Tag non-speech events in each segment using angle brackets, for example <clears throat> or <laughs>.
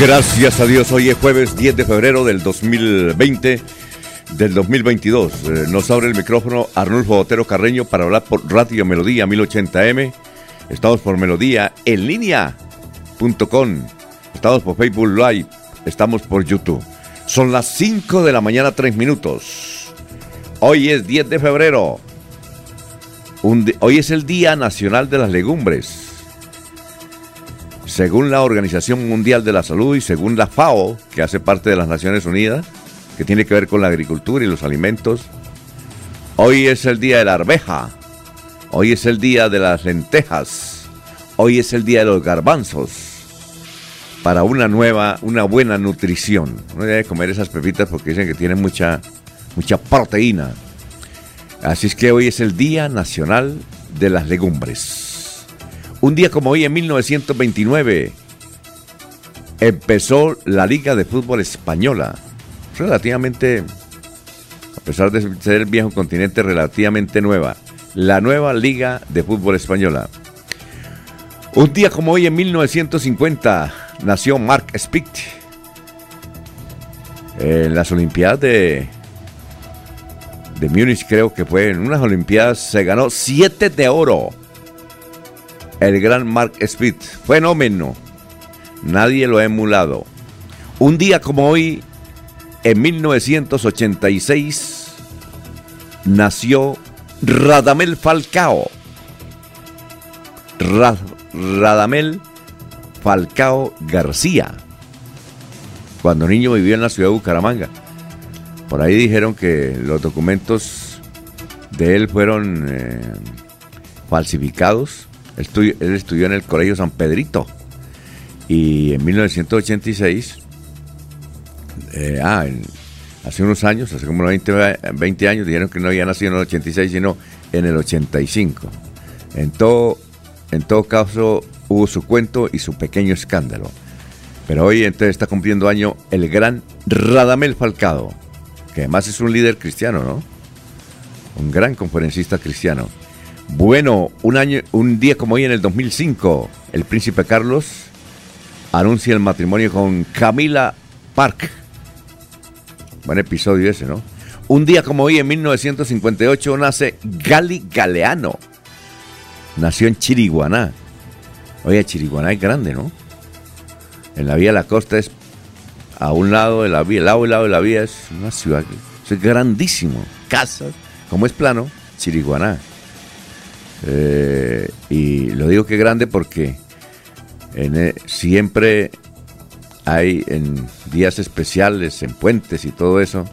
Gracias a Dios, hoy es jueves 10 de febrero del 2020, del 2022. Eh, nos abre el micrófono Arnulfo Botero Carreño para hablar por Radio Melodía 1080M. Estamos por Melodía en línea.com. Estamos por Facebook Live. Estamos por YouTube. Son las 5 de la mañana, 3 minutos. Hoy es 10 de febrero. hoy es el Día Nacional de las Legumbres. Según la Organización Mundial de la Salud y según la FAO, que hace parte de las Naciones Unidas, que tiene que ver con la agricultura y los alimentos, hoy es el día de la arveja, hoy es el día de las lentejas, hoy es el día de los garbanzos, para una nueva, una buena nutrición. No debe comer esas pepitas porque dicen que tienen mucha, mucha proteína. Así es que hoy es el Día Nacional de las Legumbres. Un día como hoy, en 1929, empezó la Liga de Fútbol Española. Relativamente, a pesar de ser el viejo continente, relativamente nueva. La nueva Liga de Fútbol Española. Un día como hoy, en 1950, nació Mark Spitt. En las Olimpiadas de, de Múnich, creo que fue en unas Olimpiadas, se ganó siete de oro el gran Mark Speed. Fenómeno. Nadie lo ha emulado. Un día como hoy, en 1986, nació Radamel Falcao. Radamel Falcao García. Cuando niño vivió en la ciudad de Bucaramanga. Por ahí dijeron que los documentos de él fueron eh, falsificados él estudió, en el Colegio San Pedrito y en 1986, eh, ah, hace unos años, hace como 20, 20, años, dijeron que no había nacido en el 86, sino en el 85. En todo, en todo caso, hubo su cuento y su pequeño escándalo. Pero hoy entonces está cumpliendo año el gran Radamel Falcado, que además es un líder cristiano, ¿no? Un gran conferencista cristiano. Bueno, un, año, un día como hoy en el 2005, el príncipe Carlos anuncia el matrimonio con Camila Park. Buen episodio ese, ¿no? Un día como hoy en 1958 nace Gali Galeano. Nació en Chiriguaná. Oye, Chiriguaná es grande, ¿no? En la vía de la costa es a un lado de la vía, el lado y lado de la vía es una ciudad, es grandísimo. Casas, como es plano, Chiriguaná. Eh, y lo digo que grande porque e, siempre hay en días especiales, en puentes y todo eso,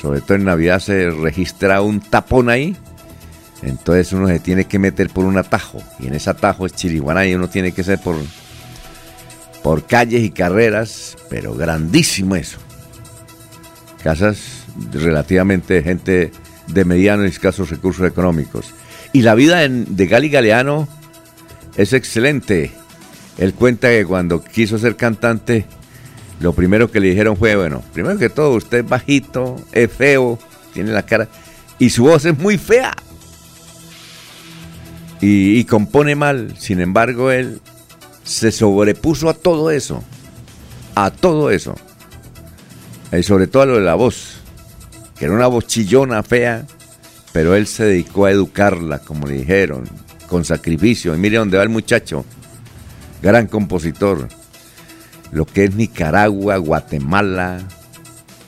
sobre todo en Navidad se registra un tapón ahí, entonces uno se tiene que meter por un atajo, y en ese atajo es Chiriguaná y uno tiene que ser por, por calles y carreras, pero grandísimo eso. Casas relativamente gente de mediano y escasos recursos económicos. Y la vida de Gali Galeano es excelente. Él cuenta que cuando quiso ser cantante, lo primero que le dijeron fue, bueno, primero que todo, usted es bajito, es feo, tiene la cara, y su voz es muy fea. Y, y compone mal. Sin embargo, él se sobrepuso a todo eso. A todo eso. Y sobre todo a lo de la voz. Que era una voz chillona, fea pero él se dedicó a educarla, como le dijeron, con sacrificio. Y mire dónde va el muchacho, gran compositor. lo que es Nicaragua, Guatemala,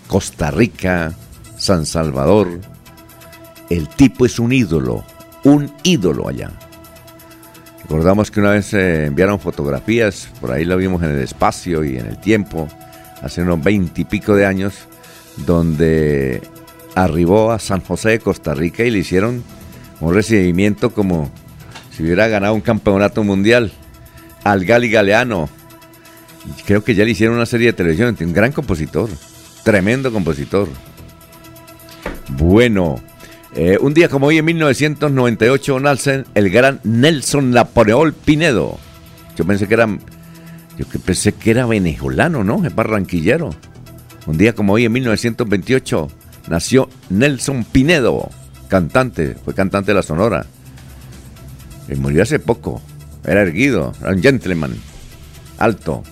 Costa Rica, San Salvador. El tipo es un ídolo, un ídolo allá. Recordamos que una vez se enviaron fotografías, por ahí lo vimos en el espacio y en el tiempo, hace unos veintipico de años, donde arribó a San José de Costa Rica y le hicieron un recibimiento como si hubiera ganado un campeonato mundial al Gali Galeano. Creo que ya le hicieron una serie de televisión, un gran compositor, tremendo compositor. Bueno, eh, un día como hoy en 1998 nace el gran Nelson Napoleón Pinedo. Yo pensé que era, yo pensé que era venezolano, ¿no? Es barranquillero. Un día como hoy en 1928 nació Nelson Pinedo, cantante, fue cantante de la Sonora. Y murió hace poco. Era erguido, era un gentleman, alto.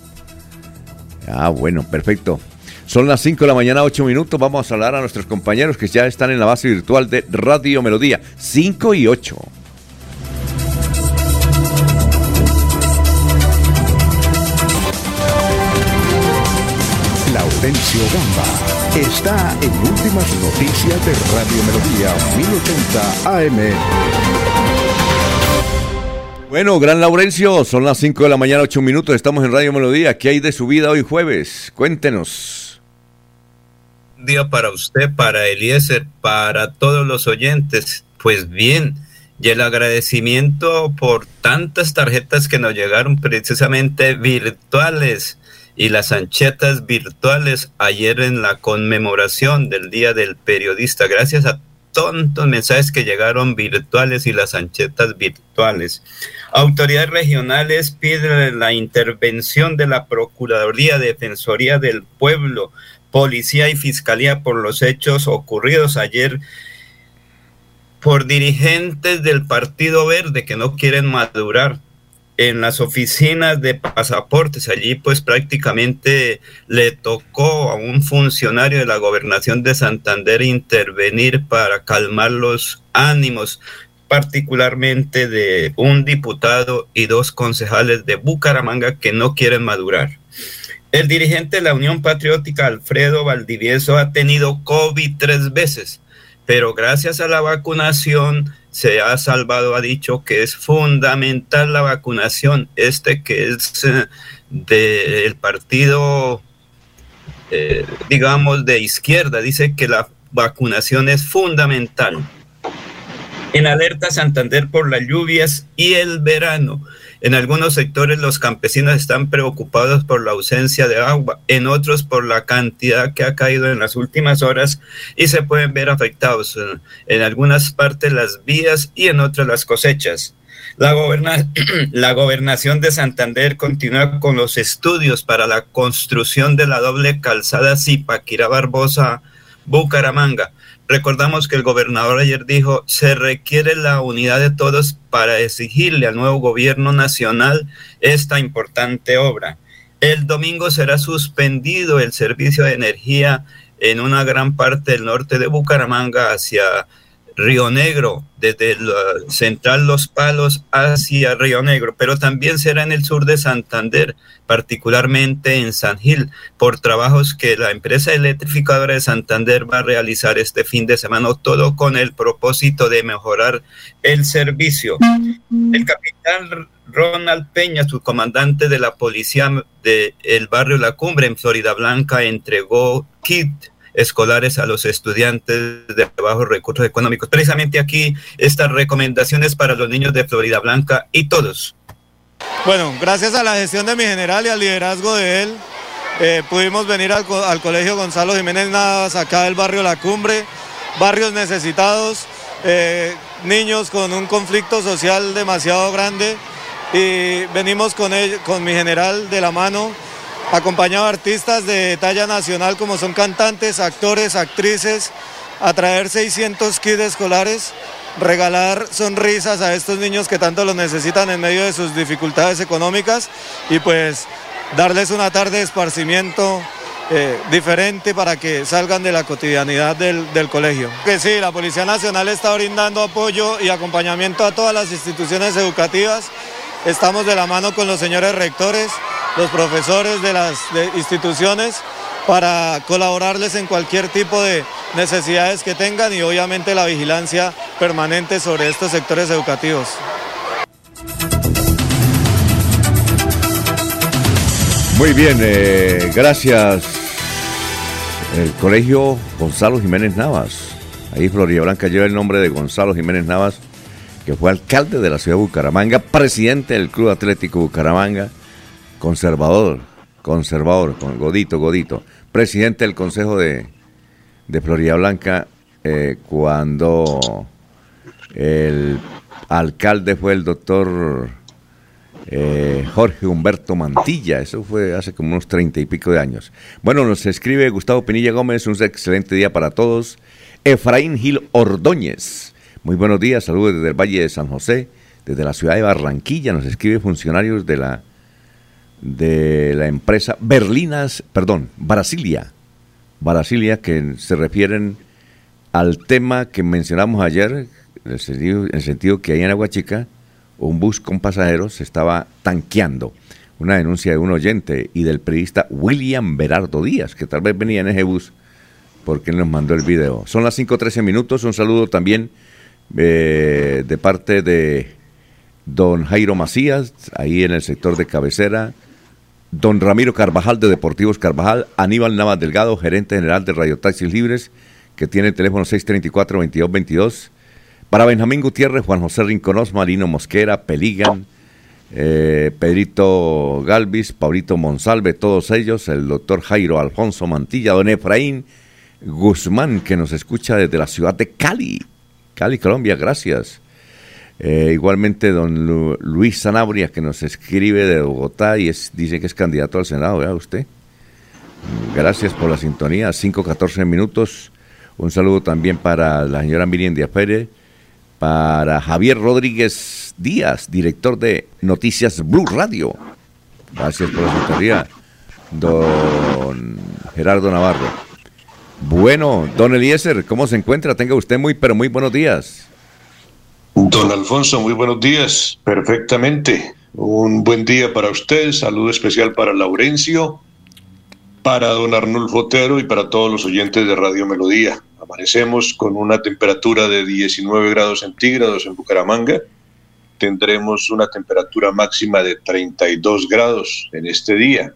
Ah, bueno, perfecto. Son las 5 de la mañana, 8 minutos. Vamos a hablar a nuestros compañeros que ya están en la base virtual de Radio Melodía. 5 y 8. Laurencio Gamba está en Últimas Noticias de Radio Melodía 1080 AM. Bueno, gran Laurencio, son las 5 de la mañana, 8 minutos. Estamos en Radio Melodía. ¿Qué hay de su vida hoy jueves? Cuéntenos día para usted, para Eliezer, para todos los oyentes. Pues bien, y el agradecimiento por tantas tarjetas que nos llegaron precisamente virtuales y las anchetas virtuales ayer en la conmemoración del Día del Periodista. Gracias a tontos mensajes que llegaron virtuales y las anchetas virtuales. Autoridades regionales piden la intervención de la Procuraduría Defensoría del Pueblo policía y fiscalía por los hechos ocurridos ayer por dirigentes del Partido Verde que no quieren madurar en las oficinas de pasaportes. Allí pues prácticamente le tocó a un funcionario de la gobernación de Santander intervenir para calmar los ánimos particularmente de un diputado y dos concejales de Bucaramanga que no quieren madurar. El dirigente de la Unión Patriótica, Alfredo Valdivieso, ha tenido COVID tres veces, pero gracias a la vacunación se ha salvado, ha dicho que es fundamental la vacunación, este que es eh, del partido, eh, digamos, de izquierda, dice que la vacunación es fundamental. En alerta Santander por las lluvias y el verano. En algunos sectores los campesinos están preocupados por la ausencia de agua, en otros por la cantidad que ha caído en las últimas horas y se pueden ver afectados en algunas partes las vías y en otras las cosechas. La, <clears throat> la, gobernación de Santander continúa con los estudios para la construcción de la doble calzada Zipaquirá Barbosa Bucaramanga. Recordamos que el gobernador ayer dijo, se requiere la unidad de todos para exigirle al nuevo gobierno nacional esta importante obra. El domingo será suspendido el servicio de energía en una gran parte del norte de Bucaramanga hacia Río Negro, desde el central Los Palos hacia Río Negro, pero también será en el sur de Santander, particularmente en San Gil, por trabajos que la empresa electrificadora de Santander va a realizar este fin de semana, todo con el propósito de mejorar el servicio. El capitán Ronald Peña, su comandante de la policía del barrio La Cumbre en Florida Blanca, entregó kit escolares a los estudiantes de bajos recursos económicos. Precisamente aquí estas recomendaciones para los niños de Florida Blanca y todos. Bueno, gracias a la gestión de mi general y al liderazgo de él, eh, pudimos venir al, Colegio Gonzalo Jiménez Navas, acá del barrio La Cumbre, barrios necesitados, eh, niños con un conflicto social demasiado grande y venimos con, con mi general de la mano acompañado de artistas de talla nacional como son cantantes, actores, actrices, a traer 600 kits escolares, regalar sonrisas a estos niños que tanto lo necesitan en medio de sus dificultades económicas y pues darles una tarde de esparcimiento eh, diferente para que salgan de la cotidianidad del, del, colegio. Que sí, la Policía Nacional está brindando apoyo y acompañamiento a todas las instituciones educativas. Estamos de la mano con los señores rectores los profesores de las instituciones para colaborarles en cualquier tipo de necesidades que tengan y obviamente la vigilancia permanente sobre estos sectores educativos. Muy bien, eh, gracias. El colegio Gonzalo Jiménez Navas. Ahí Florida Blanca lleva el nombre de Gonzalo Jiménez Navas, que fue alcalde de la ciudad de Bucaramanga, presidente del Club Atlético Bucaramanga, conservador, conservador, con Godito, Godito, presidente del Consejo de, de Florida Blanca eh, cuando el alcalde fue el doctor eh, Jorge Humberto Mantilla, eso fue hace como unos treinta y pico de años. Bueno, nos escribe Gustavo Pinilla Gómez, un excelente día para todos. Efraín Gil Ordóñez, muy buenos días, saludos desde el Valle de San José, desde la ciudad de Barranquilla, nos escribe funcionarios de la de la empresa Berlinas, perdón, Brasilia, Brasilia, que se refieren al tema que mencionamos ayer, en el sentido, en el sentido que ahí en Agua Chica un bus con pasajeros se estaba tanqueando. Una denuncia de un oyente y del periodista William Berardo Díaz, que tal vez venía en ese bus porque nos mandó el video. Son las 5.13 minutos. Un saludo también eh, de parte de don Jairo Macías, ahí en el sector de cabecera. Don Ramiro Carvajal de Deportivos Carvajal. Aníbal Navas Delgado, gerente general de Radio Taxis Libres, que tiene el teléfono 634-2222. Para Benjamín Gutiérrez, Juan José Rinconos, Marino Mosquera, Peligan, eh, Pedrito Galvis, Paulito Monsalve, todos ellos, el doctor Jairo Alfonso Mantilla, don Efraín Guzmán, que nos escucha desde la ciudad de Cali, Cali, Colombia, gracias. Eh, igualmente don Luis Sanabria, que nos escribe de Bogotá y es, dice que es candidato al Senado, vea usted. Gracias por la sintonía, 5.14 minutos. Un saludo también para la señora Miriam Díaz Pérez para Javier Rodríguez Díaz, director de Noticias Blue Radio. Gracias por la sintonía, don Gerardo Navarro. Bueno, don Eliezer, ¿cómo se encuentra? Tenga usted muy, pero muy buenos días. Don Alfonso, muy buenos días. Perfectamente. Un buen día para usted. Saludo especial para Laurencio, para don Arnulfo Otero y para todos los oyentes de Radio Melodía. Amanecemos con una temperatura de 19 grados centígrados en Bucaramanga. Tendremos una temperatura máxima de 32 grados en este día.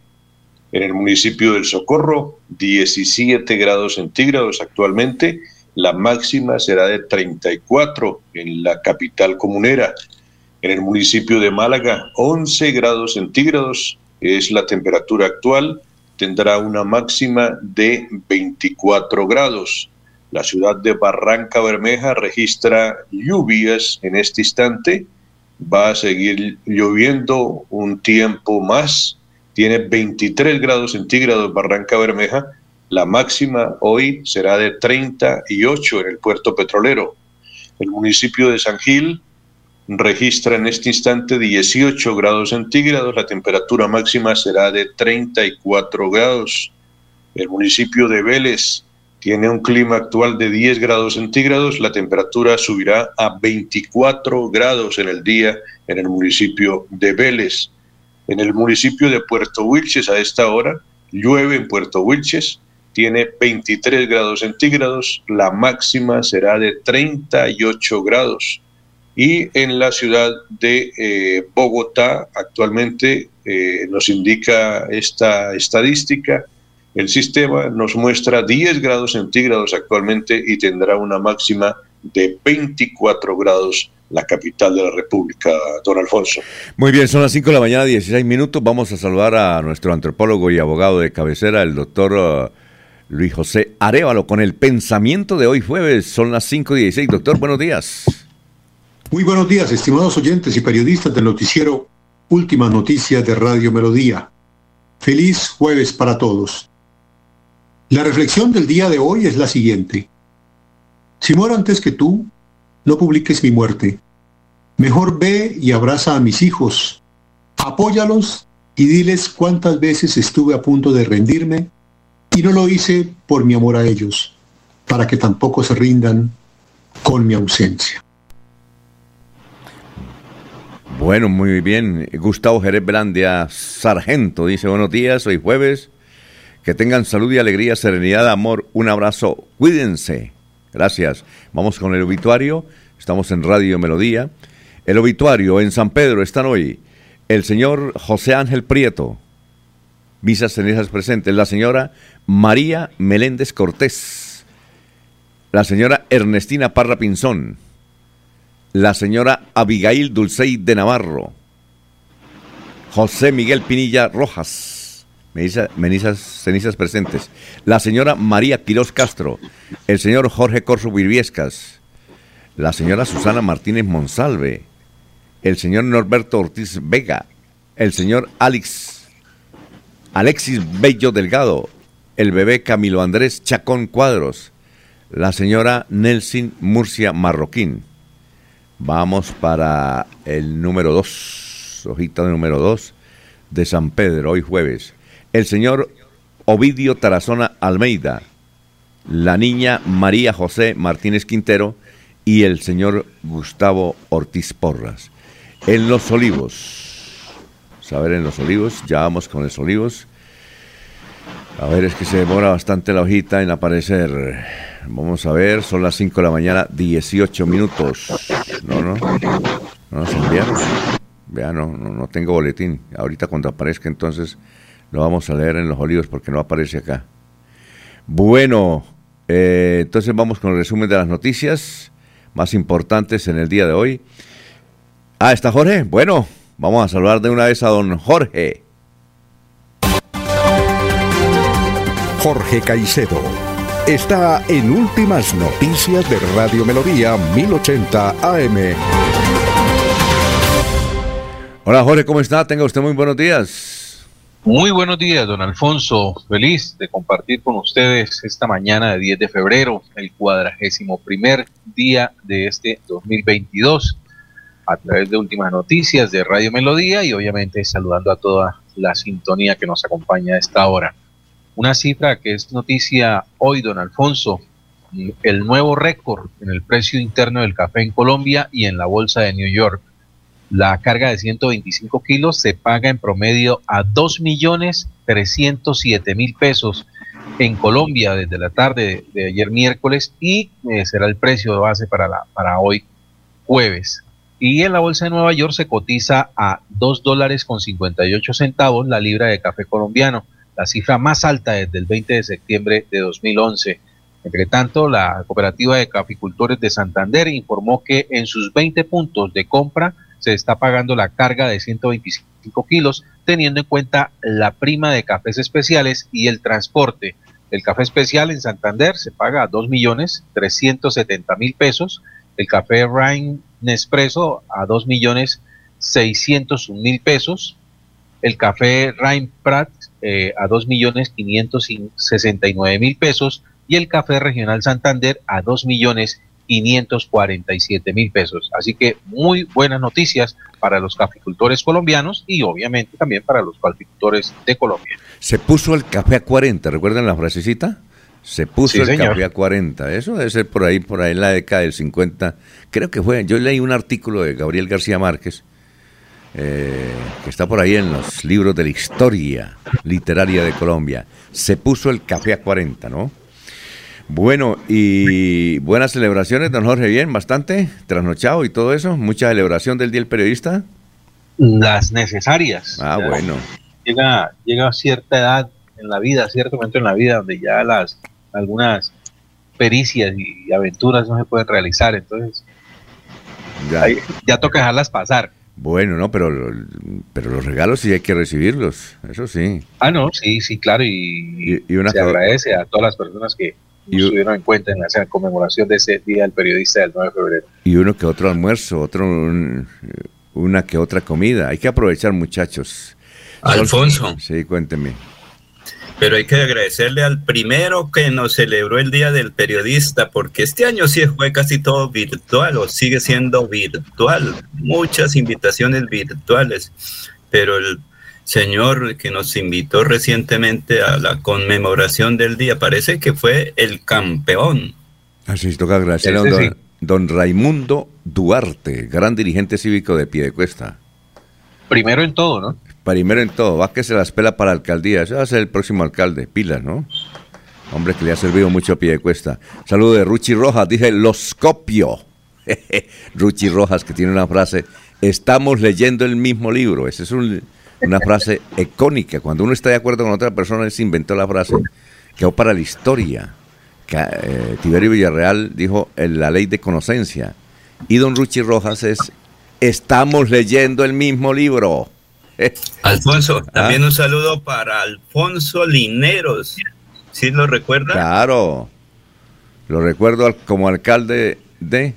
En el municipio del Socorro, 17 grados centígrados actualmente. La máxima será de 34 en la capital comunera. En el municipio de Málaga, 11 grados centígrados es la temperatura actual. Tendrá una máxima de 24 grados. La ciudad de Barranca Bermeja registra lluvias en este instante. Va a seguir lloviendo un tiempo más. Tiene 23 grados centígrados Barranca Bermeja. La máxima hoy será de 38 en el puerto petrolero. El municipio de San Gil registra en este instante 18 grados centígrados. La temperatura máxima será de 34 grados. El municipio de Vélez tiene un clima actual de 10 grados centígrados, la temperatura subirá a 24 grados en el día en el municipio de Vélez. En el municipio de Puerto Wilches a esta hora llueve en Puerto Wilches, tiene 23 grados centígrados, la máxima será de 38 grados. Y en la ciudad de eh, Bogotá actualmente eh, nos indica esta estadística, el sistema nos muestra 10 grados centígrados actualmente y tendrá una máxima de 24 grados la capital de la República, don Alfonso. Muy bien, son las 5 de la mañana, 16 minutos. Vamos a saludar a nuestro antropólogo y abogado de cabecera, el doctor uh, Luis José Arevalo, con el pensamiento de hoy jueves. Son las 5 y 16. Doctor, buenos días. Muy buenos días, estimados oyentes y periodistas del noticiero Última Noticia de Radio Melodía. Feliz jueves para todos. La reflexión del día de hoy es la siguiente. Si muero antes que tú, no publiques mi muerte. Mejor ve y abraza a mis hijos, apóyalos y diles cuántas veces estuve a punto de rendirme y no lo hice por mi amor a ellos, para que tampoco se rindan con mi ausencia. Bueno, muy bien. Gustavo Jerez Belandia, sargento, dice buenos días, hoy jueves. Que tengan salud y alegría, serenidad, amor. Un abrazo. Cuídense. Gracias. Vamos con el obituario. Estamos en Radio Melodía. El obituario en San Pedro están hoy. El señor José Ángel Prieto, visas cenizas presentes, la señora María Meléndez Cortés, la señora Ernestina Parra Pinzón, la señora Abigail Dulcey de Navarro, José Miguel Pinilla Rojas, menizas, cenizas presentes, la señora María Quirós Castro, el señor Jorge Corso Virviescas, la señora Susana Martínez Monsalve, el señor Norberto Ortiz Vega, el señor Alex, Alexis Bello Delgado, el bebé Camilo Andrés Chacón Cuadros, la señora Nelson Murcia Marroquín. Vamos para el número 2, hojita número 2 de San Pedro, hoy jueves. El señor Ovidio Tarazona Almeida, la niña María José Martínez Quintero y el señor Gustavo Ortiz Porras. En Los Olivos. A ver, en Los Olivos, ya vamos con Los Olivos. A ver, es que se demora bastante la hojita en aparecer. Vamos a ver, son las 5 de la mañana, 18 minutos. No, no, no nos enviaron. Vean, no, no, tengo boletín. Ahorita cuando aparezca entonces lo vamos a leer en Los Olivos porque no aparece acá. Bueno, eh, entonces vamos con el resumen de las noticias más importantes en el día de hoy. Ah, ¿está Jorge? Bueno, vamos a saludar de una vez a don Jorge. Jorge Caicedo está en Últimas Noticias de Radio Melodía 1080 AM. Hola Jorge, ¿cómo está? Tenga usted muy buenos días. Muy buenos días, don Alfonso. Feliz de compartir con ustedes esta mañana de 10 de febrero, el cuadragésimo primer día de este 2022 a través de Últimas Noticias de Radio Melodía y obviamente saludando a toda la sintonía que nos acompaña a esta hora. Una cifra que es noticia hoy, don Alfonso, el nuevo récord en el precio interno del café en Colombia y en la bolsa de New York. La carga de 125 kilos se paga en promedio a 2.307.000 pesos en Colombia desde la tarde de ayer miércoles y eh, será el precio de base para, la, para hoy jueves. Y en la bolsa de Nueva York se cotiza a 2 dólares con 58 centavos la libra de café colombiano, la cifra más alta desde el 20 de septiembre de 2011. Entre tanto, la cooperativa de caficultores de Santander informó que en sus 20 puntos de compra se está pagando la carga de 125 kilos, teniendo en cuenta la prima de cafés especiales y el transporte. El café especial en Santander se paga a 2 millones 370 mil pesos, el café Rhine Nespresso a 2 millones 601 mil pesos, el café Rhein Prat eh, a 2 millones 569 mil pesos y el café regional Santander a 2 millones 547 mil pesos. Así que muy buenas noticias para los caficultores colombianos y obviamente también para los caficultores de Colombia. Se puso el café a 40, ¿recuerdan la frasecita? Se puso el café a 40. Eso debe ser por ahí, por ahí en la década del 50. Creo que fue. Yo leí un artículo de Gabriel García Márquez, eh, que está por ahí en los libros de la historia literaria de Colombia. Se puso el café a 40, ¿no? Bueno, y buenas celebraciones, don Jorge, bien, bastante, trasnochado y todo eso. Mucha celebración del Día del Periodista. Las necesarias. Ah, bueno. Llega, llega a cierta edad en la vida, cierto momento en la vida donde ya las algunas pericias y aventuras no se pueden realizar, entonces ya, toca dejarlas pasar. Bueno, no, pero, pero los regalos sí hay que recibirlos, eso sí. Ah, no, sí, sí, claro, y, se agradece a todas las personas que estuvieron en cuenta en la conmemoración de ese Día del Periodista del 9 de febrero. Y uno que otro almuerzo, otro una que otra comida. Hay que aprovechar, muchachos. Alfonso. Sí, cuénteme. Pero hay que agradecerle al primero que nos celebró el Día del Periodista, porque este año sí fue casi todo virtual o sigue siendo virtual, muchas invitaciones virtuales, pero el señor que nos invitó recientemente a la conmemoración del día parece que fue el campeón. Así toca agradecer a don, don, Raimundo Duarte, gran dirigente cívico de Piedecuesta. Primero en todo, ¿no? Primero en todo. Va que se las pela para la alcaldía. Eso va a ser el próximo alcalde. Pilas, ¿no? Hombre, que le ha servido mucho a pie de cuesta. Saludo de Ruchi Rojas. Dije, los copio. <laughs> Ruchi Rojas, que tiene una frase. Estamos leyendo el mismo libro. Esa es una frase icónica. Cuando uno está de acuerdo con otra persona, él se inventó la frase. Quedó para la historia. Eh, Tiberio Villarreal dijo en la ley de conocencia. Y don Ruchi Rojas es, estamos leyendo el mismo libro. <laughs> Alfonso, ah. también un saludo para Alfonso Lineros. ¿Sí lo recuerda? Claro. Lo recuerdo como alcalde de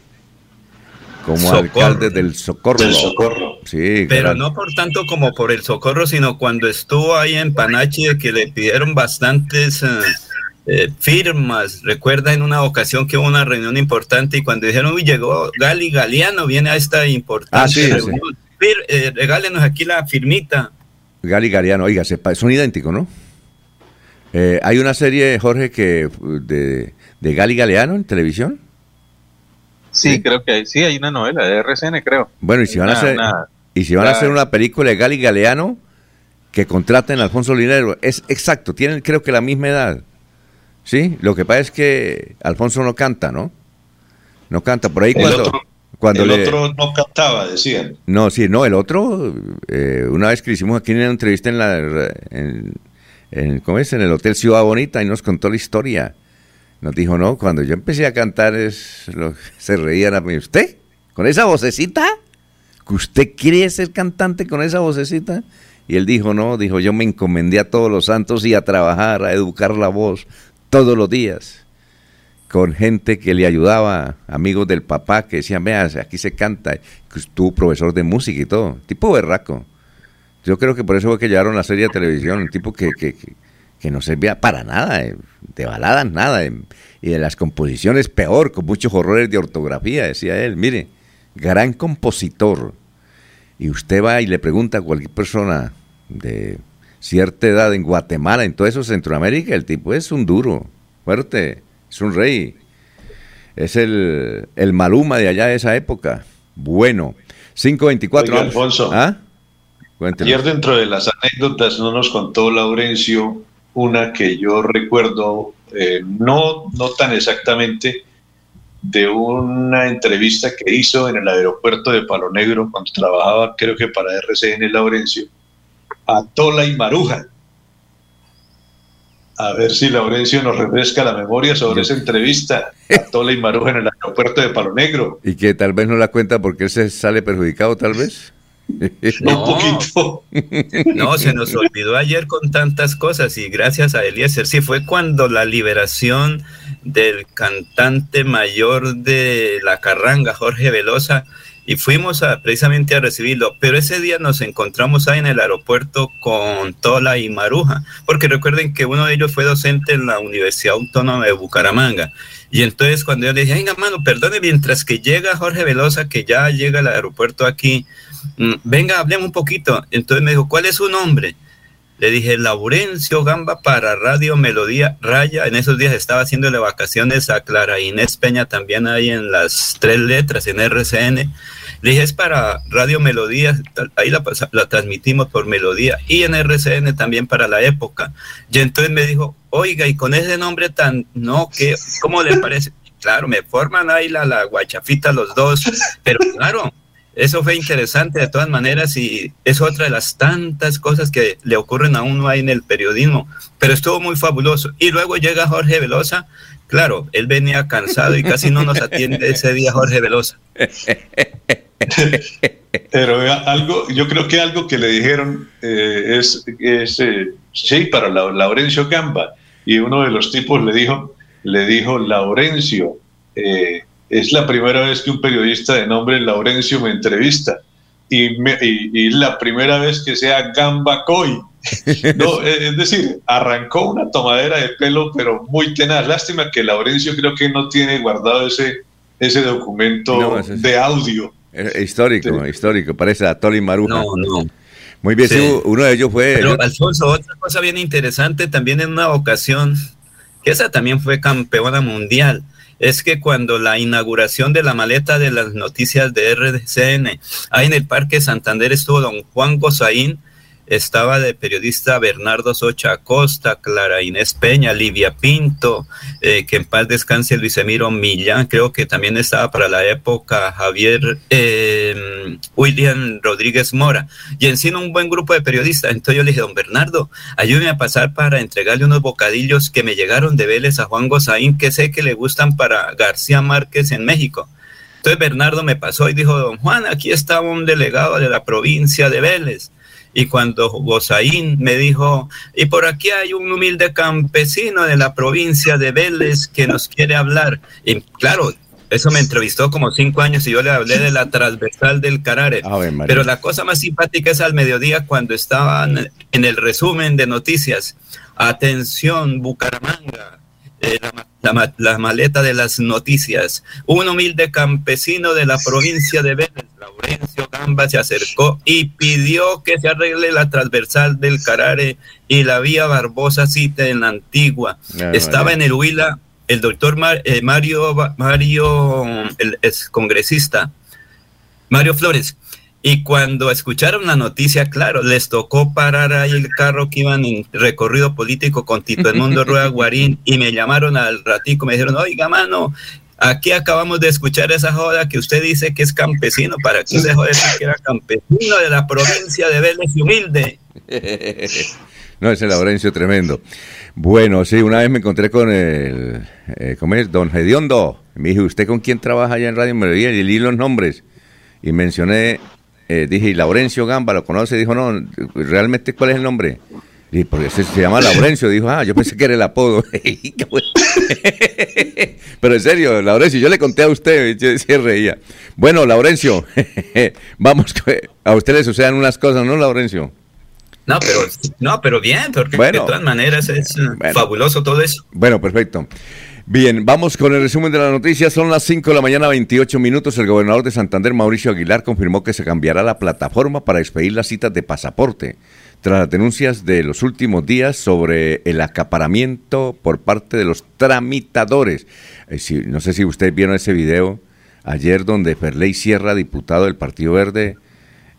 como alcalde del Socorro. Del Socorro. Sí, Pero no por tanto como por el Socorro, sino cuando estuvo ahí en Panachi, que le pidieron bastantes eh, eh, firmas. Recuerda en una ocasión que hubo una reunión importante y cuando dijeron, uy, llegó Gali Galeano, viene a esta importante ah, sí, reunión. Eh, regálenos aquí la firmita. Gali Galeano, oiga, son idénticos, ¿no? hay una serie, Jorge, que de, de Gali Galeano en televisión. Sí, creo que hay, sí, hay una novela de RCN, creo. Bueno, y si van a hacer, y si van a hacer una película de Gali Galeano, que contraten a Alfonso Linero, es exacto, tienen creo que la misma edad. Sí, lo que pasa es que Alfonso no canta, ¿no? No canta, por ahí cuando... Otro, cuando el otro no cantaba, decían. No, sí, no, el otro, eh, una vez que hicimos aquí en una entrevista en la... En, ¿Cómo es? En el Hotel Ciudad Bonita y nos contó la historia nos dijo, no, cuando yo empecé a cantar es lo, <laughs> se reían a mí. ¿Usted? ¿Con esa vocecita? ¿Que usted quiere ser cantante con esa vocecita? Y él dijo, no, dijo, yo me encomendé a todos los santos y a trabajar, a educar la voz todos los días. Con gente que le ayudaba, amigos del papá que decían, vea, aquí se canta. Tú, profesor de música y todo. Tipo berraco. Yo creo que por eso fue que llevaron la serie de televisión. Un tipo que que no servía para nada, eh, de baladas nada, eh, y de las composiciones peor, con muchos horrores de ortografía, decía él. Mire, gran compositor. Y usted va y le pregunta a cualquier persona de cierta edad en Guatemala, en todo eso Centroamérica, el tipo es un duro, fuerte, es un rey. Es el, el Maluma de allá de esa época. Bueno, 524. Oiga, Alfonso, ¿Ah? ayer dentro de las anécdotas no nos contó Laurencio una que yo recuerdo, eh, no, no tan exactamente, de una entrevista que hizo en el aeropuerto de Palo Negro cuando trabajaba, creo que para RCN Laurencio, a Tola y Maruja. A ver si Laurencio nos refresca la memoria sobre esa entrevista a Tola y Maruja en el aeropuerto de Palo Negro. Y que tal vez no la cuenta porque él se sale perjudicado, tal vez. No, poquito. No, se nos olvidó ayer con tantas cosas y gracias a Eliezer. Sí, fue cuando la liberación del cantante mayor de la carranga, Jorge Velosa, y fuimos a, precisamente a recibirlo. Pero ese día nos encontramos ahí en el aeropuerto con Tola y Maruja, porque recuerden que uno de ellos fue docente en la Universidad Autónoma de Bucaramanga. Y entonces cuando yo le dije, venga, mano, perdone, mientras que llega Jorge Velosa, que ya llega al aeropuerto aquí, Mm, venga, hablemos un poquito. Entonces me dijo, ¿cuál es su nombre? Le dije, Laurencio Gamba para Radio Melodía Raya. En esos días estaba haciéndole vacaciones a Clara Inés Peña, también ahí en las tres letras, en RCN. Le dije, es para Radio Melodía, ahí la, la, transmitimos por Melodía y en RCN también para la época. Y entonces me dijo, oiga, y con ese nombre tan, no, que, ¿cómo le parece? Claro, me forman ahí la, la guachafita los dos, pero claro, eso fue interesante de todas maneras y es otra de las tantas cosas que le ocurren a uno ahí en el periodismo, pero estuvo muy fabuloso. Y luego llega Jorge Velosa, claro, él venía cansado y casi no nos atiende ese día Jorge Velosa. <laughs> Pero algo, yo creo que algo que le dijeron eh, es, es eh, sí, para Laurencio Gamba, y uno de los tipos le dijo, le dijo, Laurencio, eh, es la primera vez que un periodista de nombre Laurencio me entrevista y, es la primera vez que sea Gamba Coy. <laughs> No, es decir, arrancó una tomadera de pelo, pero muy tenaz. Lástima que Laurencio creo que no tiene guardado ese, ese documento de audio. Histórico, histórico, parece a Toli Maruja. No, no. Muy bien, uno de ellos fue... Pero, Alfonso, otra cosa bien interesante, también en una ocasión, que esa también fue campeona mundial, es que cuando la inauguración de la maleta de las noticias de RCN, ahí en el Parque Santander estuvo don Juan Gozaín, estaba de periodista Bernardo Socha Acosta, Clara Inés Peña, Livia Pinto, eh, que en paz descanse Luis Emiro Millán, creo que también estaba para la época Javier eh, William Rodríguez Mora, y encima un buen grupo de periodistas. Entonces yo le dije, don Bernardo, ayúdeme a pasar para entregarle unos bocadillos que me llegaron de Vélez a Juan Gozaín, que sé que le gustan para García Márquez en México. Entonces Bernardo me pasó y dijo, don Juan, aquí está un delegado de la provincia de Vélez y cuando Gozaín me dijo, y por aquí hay un humilde campesino de la provincia de Vélez que nos quiere hablar. Y claro, eso me entrevistó como cinco años y yo le hablé de la transversal del Carare. Pero la cosa más simpática es al mediodía cuando estaban en el resumen de noticias. Atención, Bucaramanga, eh, la, maleta de las noticias. Un humilde campesino de la provincia de Vélez, Laurencio Gamba, se acercó y pidió que se arregle la transversal del Carare y la vía Barbosa Cita en la antigua. Estaba en el Huila el doctor eh, Mario, Mario, el congresista, Mario Flores, y cuando escucharon la noticia, claro, les tocó parar ahí el carro que iban en recorrido político con Tito Edmundo Rueda Guarín y me llamaron al ratico, me dijeron, oiga, mano, aquí acabamos de escuchar esa joda que usted dice que es campesino, para que se jode que era campesino de la provincia de Vélez y Humilde. <laughs> no, ese Laurencio tremendo. Bueno, sí, una vez me encontré con el, eh, ¿cómo es? Don Hediondo. Me dijo, ¿usted con quién trabaja allá en Radio Melodía? Y leí los nombres. Y mencioné eh, dije, ¿y Laurencio Gamba lo conoce? Dijo, no, ¿realmente cuál es el nombre? Y porque se, se, llama Laurencio, dijo, ah, yo pensé que era el apodo. <laughs> <laughs> Pero en serio, Laurencio, yo le conté a usted, yo se reía. Bueno, Laurencio, <laughs> vamos, a usted le sucedan unas cosas, ¿no, Laurencio? No, pero, no, pero bien, porque de todas maneras es fabuloso todo eso. Bueno, perfecto. Bien, vamos con el resumen de la noticia. Son las 5 de la mañana, 28 minutos. El gobernador de Santander, Mauricio Aguilar, confirmó que se cambiará la plataforma para expedir las citas de pasaporte, tras las denuncias de los últimos días sobre el acaparamiento por parte de los tramitadores. Eh, no sé si ustedes vieron ese video ayer donde Ferley Sierra, diputado del Partido Verde,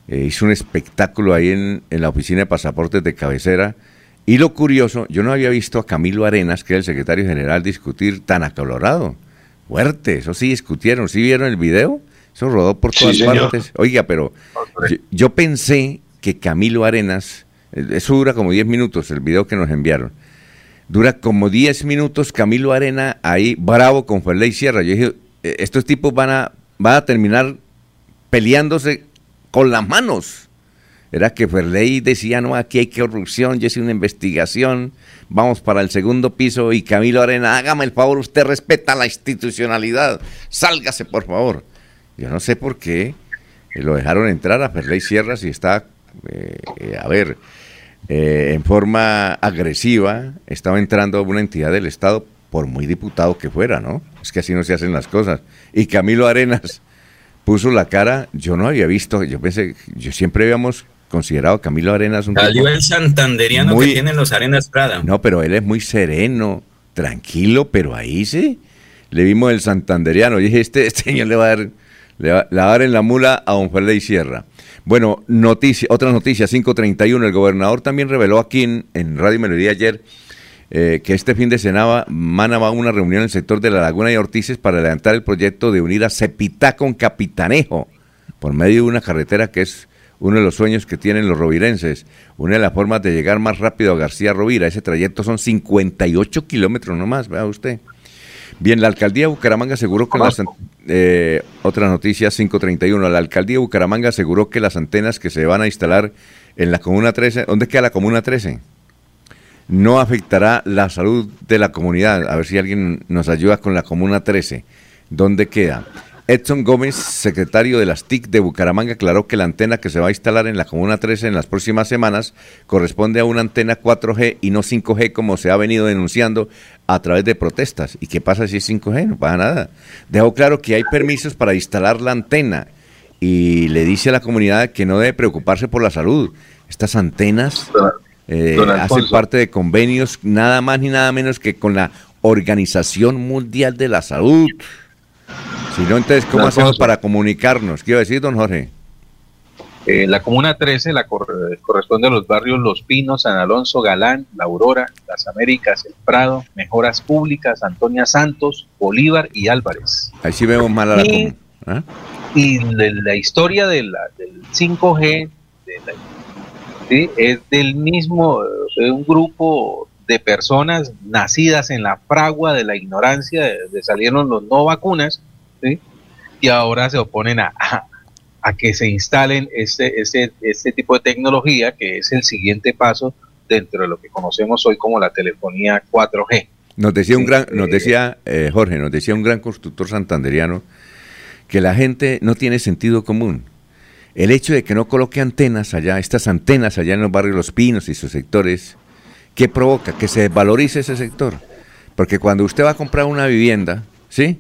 eh, hizo un espectáculo ahí en, en la oficina de pasaportes de cabecera y lo curioso, yo no había visto a Camilo Arenas, que es el secretario general, discutir tan acalorado. Fuerte, eso sí discutieron. ¿Sí vieron el video? Eso rodó por todas partes. Oiga, pero yo, pensé que Camilo Arenas, eh, eso dura como 10 minutos, el video que nos enviaron. Dura como 10 minutos Camilo Arena ahí bravo con Ferley Sierra. Yo dije, eh, estos tipos van a, van a terminar peleándose con las manos. Era que Ferley decía, no, aquí hay corrupción, yo hice una investigación, vamos para el segundo piso y Camilo Arena, hágame el favor, usted respeta la institucionalidad, sálgase por favor. Yo no sé por qué lo dejaron entrar a Ferley Sierra si está, eh, eh, a ver, eh, en forma agresiva, estaba entrando una entidad del Estado, por muy diputado que fuera, ¿no? Es que así no se hacen las cosas. Y Camilo Arenas puso la cara, yo no había visto, yo pensé, yo siempre habíamos considerado Camilo Arenas un Salió el santanderiano que tienen los Arenas Prada. No, pero él es muy sereno, tranquilo, pero ahí sí. Le vimos el santanderiano. Y dije, este, este señor le va a dar, le va, a dar en la mula a don Ferley Sierra. Bueno, noticia, otra noticia, 531. El gobernador también reveló aquí en, Radio Melodía ayer eh, que este fin de semana va a una reunión en el sector de la Laguna y Ortices para adelantar el proyecto de unir a Cepitá con Capitanejo por medio de una carretera que es uno de los sueños que tienen los rovirenses, una de las formas de llegar más rápido a García Rovira. Ese trayecto son 58 kilómetros nomás, vea usted. Bien, la alcaldía de Bucaramanga aseguró que las... Eh, otra noticia, 531. La alcaldía de Bucaramanga aseguró que las antenas que se van a instalar en la Comuna 13... ¿Dónde queda la Comuna 13? No afectará la salud de la comunidad. A ver si alguien nos ayuda con la Comuna 13. ¿Dónde queda? Edson Gómez, secretario de las TIC de Bucaramanga, aclaró que la antena que se va a instalar en la Comuna 13 en las próximas semanas corresponde a una antena 4G y no 5G como se ha venido denunciando a través de protestas. ¿Y qué pasa si es 5G? No pasa nada. Dejó claro que hay permisos para instalar la antena y le dice a la comunidad que no debe preocuparse por la salud. Estas antenas eh, hacen parte de convenios nada más ni nada menos que con la Organización Mundial de la Salud. Si no, entonces, ¿cómo hacemos para comunicarnos? ¿Qué iba a decir, don Jorge? Eh, la Comuna 13 la corresponde a los barrios Los Pinos, San Alonso, Galán, La Aurora, Las Américas, El Prado, Mejoras Públicas, Antonia Santos, Bolívar y Álvarez. Ahí sí vemos mal a la Y, ¿Ah? y la, historia de la, del 5G ¿sí? es del mismo, de un grupo de personas nacidas en la fragua de la ignorancia, de, salieron los no vacunas, y ahora se oponen a, a que se instalen este, este, este tipo de tecnología que es el siguiente paso dentro de lo que conocemos hoy como la telefonía 4G. Nos decía un gran, nos decía eh, Jorge, nos decía un gran constructor santanderiano que la gente no tiene sentido común. El hecho de que no coloque antenas allá, estas antenas allá en los barrios Los Pinos y sus sectores, ¿qué provoca? Que se desvalorice ese sector. Porque cuando usted va a comprar una vivienda, ¿sí?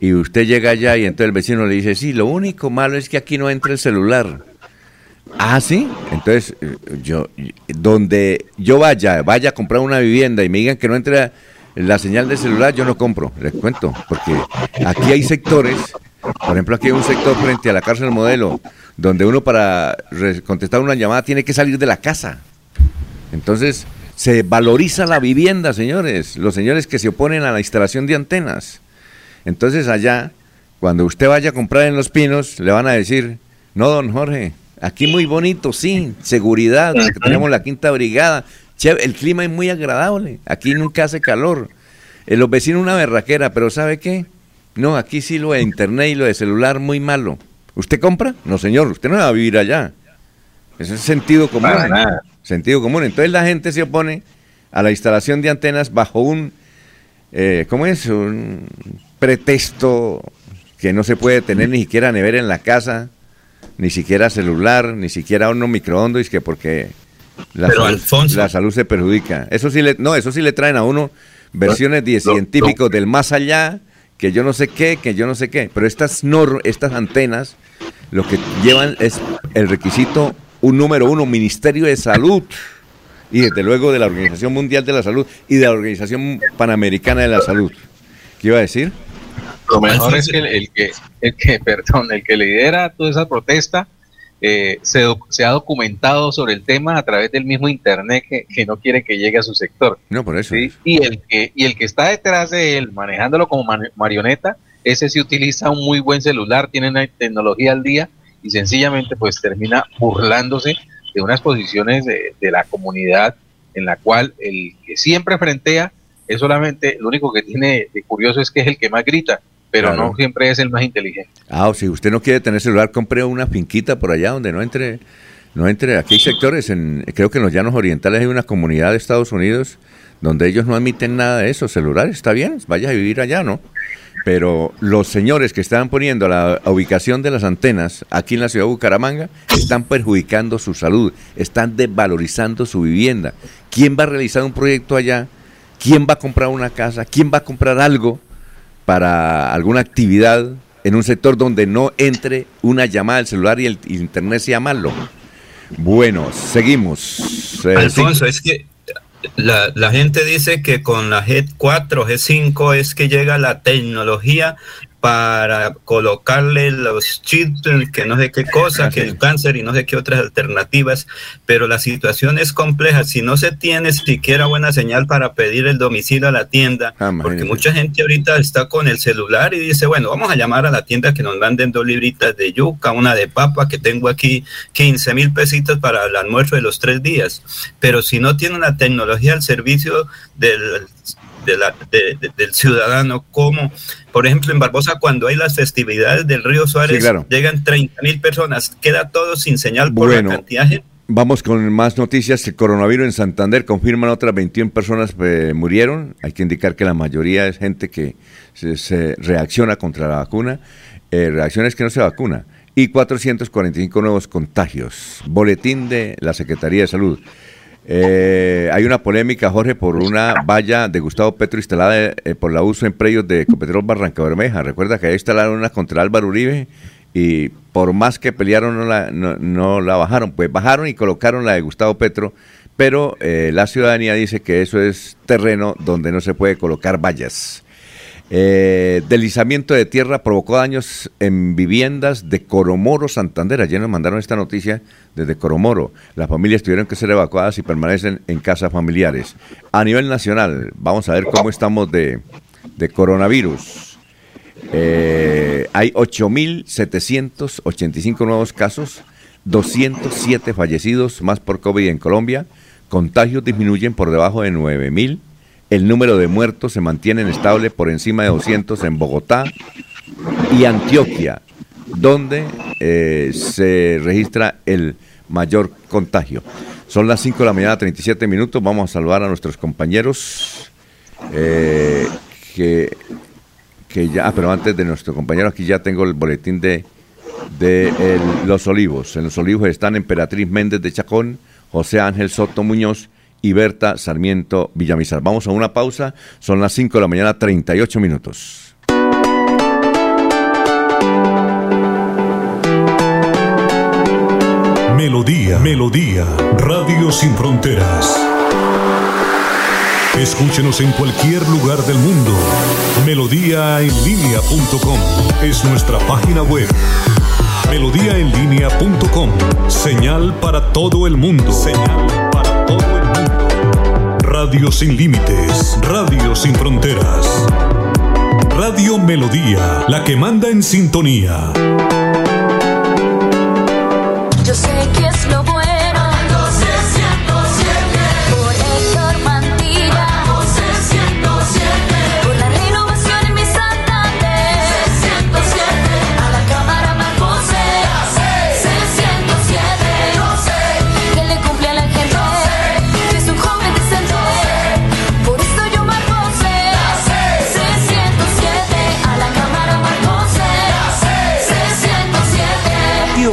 Y usted llega allá y entonces el vecino le dice, sí, lo único malo es que aquí no entra el celular. Ah, sí. Entonces, eh, yo, donde yo vaya, vaya a comprar una vivienda y me digan que no entra la señal de celular, yo no compro, les cuento, porque aquí hay sectores, por ejemplo, aquí hay un sector frente a la cárcel modelo, donde uno para contestar una llamada tiene que salir de la casa. Entonces, se valoriza la vivienda, señores, los señores que se oponen a la instalación de antenas. Entonces allá, cuando usted vaya a comprar en Los Pinos, le van a decir, no, don Jorge, aquí muy bonito, sí, seguridad, tenemos la quinta brigada, el clima es muy agradable, aquí nunca hace calor, eh, los vecinos una berraquera, pero ¿sabe qué? No, aquí sí lo de internet y lo de celular muy malo. ¿Usted compra? No, señor, usted no va a vivir allá. Eso es sentido común. Sentido común. Entonces la gente se opone a la instalación de antenas bajo un, eh, ¿cómo es? Un pretexto que no se puede tener ni siquiera nevera en la casa, ni siquiera celular, ni siquiera uno microondas, que porque la, salud, la salud se perjudica. Eso sí le, no, eso sí le traen a uno versiones de científicos del más allá, que yo no sé qué, que yo no sé qué. Pero estas nor, estas antenas, lo que llevan es el requisito, un número uno, Ministerio de Salud. Y desde luego de la Organización Mundial de la Salud y de la Organización Panamericana de la Salud. ¿Qué iba a decir? Lo mejor es que el, que, el que, <laughs> perdón, el que lidera toda esa protesta eh, se, se, ha documentado sobre el tema a través del mismo internet que, no quiere que llegue a su sector. No, por eso. Y el que y el que está detrás de él manejándolo como marioneta, ese sí utiliza un muy buen celular, tiene una tecnología al día y sencillamente pues termina burlándose de unas posiciones de, de la comunidad en la cual el que siempre frentea es solamente, lo único que tiene de curioso es que es el que más grita pero no siempre es el más inteligente. Ah, o si usted no quiere tener celular, compre una finquita por allá donde no entre, no entre. Aquí hay sectores, en, creo que en los llanos orientales hay una comunidad de Estados Unidos donde ellos no admiten nada de eso. Celular, está bien, vaya a vivir allá, ¿no? Pero los señores que están poniendo la ubicación de las antenas aquí en la ciudad de Bucaramanga están perjudicando su salud, están desvalorizando su vivienda. ¿Quién va a realizar un proyecto allá? ¿Quién va a comprar una casa? ¿Quién va a comprar algo? Para alguna actividad en un sector donde no entre una llamada al celular y el internet sea malo. Bueno, seguimos. Eh, Alfonso, es que la, la, gente dice que con la G4, G5 es que llega la tecnología para colocarle los chips, que no sé qué cosa, que el cáncer y no sé qué otras alternativas, pero la situación es compleja. Si no se tiene siquiera buena señal para pedir el domicilio a la tienda, ah, porque mucha gente ahorita está con el celular y dice, bueno, vamos a llamar a la tienda que nos manden dos libritas de yuca, una de papa, que tengo aquí 15 mil pesitos para el almuerzo de los tres días. Pero si no tiene una tecnología al servicio del del ciudadano, como por ejemplo en Barbosa cuando hay las festividades del río Suárez, llegan 30 mil personas, queda todo sin señal por la cantidad Vamos con más noticias. El coronavirus en Santander confirman otras 21 personas que murieron. Hay que indicar que la mayoría es gente que se, reacciona contra la vacuna. Eh, reacciones que no se vacuna. Y 445 nuevos contagios. Boletín de la Secretaría de Salud. Eh, hay una polémica, Jorge, por una valla de Gustavo Petro instalada eh, por la uso en predios de Copetrol Barranca Bermeja. Recuerda que ahí instalaron una contra Álvaro Uribe y por más que pelearon no la, no, la bajaron. Pues bajaron y colocaron la de Gustavo Petro, pero eh, la ciudadanía dice que eso es terreno donde no se puede colocar vallas. Eh, deslizamiento de tierra provocó daños en viviendas de Coromoro, Santander. Ayer nos mandaron esta noticia desde Coromoro. Las familias tuvieron que ser evacuadas y permanecen en casas familiares. A nivel nacional, vamos a ver cómo estamos de, coronavirus. Eh, hay 8.785 nuevos casos, 207 fallecidos más por COVID en Colombia. Contagios disminuyen por debajo de 9.000 el número de muertos se mantiene estable por encima de 200 en Bogotá y Antioquia, donde eh, se registra el mayor contagio. Son las 5 de la mañana, 37 minutos. Vamos a saludar a nuestros compañeros eh, que, que ya, ah, pero antes de nuestro compañero, aquí ya tengo el boletín de, de Los Olivos. En Los Olivos están Emperatriz Méndez de Chacón, José Ángel Soto Muñoz, y Berta Sarmiento Villamizar. Vamos a una pausa, son las 5 de la mañana, 38 minutos. Melodía, Melodía, Radio Sin Fronteras. Escúchenos en cualquier lugar del mundo. Melodíaenlínea.com es nuestra página web. Melodíaenlínea.com, señal para todo el mundo. Radio sin límites, Radio sin fronteras. Radio Melodía, la que manda en sintonía. Yo sé que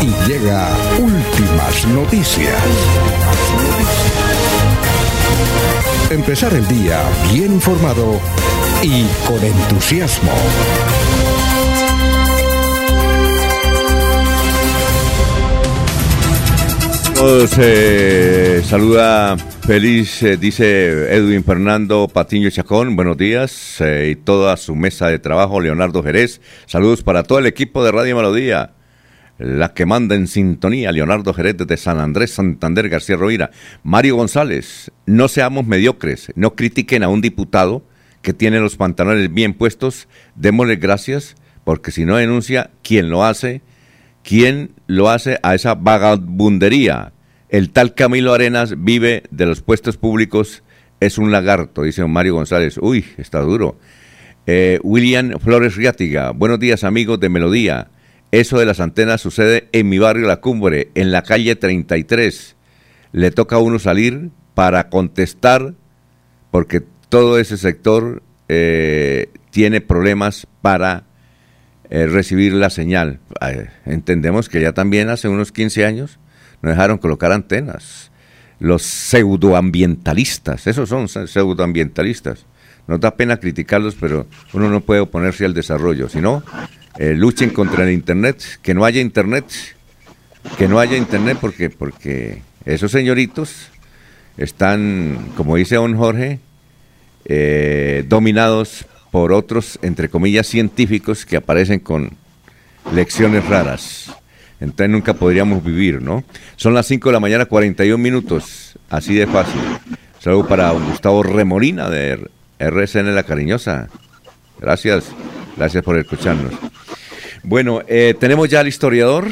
y llega últimas noticias. Empezar el día bien informado y con entusiasmo. Se saluda feliz, eh, dice Edwin Fernando Patiño Chacón, buenos días, eh, y toda su mesa de trabajo, Leonardo Jerez, saludos para todo el equipo de Radio Melodía, la que manda en sintonía, Leonardo Jerez de San Andrés, Santander, García Rovira. Mario González, no seamos mediocres, no critiquen a un diputado que tiene los pantalones bien puestos, démosle gracias, porque si no denuncia, ¿quién lo hace? ¿Quién lo hace a esa vagabundería? El tal Camilo Arenas vive de los puestos públicos, es un lagarto, dice Mario González. Uy, está duro. Eh, William Flores Riátiga, buenos días amigos de Melodía. Eso de las antenas sucede en mi barrio La Cumbre, en la calle 33. Le toca a uno salir para contestar porque todo ese sector eh, tiene problemas para eh, recibir la señal. Eh, entendemos que ya también hace unos 15 años nos dejaron colocar antenas. Los pseudoambientalistas, esos son pseudoambientalistas. Nos da pena criticarlos, pero uno no puede oponerse al desarrollo. Si no, eh, luchen contra el Internet, que no haya Internet, que no haya Internet porque, porque esos señoritos están, como dice don Jorge, eh, dominados por otros, entre comillas, científicos que aparecen con lecciones raras. Entonces nunca podríamos vivir, ¿no? Son las 5 de la mañana, 41 minutos, así de fácil. Saludo para Gustavo Remolina de RSN La Cariñosa. Gracias, gracias por escucharnos. Bueno, eh, tenemos ya al historiador,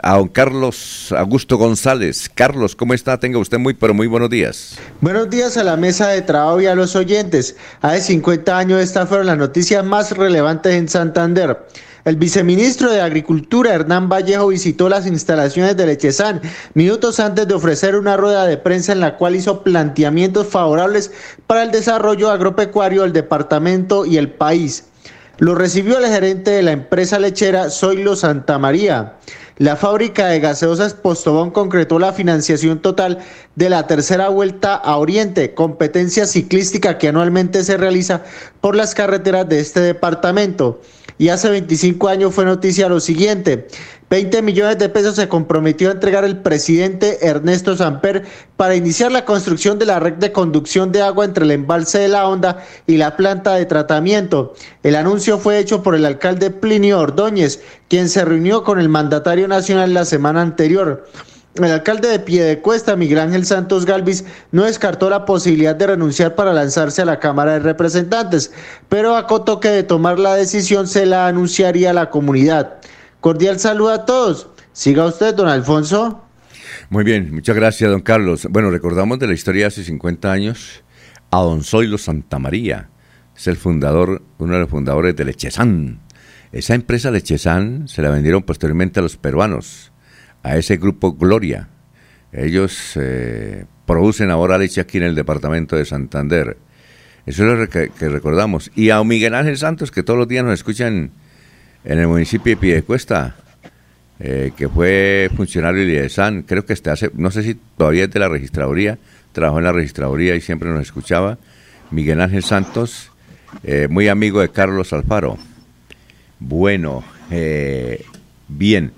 a don Carlos Augusto González. Carlos, ¿cómo está? Tenga usted muy, pero muy buenos días. Buenos días a la mesa de trabajo y a los oyentes. Hace 50 años estas fueron las noticias más relevantes en Santander. El viceministro de Agricultura, Hernán Vallejo, visitó las instalaciones de Lechezán minutos antes de ofrecer una rueda de prensa en la cual hizo planteamientos favorables para el desarrollo agropecuario del departamento y el país. Lo recibió el gerente de la empresa lechera Zoilo Santa María. La fábrica de gaseosas Postobón concretó la financiación total de la tercera vuelta a Oriente, competencia ciclística que anualmente se realiza por las carreteras de este departamento. Y hace 25 años fue noticia lo siguiente. 20 millones de pesos se comprometió a entregar el presidente Ernesto Samper para iniciar la construcción de la red de conducción de agua entre el embalse de la Honda y la planta de tratamiento. El anuncio fue hecho por el alcalde Plinio Ordóñez, quien se reunió con el mandatario nacional la semana anterior. El alcalde de Piedecuesta, Miguel Ángel Santos Galvis, no descartó la posibilidad de renunciar para lanzarse a la Cámara de Representantes, pero acotó que de tomar la decisión se la anunciaría a la comunidad. Cordial saludo a todos. Siga usted, don Alfonso. Muy bien, muchas gracias, don Carlos. Bueno, recordamos de la historia de hace 50 años a don Zoilo Santamaría. Es el fundador, uno de los fundadores de Lechezán. Esa empresa Lechezán se la vendieron posteriormente a los peruanos a ese grupo Gloria. Ellos eh, producen ahora leche aquí en el departamento de Santander. Eso es lo que, recordamos. Y a Miguel Ángel Santos, que todos los días nos escuchan en el municipio de Piedecuesta, eh, que fue funcionario de San, creo que este hace, no sé si todavía es de la registraduría, trabajó en la registraduría y siempre nos escuchaba. Miguel Ángel Santos, eh, muy amigo de Carlos Alfaro. Bueno, eh, bien.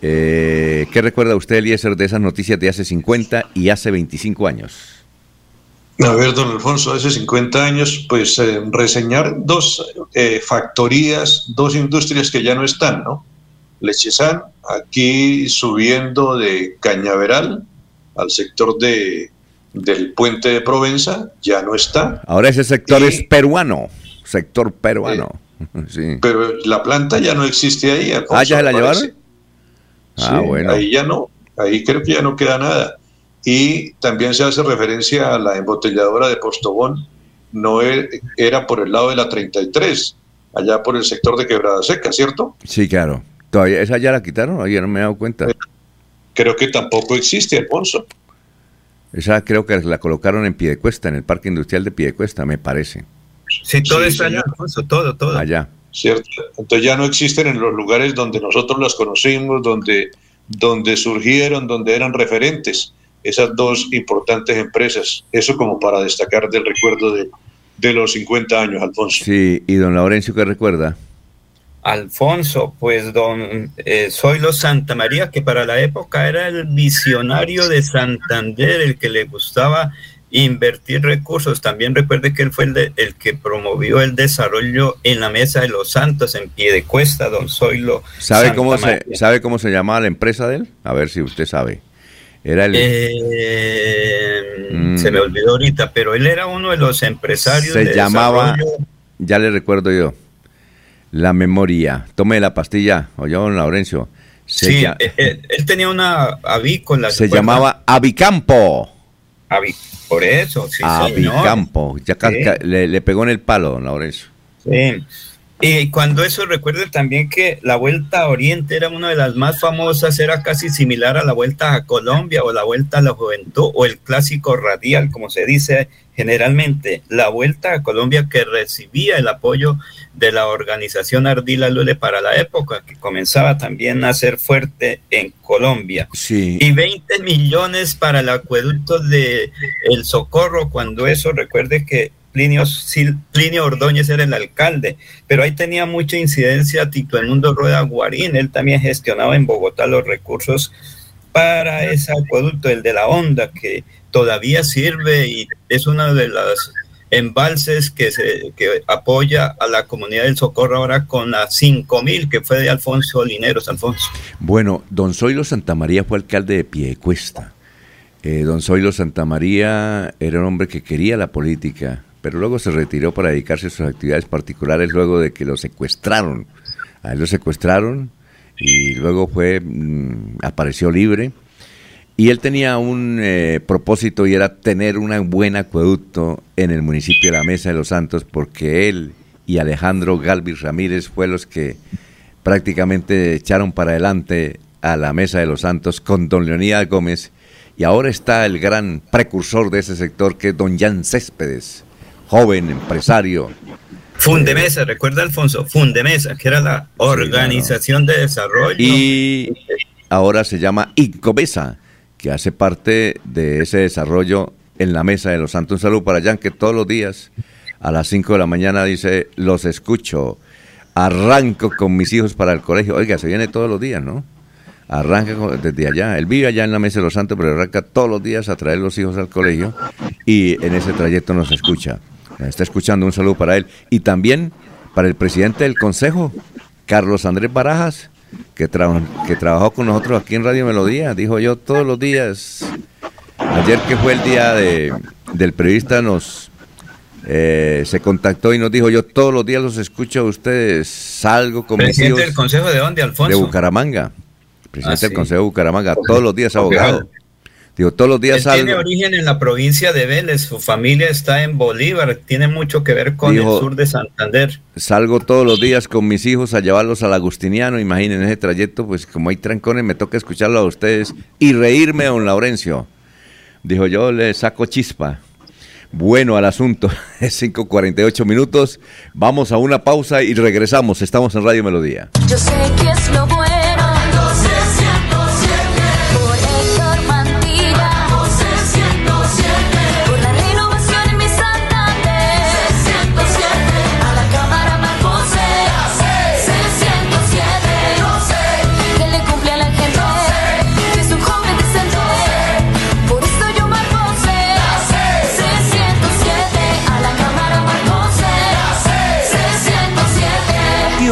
Eh, ¿Qué recuerda usted, Eliezer, de esas noticias de hace 50 y hace 25 años? A ver, don Alfonso, hace 50 años, pues eh, reseñar dos eh, factorías, dos industrias que ya no están, ¿no? Lechezán, aquí subiendo de Cañaveral al sector de, del puente de Provenza, ya no está. Ahora ese sector es peruano, sector peruano. <laughs> sí. Pero la planta ya no existe ahí. ah, ya se la llevaron. Ah, bueno. Ahí ya no, ahí creo que ya no queda nada. Y también se hace referencia a la embotelladora de Postobón, no e, era por el lado de la 33, allá por el sector de Quebrada Seca, ¿cierto? Sí, claro. ¿Todavía esa ya la quitaron? Ayer no me he dado cuenta. Creo que tampoco existe, Alfonso. Esa creo que la colocaron en Piedecuesta, en el Parque Industrial de Piedecuesta, me parece. Sí, todo está allá, Alfonso, todo, todo. Allá. ¿cierto? Entonces ya no existen en los lugares donde nosotros las conocimos, donde, donde surgieron, donde eran referentes esas dos importantes empresas. Eso como para destacar del recuerdo de, de los 50 años, Alfonso. Sí, y don Laurencio, ¿qué recuerda? Alfonso, pues don eh, Zoilo Santa María, que para la época era el visionario de Santander, el que le gustaba invertir recursos. También recuerde que él fue el, el, que promovió el desarrollo en la Mesa de los Santos en pie de cuesta, don Zoilo. ¿Sabe, cómo se, ¿Sabe cómo se llamaba la empresa de él? A ver si usted sabe. Era el... Eh, mm. Se me olvidó ahorita, pero él era uno de los empresarios. Se llamaba, ya le recuerdo yo, la memoria. Tome la pastilla, oye, don Laurencio. sí, eh, eh, él, tenía una avícola. Se llamaba Avicampo. por eso, sí, Avicampo. Ya le, le, pegó en el palo, don Laurencio. Sí. Y cuando eso recuerde también que la Vuelta a Oriente era una de las más famosas, era casi similar a la Vuelta a Colombia o la Vuelta a la Juventud o el clásico radial, como se dice generalmente. La Vuelta a Colombia que recibía el apoyo de la organización Ardila Lule para la época, que comenzaba también a ser fuerte en Colombia. Sí. Y 20 millones para el acueducto de El Socorro, cuando eso recuerde que Plinio, Plinio Ordóñez era el alcalde, pero ahí tenía mucha incidencia Tito el Mundo Rueda Guarín, él también gestionaba en Bogotá los recursos para ese acueducto, el de la Onda, que todavía sirve y es uno de los embalses que, se, que apoya a la comunidad del Socorro ahora con la 5000 que fue de Alfonso Lineros, Alfonso. Bueno, don Zoilo Santamaría fue alcalde de Piedecuesta. Eh, don Zoilo Santamaría era un hombre que quería la política, pero luego se retiró para dedicarse a sus actividades particulares luego de que lo secuestraron. A él lo secuestraron y luego fue mm, apareció libre. Y él tenía un eh, propósito y era tener un buen acueducto en el municipio de La Mesa de los Santos porque él y Alejandro Galvis Ramírez fue los que prácticamente echaron para adelante a la Mesa de los Santos con don Leonidas Gómez y ahora está el gran precursor de ese sector que es don Jan Céspedes, joven empresario. Fundemesa, recuerda Alfonso, Fundemesa, que era la organización de desarrollo. Y ahora se llama Incomesa, que hace parte de ese desarrollo en la Mesa de los Santos. Un saludo para Jan, que todos los días a las 5 de la mañana dice, los escucho, arranco con mis hijos para el colegio. Oiga, se viene todos los días, ¿no? Arranca desde allá. Él vive allá en la Mesa de los Santos, pero arranca todos los días a traer los hijos al colegio y en ese trayecto nos escucha. Nos está escuchando, un saludo para él. Y también para el presidente del Consejo, Carlos Andrés Barajas, que, que trabajó con nosotros aquí en Radio Melodía. Dijo yo todos los días, ayer que fue el día de, del periodista, nos eh, se contactó y nos dijo, yo todos los días los escucho a ustedes, salgo con ¿Presidente del Consejo de dónde, Alfonso? De Bucaramanga. Presidente ah, del Consejo de Bucaramanga, todos los días abogado. Digo, todos los días Él tiene origen en la provincia de Vélez, su familia está en Bolívar, tiene mucho que ver con el sur de Santander. Salgo todos los días con mis hijos a llevarlos al Agustiniano, imaginen ese trayecto, pues como hay trancones, me toca escucharlo a ustedes y reírme, don Laurencio. Dijo, yo le saco chispa. Bueno, al asunto, <laughs> es 5.48 minutos, vamos a una pausa y regresamos, estamos en Radio Melodía. Yo sé que es lo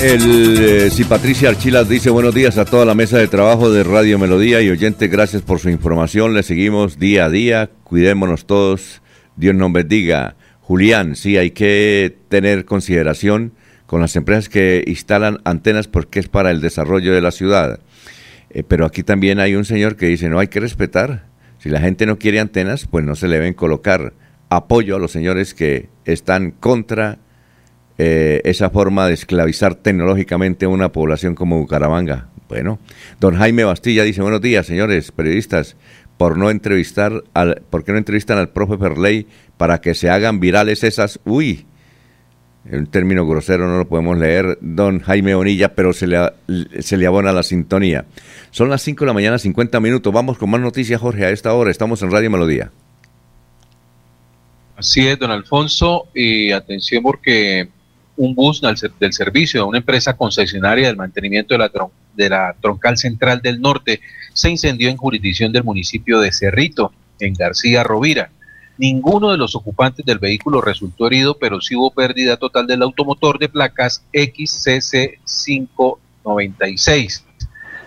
El, eh, si Patricia Archilas dice buenos días a toda la mesa de trabajo de Radio Melodía y oyente, gracias por su información, le seguimos día a día, cuidémonos todos, Dios nos bendiga. Julián, sí, hay que tener consideración con las empresas que instalan antenas porque es para el desarrollo de la ciudad. Eh, pero aquí también hay un señor que dice, no hay que respetar, si la gente no quiere antenas, pues no se le deben colocar apoyo a los señores que están contra eh, esa forma de esclavizar tecnológicamente a una población como Bucaramanga. Bueno, don Jaime Bastilla dice, buenos días, señores periodistas, por no entrevistar al, ¿por qué no entrevistan al profe Perley para que se hagan virales esas, uy, un término grosero no lo podemos leer, don Jaime Bonilla, pero se le, se le abona la sintonía. Son las 5 de la mañana, 50 minutos. Vamos con más noticias, Jorge, a esta hora. Estamos en Radio Melodía. Así es, don Alfonso, y atención porque un bus del, servicio de una empresa concesionaria del mantenimiento de la, de la troncal central del norte se incendió en jurisdicción del municipio de Cerrito, en García Rovira. Ninguno de los ocupantes del vehículo resultó herido, pero sí hubo pérdida total del automotor de placas XCC 596.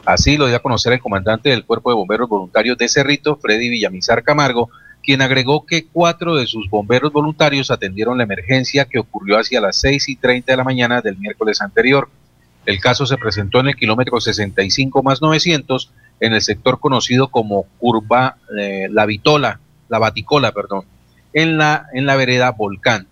Así lo dio a conocer el comandante del Cuerpo de Bomberos Voluntarios de Cerrito, Freddy Villamizar Camargo, quien agregó que cuatro de sus bomberos voluntarios atendieron la emergencia que ocurrió hacia las 6 y 30 de la mañana del miércoles anterior. El caso se presentó en el kilómetro 65 más 900 en el sector conocido como Curva eh, La Vitola, La Baticola, perdón, en la, en la vereda Volcán.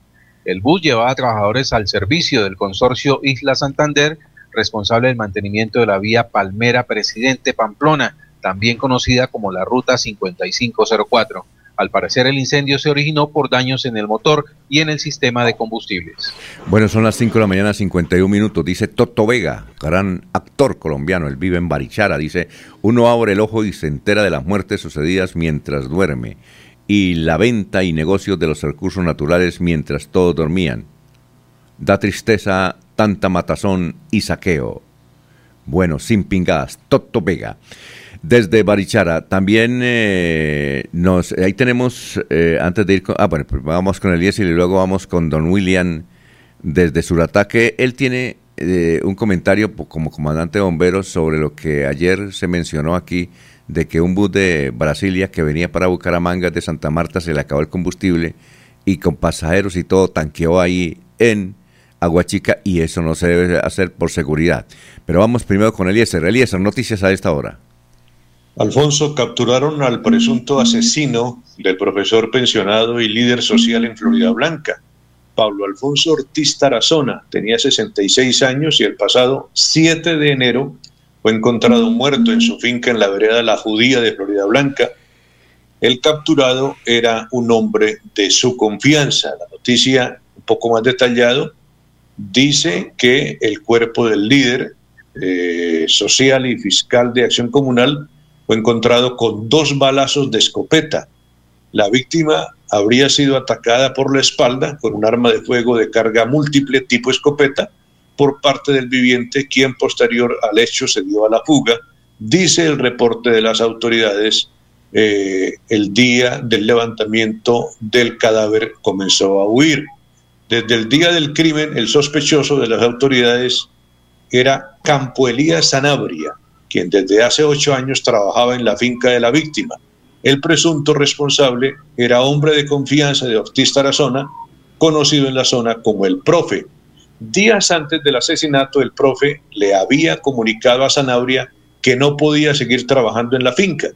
El bus llevaba a trabajadores al servicio del consorcio Isla Santander, responsable del mantenimiento de la vía Palmera Presidente Pamplona, también conocida como la Ruta 5504. Al parecer el incendio se originó por daños en el motor y en el sistema de combustibles. Bueno, son las 5 de la mañana, 51 minutos. Dice Toto Vega, gran actor colombiano, él vive en Barichara. Dice, uno abre el ojo y se entera de las muertes sucedidas mientras duerme y la venta y negocios de los recursos naturales mientras todos dormían. Da tristeza tanta matazón y saqueo. Bueno, sin pingadas, Toto Vega desde Barichara. También eh, nos, ahí tenemos, eh, antes de ir con, ah, bueno, pues vamos con Elías y luego vamos con Don William desde Surataque. Él tiene eh, un comentario como comandante de bomberos sobre lo que ayer se mencionó aquí de que un bus de Brasilia que venía para Bucaramanga de Santa Marta se le acabó el combustible y con pasajeros y todo tanqueó ahí en Aguachica y eso no se debe hacer por seguridad. Pero vamos primero con Eliezer. Eliezer, noticias a esta hora. Alfonso, capturaron al presunto asesino del profesor pensionado y líder social en Florida Blanca. Pablo Alfonso Ortiz Tarazona tenía 66 años y el pasado 7 de enero fue encontrado muerto en su finca en la vereda La Judía de Florida Blanca. El capturado era un hombre de su confianza. La noticia, un poco más detallado, dice que el cuerpo del líder eh, social y fiscal de acción comunal fue encontrado con dos balazos de escopeta. La víctima habría sido atacada por la espalda con un arma de fuego de carga múltiple tipo escopeta por parte del viviente, quien posterior al hecho se dio a la fuga. Dice el reporte de las autoridades, eh, el día del levantamiento del cadáver comenzó a huir. Desde el día del crimen, el sospechoso de las autoridades era Campo Elías Sanabria, quien desde hace ocho años trabajaba en la finca de la víctima. El presunto responsable era hombre de confianza de Ortiz Tarazona, conocido en la zona como el profe. Días antes del asesinato, el profe le había comunicado a Sanabria que no podía seguir trabajando en la finca.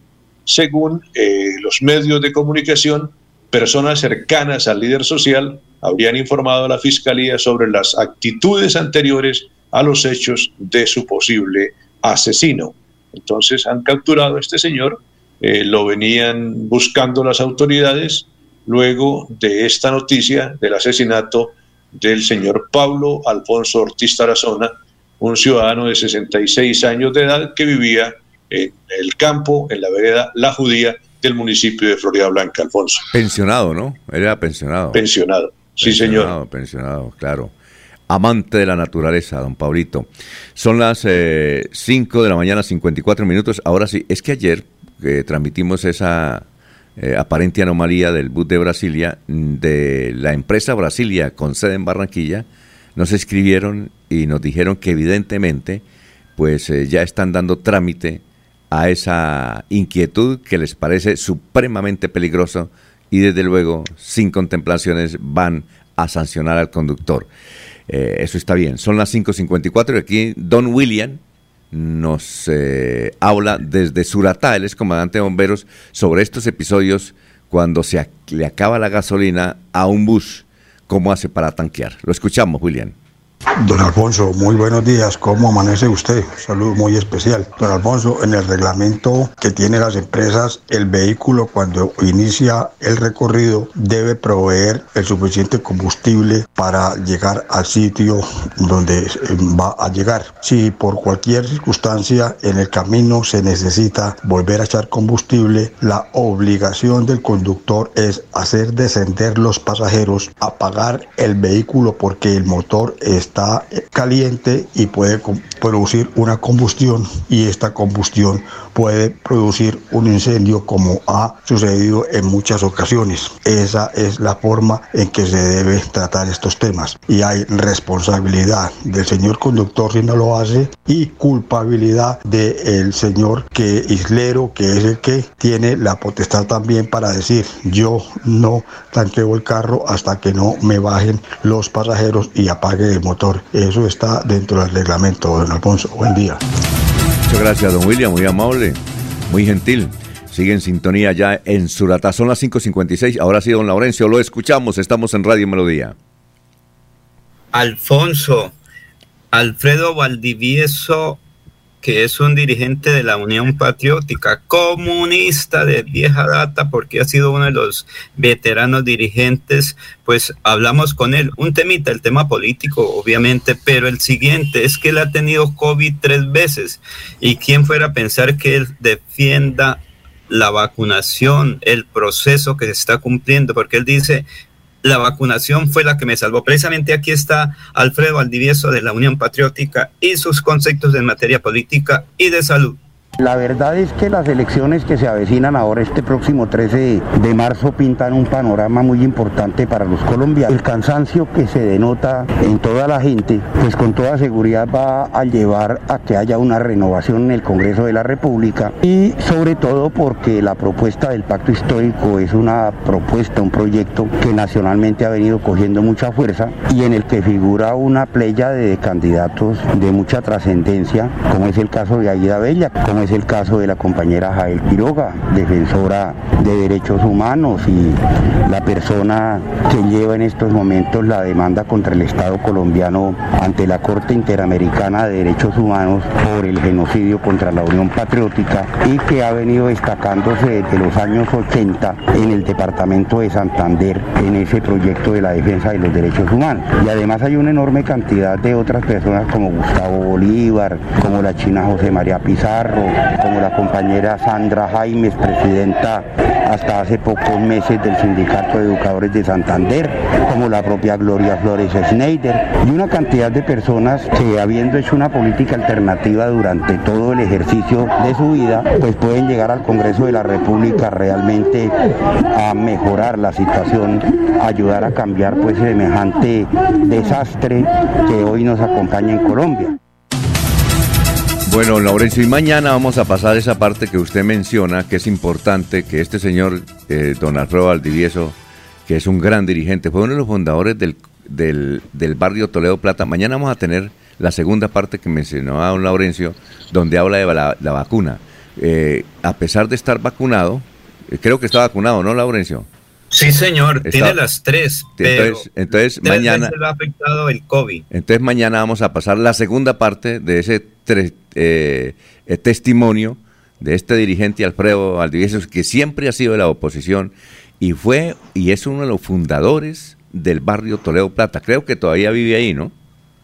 Según eh, los medios de comunicación, personas cercanas al líder social habrían informado a la fiscalía sobre las actitudes anteriores a los hechos de su posible asesino. Entonces han capturado a este señor, eh, lo venían buscando las autoridades luego de esta noticia del asesinato del señor Pablo Alfonso Ortiz Tarazona, un ciudadano de 66 años de edad que vivía en el campo, en la vereda La Judía del municipio de Florida Blanca, Alfonso. Pensionado, ¿no? Era pensionado. Pensionado, sí señor. Pensionado, claro amante de la naturaleza, don Paulito. Son las 5 eh, de la mañana, 54 minutos. Ahora sí, es que ayer eh, transmitimos esa eh, aparente anomalía del bus de Brasilia, de la empresa Brasilia con sede en Barranquilla, nos escribieron y nos dijeron que evidentemente pues ya están dando trámite a esa inquietud que les parece supremamente peligroso y desde luego sin contemplaciones van a sancionar al conductor. Eh, eso está bien. Son las 5.54 y aquí Don William nos eh, habla desde Suratá, él es comandante de bomberos, sobre estos episodios cuando se le acaba la gasolina a un bus, cómo hace para tanquear. Lo escuchamos, William. Don Alfonso, muy buenos días. ¿Cómo amanece usted? Salud muy especial. Don Alfonso, en el reglamento que tienen las empresas, el vehículo cuando inicia el recorrido debe proveer el suficiente combustible para llegar al sitio donde eh, va a llegar. Si por cualquier circunstancia en el camino se necesita volver a echar combustible, la obligación del conductor es hacer descender los pasajeros, apagar el vehículo porque el motor está está caliente y puede producir una combustión y esta combustión puede producir un incendio como ha sucedido en muchas ocasiones. Esa es la forma en que se debe tratar estos temas y hay responsabilidad del señor conductor si no lo hace y culpabilidad del señor que islero que es el que tiene la potestad también para decir yo no tanqueo el carro hasta que no me bajen los pasajeros y apague el motor eso está dentro del reglamento, don Alfonso. Buen día. Muchas gracias, don William, muy amable, muy gentil. Sigue en sintonía ya en Suratá. Son las 5.56. Ahora sí, don Laurencio, lo escuchamos. Estamos en Radio Melodía. Alfonso, Alfredo Valdivieso que es un dirigente de la Unión Patriótica, comunista de vieja data, porque ha sido uno de los veteranos dirigentes, pues hablamos con él. Un temita, el tema político, obviamente, pero el siguiente es que él ha tenido COVID tres veces. ¿Y quién fuera a pensar que él defienda la vacunación, el proceso que se está cumpliendo? Porque él dice, la vacunación fue la que me salvó. Precisamente aquí está Alfredo Aldivieso de la Unión Patriótica y sus conceptos en materia política y de salud. La verdad es que las elecciones que se avecinan ahora este próximo 13 de marzo pintan un panorama muy importante para los colombianos. El cansancio que se denota en toda la gente, pues con toda seguridad va a llevar a que haya una renovación en el Congreso de la República y sobre todo porque la propuesta del pacto histórico es una propuesta, un proyecto que nacionalmente ha venido cogiendo mucha fuerza y en el que figura una playa de candidatos de mucha trascendencia, como es el caso de Aguida Bella, como es el caso de la compañera Jael Quiroga, defensora de derechos humanos y la persona que lleva en estos momentos la demanda contra el Estado colombiano ante la Corte Interamericana de Derechos Humanos por el genocidio contra la Unión Patriótica y que ha venido destacándose desde los años 80 en el departamento de Santander en ese proyecto de la defensa de los derechos humanos. Y además hay una enorme cantidad de otras personas como Gustavo Bolívar, como la china José María Pizarro, como la compañera Sandra Jaimes, presidenta hasta hace pocos meses del Sindicato de Educadores de Santander, como la propia Gloria Flores Schneider, y una cantidad de personas que habiendo hecho una política alternativa durante todo el ejercicio de su vida, pues pueden llegar al Congreso de la República realmente a mejorar la situación, ayudar a cambiar pues semejante desastre que hoy nos acompaña en Colombia. Bueno, Laurencio, y mañana vamos a pasar esa parte que usted menciona, que es importante, que este señor, eh, don Alfredo Valdivieso, que es un gran dirigente, fue uno de los fundadores del, del, barrio Toledo Plata. Mañana vamos a tener la segunda parte que mencionó a don Laurencio, donde habla de la, la vacuna. Eh, a pesar de estar vacunado, eh, creo que está vacunado, ¿no, Laurencio? Sí, señor, tiene las tres. Entonces, entonces mañana. Le ha afectado el COVID. Entonces, mañana vamos a pasar la segunda parte de ese eh, eh, testimonio de este dirigente Alfredo Valdivieso, que siempre ha sido de la oposición y fue y es uno de los fundadores del barrio Toledo Plata. Creo que todavía vive ahí, ¿no?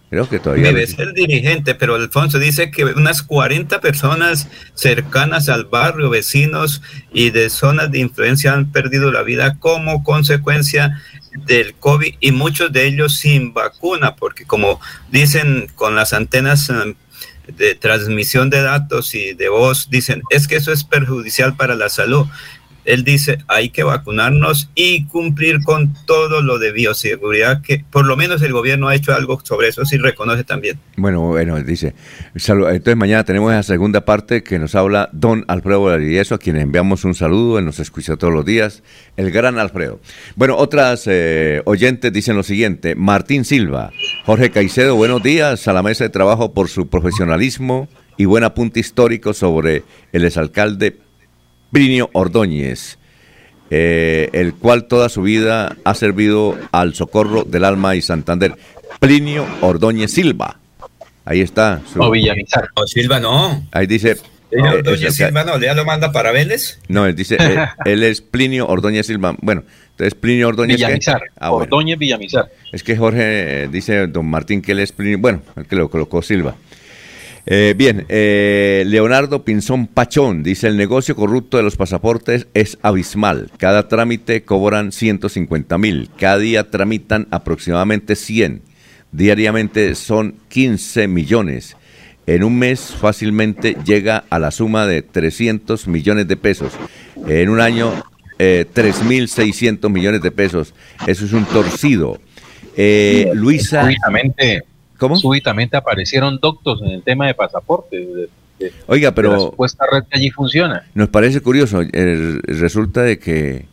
Creo que todavía. Debe ser dirigente, pero Alfonso dice que unas 40 personas cercanas al barrio, vecinos y de zonas de influencia han perdido la vida como consecuencia del COVID y muchos de ellos sin vacuna, porque como dicen con las antenas eh, de transmisión de datos y de voz, dicen, es que eso es perjudicial para la salud él dice hay que vacunarnos y cumplir con todo lo de bioseguridad que por lo menos el gobierno ha hecho algo sobre eso, sí reconoce también. Bueno, bueno, dice, entonces mañana tenemos esa segunda parte que nos habla don Alfredo Valdivieso, a quien enviamos un saludo, él nos escucha todos los días, el gran Alfredo. Bueno, otras eh, oyentes dicen lo siguiente, Martín Silva, Jorge Caicedo, buenos días a la mesa de trabajo por su profesionalismo y buen apunte histórico sobre el exalcalde Plinio Ordóñez, eh, el cual toda su vida ha servido al socorro del alma y Santander. Plinio Ordóñez Silva. Ahí está. Su... O Villamizar. O Silva no. Ahí dice. Ordóñez Silva no, ¿ya lo manda para Vélez? No, él dice, <laughs> él, es Plinio Ordóñez Silva. Bueno, entonces Plinio Ordóñez. Villamizar. Ah, Ordóñez Villamizar. Es que Jorge eh, dice, don Martín, que él es Plinio. Bueno, el que lo colocó Silva. Eh, bien, eh, Leonardo Pinzón Pachón dice, el negocio corrupto de los pasaportes es abismal. Cada trámite cobran 150 mil. Cada día tramitan aproximadamente 100. Diariamente son 15 millones. En un mes fácilmente llega a la suma de 300 millones de pesos. En un año, eh, 3.600 millones de pesos. Eso es un torcido. Eh, Luisa... ¿Cómo? Súbitamente aparecieron doctos en el tema de pasaportes. Oiga, pero. la supuesta red que allí funciona. Nos parece curioso. resulta de que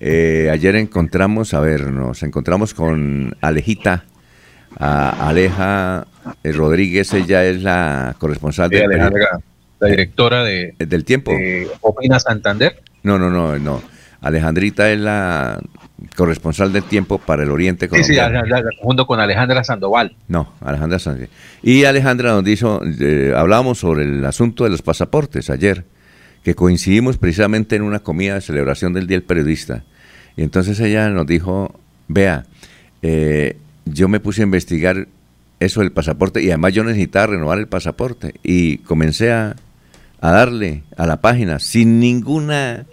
eh, ayer encontramos, a ver, nos encontramos con Alejita. Aleja eh, Rodríguez, ella es la corresponsal de. la directora de, eh, del tiempo. Opina Santander. No, no, no, no. Alejandrita es la corresponsal del tiempo para el Oriente colombiano. Sí, sí, junto con Alejandra Sandoval. No, Alejandra Sandoval. Y Alejandra nos dijo, eh, hablábamos sobre el asunto de los pasaportes ayer, que coincidimos precisamente en una comida de celebración del Día del Periodista. Y entonces ella nos dijo, vea, eh, yo me puse a investigar eso del pasaporte y además yo necesitaba renovar el pasaporte y comencé a, a darle a la página sin ninguna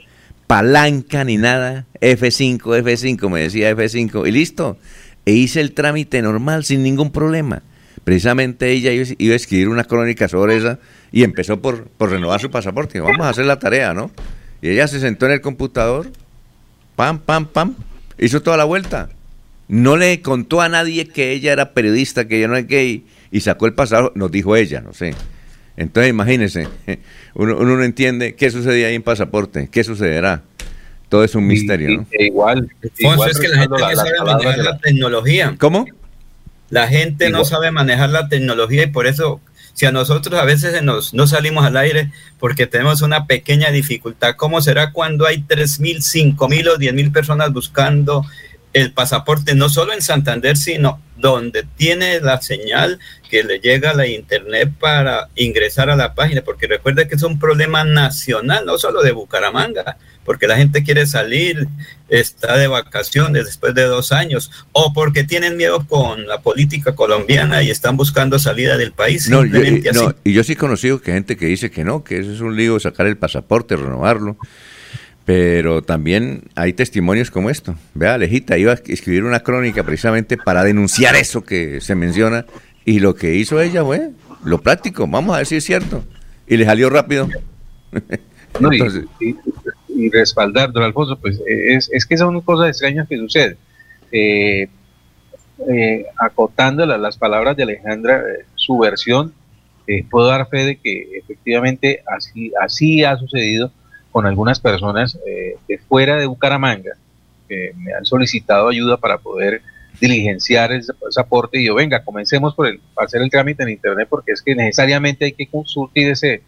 palanca ni nada, F5, F5, me decía F5, y listo. E hice el trámite normal, sin ningún problema. precisamente ella iba a escribir una crónica sobre esa y empezó por, por renovar su pasaporte. Vamos a hacer la tarea, ¿no? Y ella se sentó en el computador, pam, pam, pam, hizo toda la vuelta. No le contó a nadie que ella era periodista, que ella no es gay, y sacó el pasado, nos dijo ella, no sé. Entonces imagínense, uno, uno no entiende qué sucedía ahí en pasaporte, qué sucederá. Todo es un misterio, ¿no? E igual, es que la gente no sabe manejar la- la tecnología. ¿Cómo? La gente no sabe manejar la tecnología y por eso, si a nosotros a veces nos, no salimos al aire porque tenemos una pequeña dificultad, ¿cómo será cuando hay 3.000, 5.000 o 10.000 personas buscando el pasaporte, no solo en Santander, sino donde tiene la señal que le llega a la internet para ingresar a la página? Porque recuerda que es un problema nacional, no solo de Bucaramanga, porque la gente quiere salir, está de vacaciones después de dos años, o porque tienen miedo con la política colombiana y están buscando salida del país. No, yo, y yo sí he conocido que gente que dice que no, que eso es un lío sacar el pasaporte, renovarlo. Pero también hay testimonios como esto. Vea, Alejita iba a escribir una crónica precisamente para denunciar eso que se menciona. Y lo que hizo ella fue lo práctico, vamos a ver si es cierto. Y le salió rápido. <laughs> No, y, Entonces- y- y respaldar, don Alfonso, pues eh, es, es que son cosas extrañas que suceden. Eh, eh, acotando la- las palabras de Alejandra, eh, su versión, eh, puedo dar fe de que efectivamente así, así ha sucedido con algunas personas eh, de fuera de Bucaramanga que me han solicitado ayuda para poder diligenciar ese pasaporte y yo, venga, comencemos por el, hacer el trámite en internet porque es que necesariamente hay que surtir ese,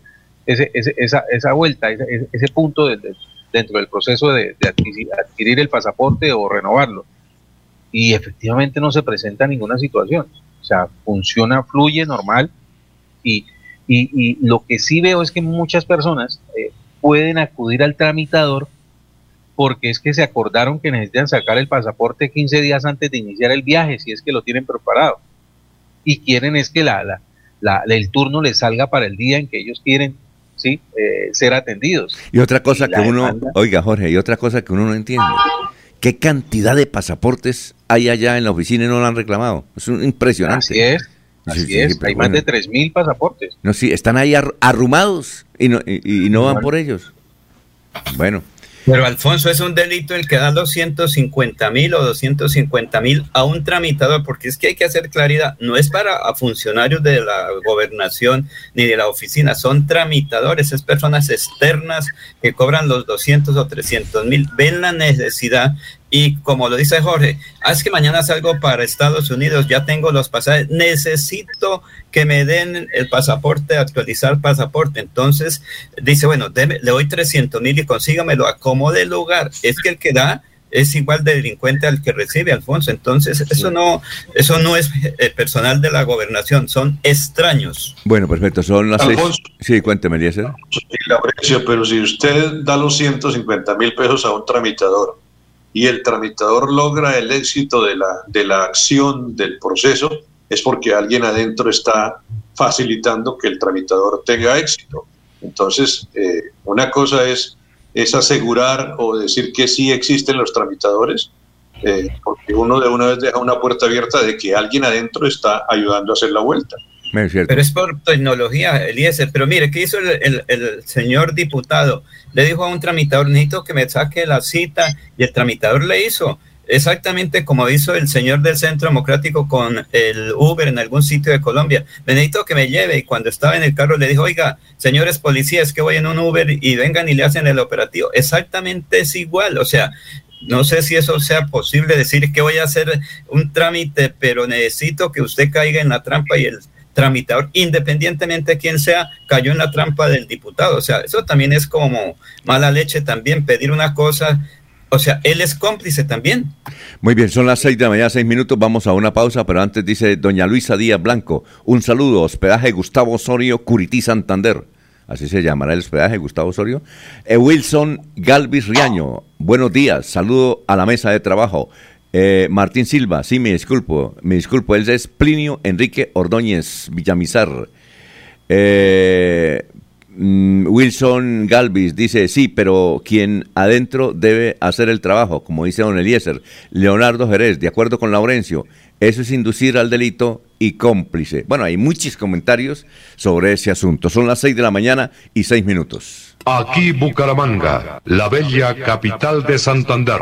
ese, ese- esa, esa vuelta, ese, punto de- de- dentro del proceso de, de adquirir, adquirir el pasaporte o renovarlo. Y efectivamente no se presenta ninguna situación. O sea, funciona, fluye normal. Y, y, y lo que sí veo es que muchas personas eh, pueden acudir al tramitador porque es que se acordaron que necesitan sacar el pasaporte 15 días antes de iniciar el viaje, si es que lo tienen preparado. Y quieren es que la, la, la- el turno les salga para el día en que ellos quieren ¿sí? Eh, ser atendidos. Y otra cosa Y que uno, demanda- oiga Jorge, y otra cosa que uno no entiende. ¿Qué cantidad de pasaportes hay allá en la oficina y no lo han reclamado? Es un- impresionante. Así es, así Sí, sí, es. pero Hay más bueno. de 3.000 pasaportes. No, sí, están ahí ar- arrumados y no, y, y no van por ellos. Bueno, Pero Alfonso, es un delito el que da 250 mil o 250 mil a un tramitador, porque es que hay que hacer claridad, no es para a funcionarios de la gobernación ni de la oficina, son tramitadores, es personas externas que cobran los 200 o 300 mil, ven la necesidad y como lo dice Jorge, ah, es que mañana salgo para Estados Unidos, ya tengo los pasajes, necesito que me den el pasaporte, actualizar pasaporte. Entonces dice, bueno, deme- le doy 300 mil y consígamelo, acomode el lugar. Es que el que da es igual de delincuente al que recibe, Alfonso. Entonces, eso no, eso no es eh, personal de la gobernación, son extraños. bueno, perfecto. Son las seis. Alfonso. Sí, cuénteme, Eliezer. Y Laurencio, pero si usted da los 150 mil pesos a un tramitador y el tramitador logra el éxito de la, de la acción del proceso, es porque alguien adentro está facilitando que el tramitador tenga éxito. Entonces, eh, una cosa es, es asegurar o decir que sí existen los tramitadores, eh, porque uno de una vez deja una puerta abierta de que alguien adentro está ayudando a hacer la vuelta. Pero es por tecnología, Eliezer. Pero mire, ¿qué hizo el, el- el señor diputado? Le dijo a un tramitador, necesito que me saque la cita, y el tramitador le hizo exactamente como hizo el señor del Centro Democrático con el Uber en algún sitio de Colombia. Le necesito que me lleve, y cuando estaba en el carro le dijo, oiga, señores policías, que voy en un Uber y vengan y le hacen el operativo. Exactamente es igual, o sea, no sé si eso sea posible decir que voy a hacer un trámite, pero necesito que usted caiga en la trampa y el tramitador, independientemente de quién sea, cayó en la trampa del diputado. O sea, eso también es como mala leche también, pedir una cosa. O sea, él es cómplice también. Muy bien, son las seis de la mañana, seis minutos, vamos a una pausa, pero antes dice doña Luisa Díaz Blanco, un saludo, hospedaje Gustavo Osorio, Curití, Santander. Así se llamará el hospedaje Gustavo Osorio. Eh, Wilson Galvis Riaño, buenos días, saludo a la mesa de trabajo. Eh, Martín Silva, sí, me disculpo, me disculpo, él es Plinio Enrique Ordóñez Villamizar. Eh, mm, Wilson Galvis dice, sí, pero quien adentro debe hacer el trabajo, como dice don Eliezer. Leonardo Jerez, de acuerdo con Laurencio, eso es inducir al delito y cómplice. Bueno, hay muchos comentarios sobre ese asunto. Son las 6 de la mañana y 6 minutos. Aquí Bucaramanga, la bella capital de Santander.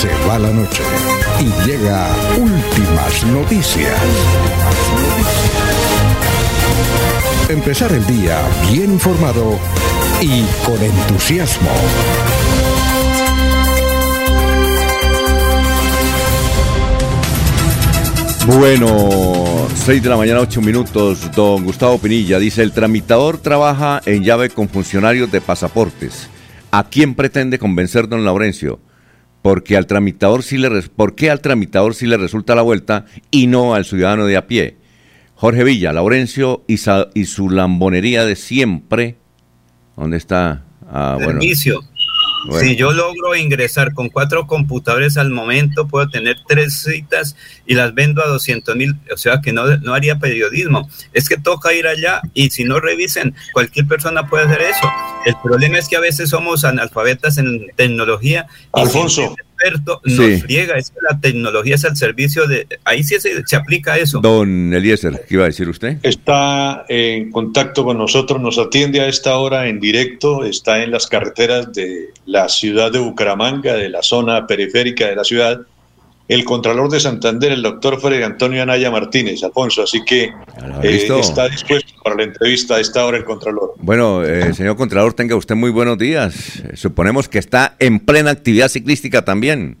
Se va la noche y llega últimas noticias. Empezar el día bien informado y con entusiasmo. Bueno, 6 de la mañana, 8 minutos. Don Gustavo Pinilla dice: el tramitador trabaja en llave con funcionarios de pasaportes. ¿A quién pretende convencer don Laurencio? Porque al tramitador sí le ¿Por qué al tramitador sí le resulta la vuelta y no al ciudadano de a pie? Jorge Villa, Laurencio y, su lambonería de siempre. ¿Dónde está? Ah. Bueno. Si yo logro ingresar con cuatro computadores al momento, puedo tener tres citas y las vendo a 200 mil. O sea que no, no haría periodismo. Es que toca ir allá y si no revisen, cualquier persona puede hacer eso. El problema es que a veces somos analfabetas en tecnología. Alfonso. Experto nos Sí. friega. Es que la tecnología es al servicio de. Ahí sí se, se aplica eso. Don Eliezer, ¿qué iba a decir usted? Está en contacto con nosotros, nos atiende a esta hora en directo, está en las carreteras de la ciudad de Bucaramanga, de la zona periférica de la ciudad, el Contralor de Santander, el doctor Freddy Antonio Anaya Martínez, Alfonso, así que eh, está dispuesto para la entrevista a esta hora el Contralor. Bueno, eh, señor Contralor, tenga usted muy buenos días. Suponemos que está en plena actividad ciclística también.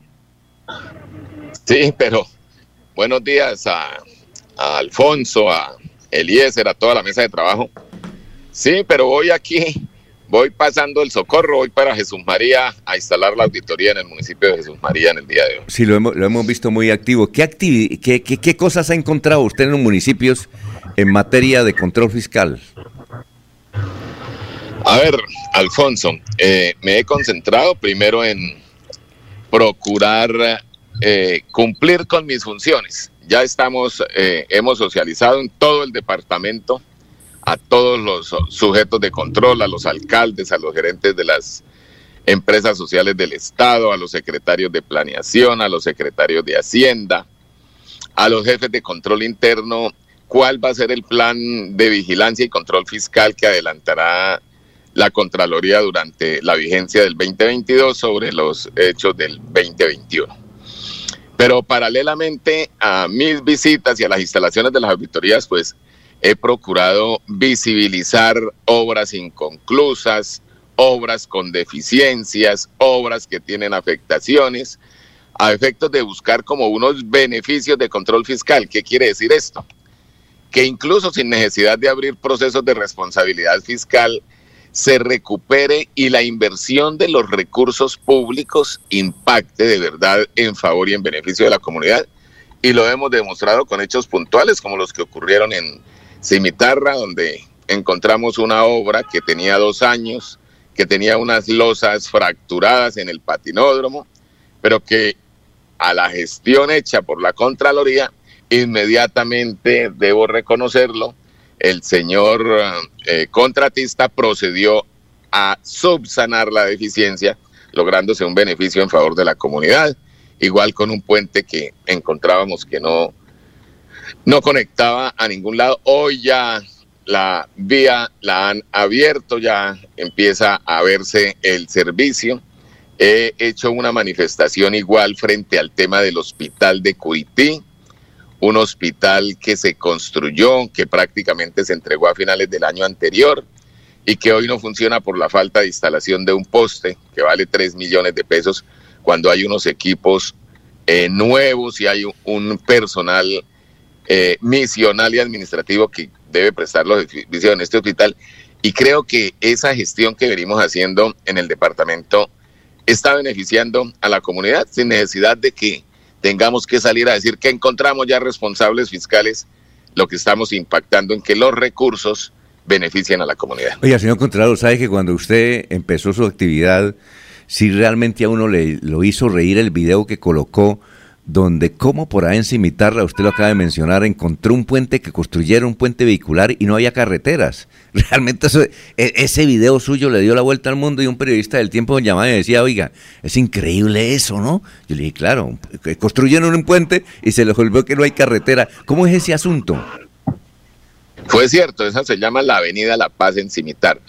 Sí, pero buenos días a, a Alfonso, a Eliezer, a toda la mesa de trabajo. Sí, pero voy aquí, voy pasando el socorro, voy para Jesús María a instalar la auditoría en el municipio de Jesús María en el día de hoy. Sí, lo hemos, lo hemos visto muy activo. ¿Qué, activi- qué, qué- qué cosas ha encontrado usted en los municipios en materia de control fiscal? A ver, Alfonso, eh, me he concentrado primero en procurar eh, cumplir con mis funciones. Ya estamos, eh, hemos socializado en todo el departamento a todos los sujetos de control, a los alcaldes, a los gerentes de las empresas sociales del Estado, a los secretarios de planeación, a los secretarios de Hacienda, a los jefes de control interno, cuál va a ser el plan de vigilancia y control fiscal que adelantará la Contraloría durante la vigencia del 2022 sobre los hechos del 2021. Pero paralelamente a mis visitas y a las instalaciones de las auditorías, pues he procurado visibilizar obras inconclusas, obras con deficiencias, obras que tienen afectaciones, a efectos de buscar como unos beneficios de control fiscal. ¿Qué quiere decir esto? Que incluso sin necesidad de abrir procesos de responsabilidad fiscal, se recupere y la inversión de los recursos públicos impacte de verdad en favor y en beneficio de la comunidad. Y lo hemos demostrado con hechos puntuales como los que ocurrieron en Cimitarra, donde encontramos una obra que tenía dos años, que tenía unas losas fracturadas en el patinódromo, pero que a la gestión hecha por la Contraloría, inmediatamente, debo reconocerlo, el señor eh, contratista procedió a subsanar la deficiencia, lográndose un beneficio en favor de la comunidad. Igual con un puente que encontrábamos que no, no conectaba a ningún lado. Hoy ya la vía la han abierto, ya empieza a verse el servicio. He hecho una manifestación igual frente al tema del hospital de Cuití, un hospital que se construyó, que prácticamente se entregó a finales del año anterior y que hoy no funciona por la falta de instalación de un poste que vale 3 millones de pesos cuando hay unos equipos eh, nuevos y hay un personal eh, misional y administrativo que debe prestar los servicios en este hospital. Y creo que esa gestión que venimos haciendo en el departamento está beneficiando a la comunidad sin necesidad de que tengamos que salir a decir que encontramos ya responsables fiscales, lo que estamos impactando en que los recursos beneficien a la comunidad. Oiga, señor Contralor, ¿sabe que cuando usted empezó su actividad, si realmente a uno le lo hizo reír el video que colocó, donde como por ahí usted lo acaba de mencionar, encontró un puente que construyeron un puente vehicular y no había carreteras. <laughs> Realmente e- ese video suyo le dio la vuelta al mundo y un periodista del tiempo llamaba y decía, oiga, es increíble eso, ¿no? Yo le dije, claro, construyeron un puente y se les olvidó que no hay carretera. ¿Cómo es ese asunto? Fue cierto, esa se llama la Avenida La Paz en Cimitarra.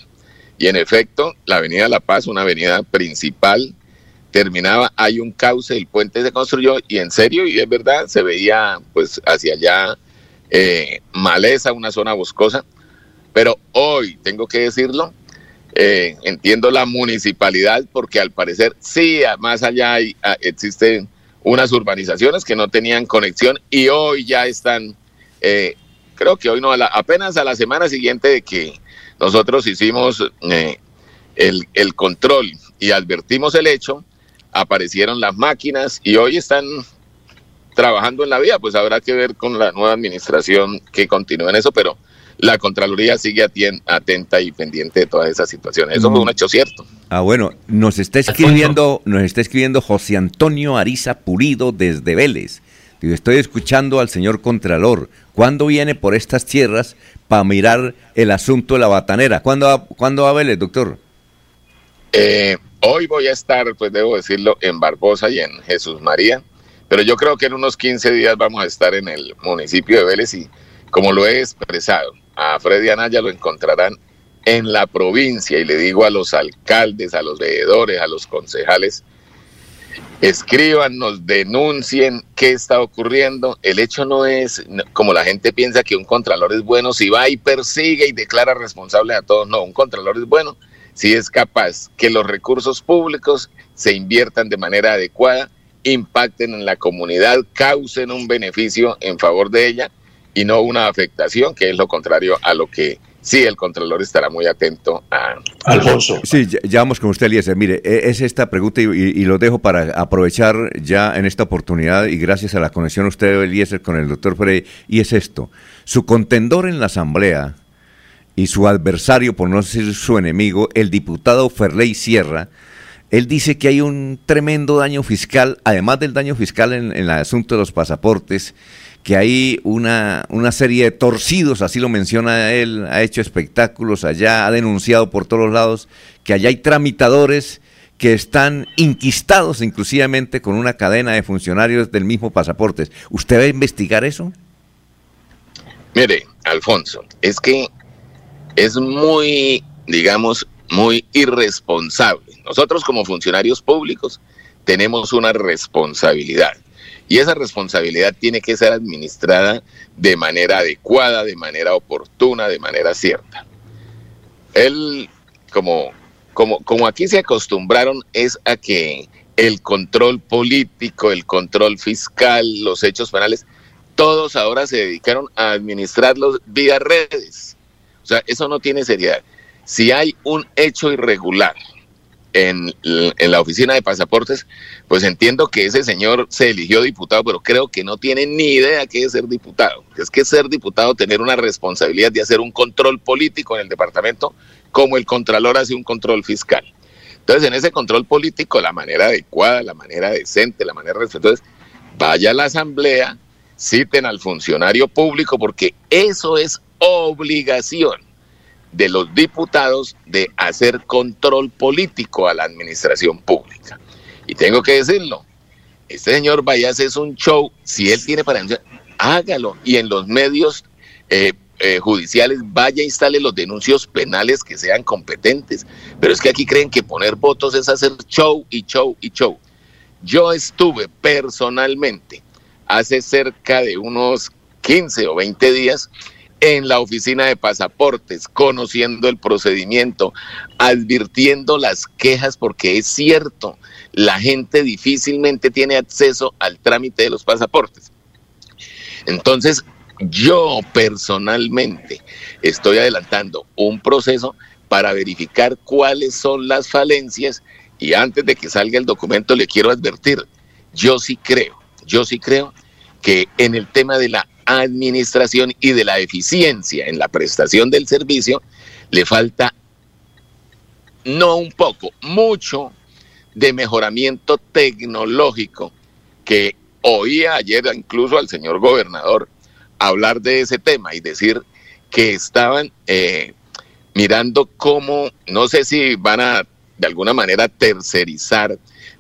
Y en efecto, la Avenida La Paz, una avenida principal, terminaba, hay un cauce, el puente se construyó y en serio, y es verdad, se veía pues hacia allá eh, maleza, una zona boscosa. Pero hoy, tengo que decirlo, eh, entiendo la municipalidad porque al parecer sí, más allá hay, existen unas urbanizaciones que no tenían conexión y hoy ya están, eh, creo que hoy no, a la- apenas a la semana siguiente de que nosotros hicimos eh, el, el control y advertimos el hecho, aparecieron las máquinas y hoy están trabajando en la vía, pues habrá que ver con la nueva administración que continúe en eso, pero la Contraloría sigue atenta y pendiente de todas esas situaciones. Eso fue un hecho cierto. Ah, bueno, nos está escribiendo, nos está escribiendo José Antonio Ariza Pulido desde Vélez. Digo, estoy escuchando al señor Contralor. ¿Cuándo viene por estas tierras para mirar el asunto de la batanera? ¿Cuándo va, ¿cuándo va a Vélez, doctor? Eh, hoy voy a estar, pues debo decirlo, en Barbosa y en Jesús María, pero yo creo que en unos 15 días vamos a estar en el municipio de Vélez y como lo he expresado, a Freddy Anaya lo encontrarán en la provincia y le digo a los alcaldes, a los veedores, a los concejales, escriban, nos denuncien qué está ocurriendo. El hecho no es como la gente piensa que un contralor es bueno si va y persigue y declara responsable a todos. No, un contralor es bueno si es capaz que los recursos públicos se inviertan de manera adecuada, impacten en la comunidad, causen un beneficio en favor de ella y no una afectación, que es lo contrario a lo que sí el contralor estará muy atento a. Alfonso. Sí, ya, ya vamos con usted, Eliezer. Mire, e- es esta pregunta y, y- y lo dejo para aprovechar ya en esta oportunidad y gracias a la conexión usted, Eliezer, con el doctor Frey, y es esto. Su contendor en la Asamblea y su adversario, por no decir su enemigo, el diputado Ferley Sierra, él dice que hay un tremendo daño fiscal, además del daño fiscal en, el asunto de los pasaportes, que hay una, una serie de torcidos, así lo menciona él, ha hecho espectáculos allá, ha denunciado por todos lados, que allá hay tramitadores que están inquistados inclusivamente con una cadena de funcionarios del mismo pasaportes. ¿Usted va a investigar eso? Mire, Alfonso, es que es muy, digamos, muy irresponsable. Nosotros como funcionarios públicos tenemos una responsabilidad y esa responsabilidad tiene que ser administrada de manera adecuada, de manera oportuna, de manera cierta. Él, como, como, como aquí se acostumbraron, es a que el control político, el control fiscal, los hechos penales, todos ahora se dedicaron a administrarlos vía redes. Sea, eso no tiene seriedad. si hay un hecho irregular en, en la oficina de pasaportes, pues entiendo que ese señor se eligió diputado, pero creo que no tiene ni idea qué es ser diputado. Es que ser diputado, tener una responsabilidad de hacer un control político en el departamento, como el contralor hace un control fiscal. Entonces, en ese control político, la manera adecuada, la manera decente, la manera respetuosa, vaya a la asamblea, citen al funcionario público, porque eso es obligación de los diputados de hacer control político a la administración pública. Y tengo que decirlo, este señor Vallas es un show, si él tiene para hágalo. Y en los medios eh, eh, judiciales vaya, instale los denuncios penales que sean competentes. Pero es que aquí creen que poner votos es hacer show y show y show. Yo estuve personalmente hace cerca de unos 15 o 20 días en la oficina de pasaportes, conociendo el procedimiento, advirtiendo las quejas, porque es cierto, la gente difícilmente tiene acceso al trámite de los pasaportes. Entonces, yo personalmente estoy adelantando un proceso para verificar cuáles son las falencias y antes de que salga el documento le quiero advertir, yo sí creo, yo sí creo que en el tema de la administración y de la eficiencia en la prestación del servicio le falta no un poco, mucho de mejoramiento tecnológico que oía ayer incluso al señor gobernador hablar de ese tema y decir que estaban eh, mirando cómo, no sé si van a de alguna manera tercerizar,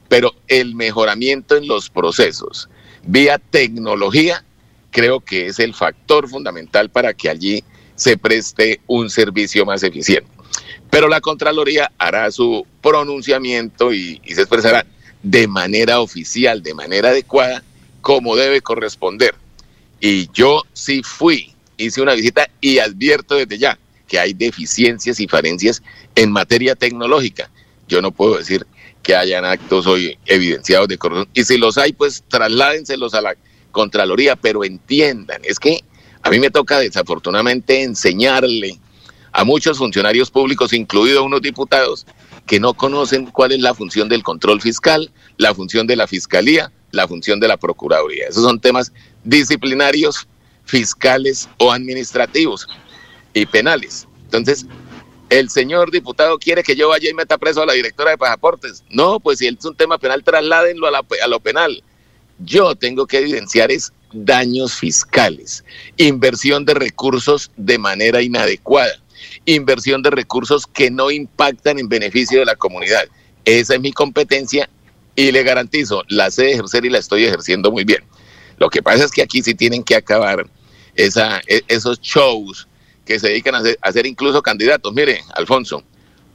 pero el mejoramiento en los procesos vía tecnología creo que es el factor fundamental para que allí se preste un servicio más eficiente. Pero la Contraloría hará su pronunciamiento y, se expresará de manera oficial, de manera adecuada, como debe corresponder. Y yo sí fui, hice una visita y advierto desde ya que hay deficiencias y falencias en materia tecnológica. Yo no puedo decir que hayan actos hoy evidenciados de corrupción. Y si los hay, pues trasládenselos a la Contraloría, pero entiendan, es que a mí me toca desafortunadamente enseñarle a muchos funcionarios públicos, incluidos unos diputados, que no conocen cuál es la función del control fiscal, la función de la fiscalía, la función de la procuraduría. Esos son temas disciplinarios, fiscales o administrativos y penales. Entonces, el señor diputado quiere que yo vaya y meta preso a la directora de pasaportes. No, pues si es un tema penal, trasládenlo a, la, a lo penal. Yo tengo que evidenciar es daños fiscales, inversión de recursos de manera inadecuada, inversión de recursos que no impactan en beneficio de la comunidad. Esa es mi competencia y le garantizo, la sé ejercer y la estoy ejerciendo muy bien. Lo que pasa es que aquí sí tienen que acabar esa, e, esos shows que se dedican a hacer, a ser incluso candidatos. Mire, Alfonso,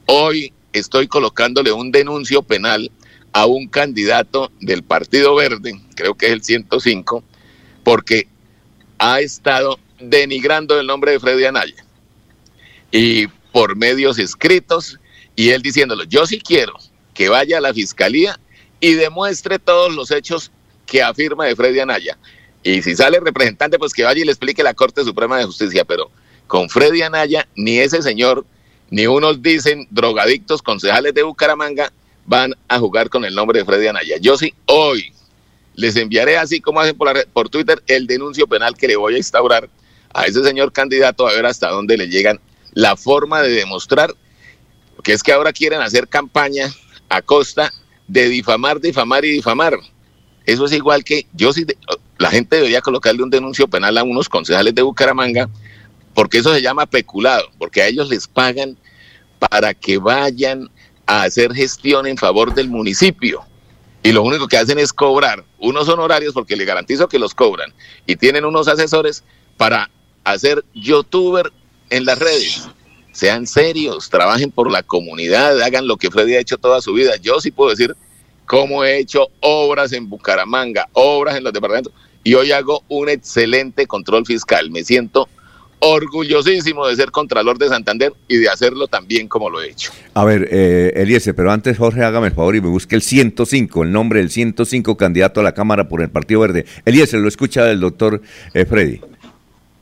hoy estoy colocándole un denuncio penal a un candidato del Partido Verde, creo que es el 105, porque ha estado denigrando el nombre de Freddy Anaya. Y por medios escritos, y él diciéndolo, yo sí quiero que vaya a la fiscalía y demuestre todos los hechos que afirma de Freddy Anaya. Y si sale representante, pues que vaya y le explique la Corte Suprema de Justicia, pero con Freddy Anaya, ni ese señor, ni unos dicen drogadictos concejales de Bucaramanga van a jugar con el nombre de Freddy Anaya. Yo sí, hoy les enviaré, así como hacen por, la por Twitter, el denuncio penal que le voy a instaurar a ese señor candidato a ver hasta dónde le llegan la forma de demostrar, que es que ahora quieren hacer campaña a costa de difamar, difamar y difamar. Eso es igual que yo sí, la gente debería colocarle un denuncio penal a unos concejales de Bucaramanga, porque eso se llama peculado, porque a ellos les pagan para que vayan a hacer gestión en favor del municipio. Y lo único que hacen es cobrar unos honorarios, porque les garantizo que los cobran, y tienen unos asesores para hacer youtuber en las redes. Sean serios, trabajen por la comunidad, hagan lo que Freddy ha hecho toda su vida. Yo sí puedo decir cómo he hecho obras en Bucaramanga, obras en los departamentos, y hoy hago un excelente control fiscal. Me siento orgullosísimo de ser Contralor de Santander y de hacerlo tan bien como lo he hecho. A ver, eh, Eliezer, pero antes Jorge, hágame el favor y me busque el 105, el nombre del 105 candidato a la Cámara por el Partido Verde. Eliezer, lo escucha el doctor eh, Freddy.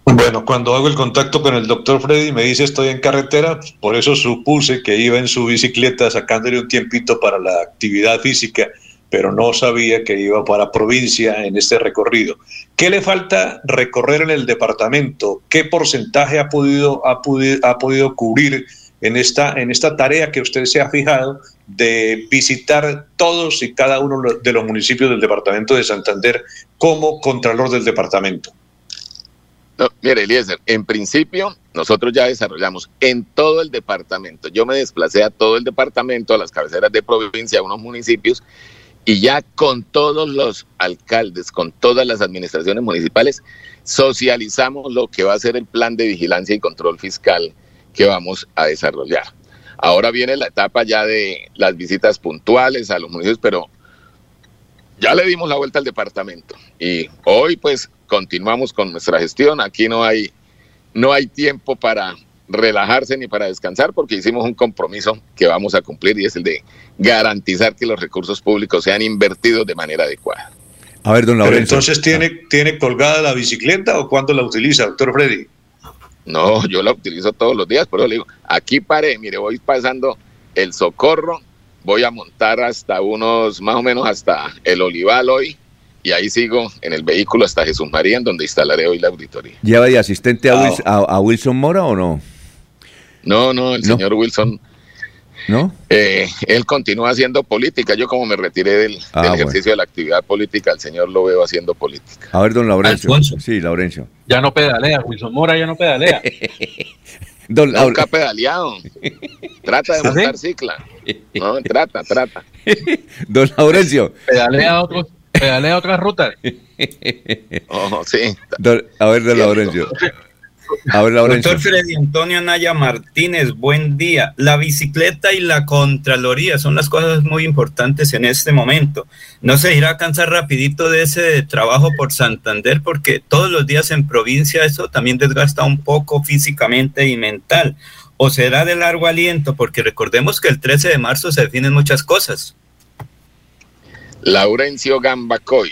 Bueno, cuando hago el contacto con el doctor Freddy me dice estoy en carretera, por eso supuse que iba en su bicicleta sacándole un tiempito para la actividad física, pero no sabía que iba para provincia en este recorrido. ¿Qué le falta recorrer en el departamento? ¿Qué porcentaje ha podido, ha podido, ha podido cubrir en esta, en esta tarea que usted se ha fijado de visitar todos y cada uno de los municipios del departamento de Santander como contralor del departamento? Mire, Eliezer, en principio nosotros ya desarrollamos en todo el departamento. Yo me desplacé a todo el departamento, a las cabeceras de provincia, a unos municipios, y ya con todos los alcaldes, con todas las administraciones municipales, socializamos lo que va a ser el plan de vigilancia y control fiscal que vamos a desarrollar. Ahora viene la etapa ya de las visitas puntuales a los municipios, pero ya le dimos la vuelta al departamento y hoy pues continuamos con nuestra gestión. Aquí no hay, no hay tiempo para relajarse ni para descansar porque hicimos un compromiso que vamos a cumplir y es el de garantizar que los recursos públicos sean invertidos de manera adecuada. A ver, don Pero Laurencio. entonces, ¿tiene, ¿tiene colgada la bicicleta o cuándo la utiliza, doctor Freddy? No, yo la utilizo todos los días, pero le digo, aquí paré, mire, voy pasando el socorro, voy a montar hasta unos, más o menos hasta el Olival hoy, y ahí sigo en el vehículo hasta Jesús María, en donde instalaré hoy la auditoría. ¿Lleva de asistente a, Wils- a- a Wilson Mora o no? No, no, el No. señor Wilson, ¿No? eh, él continúa haciendo política. Yo como me retiré del, Ah, del bueno. ejercicio de la actividad política, el señor lo veo haciendo política. A ver, don Laurencio. Alfonso. Sí, Laurencio. Ya no pedalea, Wilson Mora ya no pedalea. <laughs> Don Nunca ha pedaleado. Trata de ¿Ah, sí? montar cicla. No, trata, trata. <laughs> Don Laurencio. Pedalea, otros, pedalea otras rutas. Oh, sí. Don- a ver, don Laurencio. A ver, Laurencio. Doctor Freddy Antonio Naya Martínez, buen día. La bicicleta y la Contraloría son las cosas muy importantes en este momento. No se irá a cansar rapidito de ese trabajo por Santander porque todos los días en provincia eso también desgasta un poco físicamente y mental. O será de largo aliento porque recordemos que el 13 de marzo se definen muchas cosas. Laurencio Gambacoy.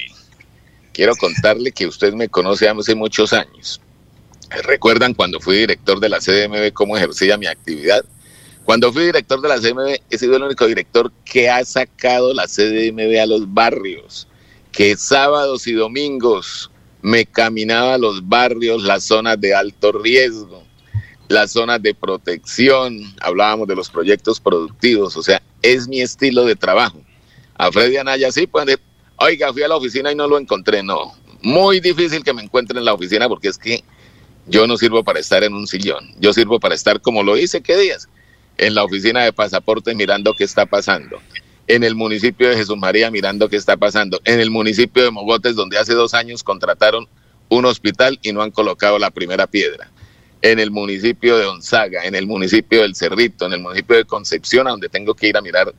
Quiero contarle que usted me conoce hace muchos años. ¿Recuerdan cuando fui director de la CDMB cómo ejercía mi actividad? Cuando fui director de la CDMB he sido el único director que ha sacado la CDMB a los barrios, que sábados y domingos me caminaba a los barrios, las zonas de alto riesgo, las zonas de protección, hablábamos de los proyectos productivos, o sea, es mi estilo de trabajo. A Freddy Anaya sí, de- oiga, fui a la oficina y no lo encontré, no. Muy difícil que me encuentre en la oficina porque es que yo no sirvo para estar en un sillón, yo sirvo para estar como lo hice, ¿qué días? En la oficina de pasaporte mirando qué está pasando, en el municipio de Jesús María mirando qué está pasando, en el municipio de Mogotes donde hace dos años contrataron un hospital y no han colocado la primera piedra, en el municipio de Onzaga, en el municipio del Cerrito, en el municipio de Concepción, a donde tengo que ir a mirar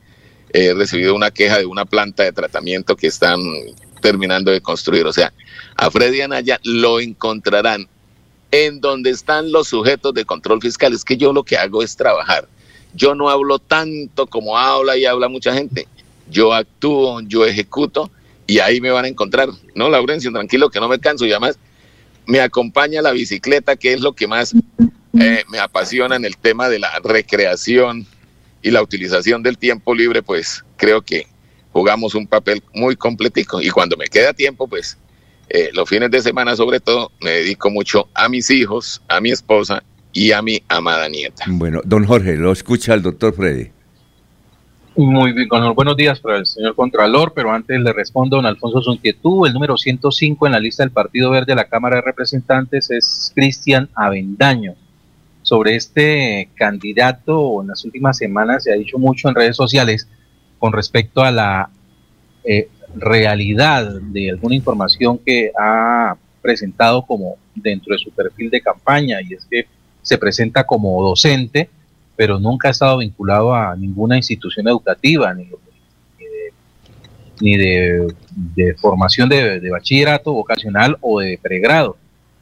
he recibido una queja de una planta de tratamiento que están terminando de construir. O sea, a Freddy Anaya lo encontrarán en donde están los sujetos de control fiscal. Es que yo lo que hago es trabajar. Yo no hablo tanto como habla y habla mucha gente. Yo actúo, yo ejecuto y ahí me van a encontrar. No, Laurencio, tranquilo que no me canso y además me acompaña la bicicleta, que es lo que más eh, me apasiona en el tema de la recreación y la utilización del tiempo libre, pues creo que jugamos un papel muy completico. Y cuando me queda tiempo, pues eh, los fines de semana sobre todo, me dedico mucho a mis hijos, a mi esposa y a mi amada nieta. Bueno, don Jorge, lo escucha el doctor Freddy. Muy bien, con los buenos días para el señor Contralor, pero antes le respondo, don Alfonso, su inquietud. El número 105 en la lista del Partido Verde de la Cámara de Representantes es Cristian Avendaño. Sobre este candidato, en las últimas semanas se ha dicho mucho en redes sociales con respecto a la eh, realidad de alguna información que ha presentado como dentro de su perfil de campaña, y es que se presenta como docente, pero nunca ha estado vinculado a ninguna institución educativa, ni, ni de, ni de- formación de, bachillerato vocacional o de pregrado.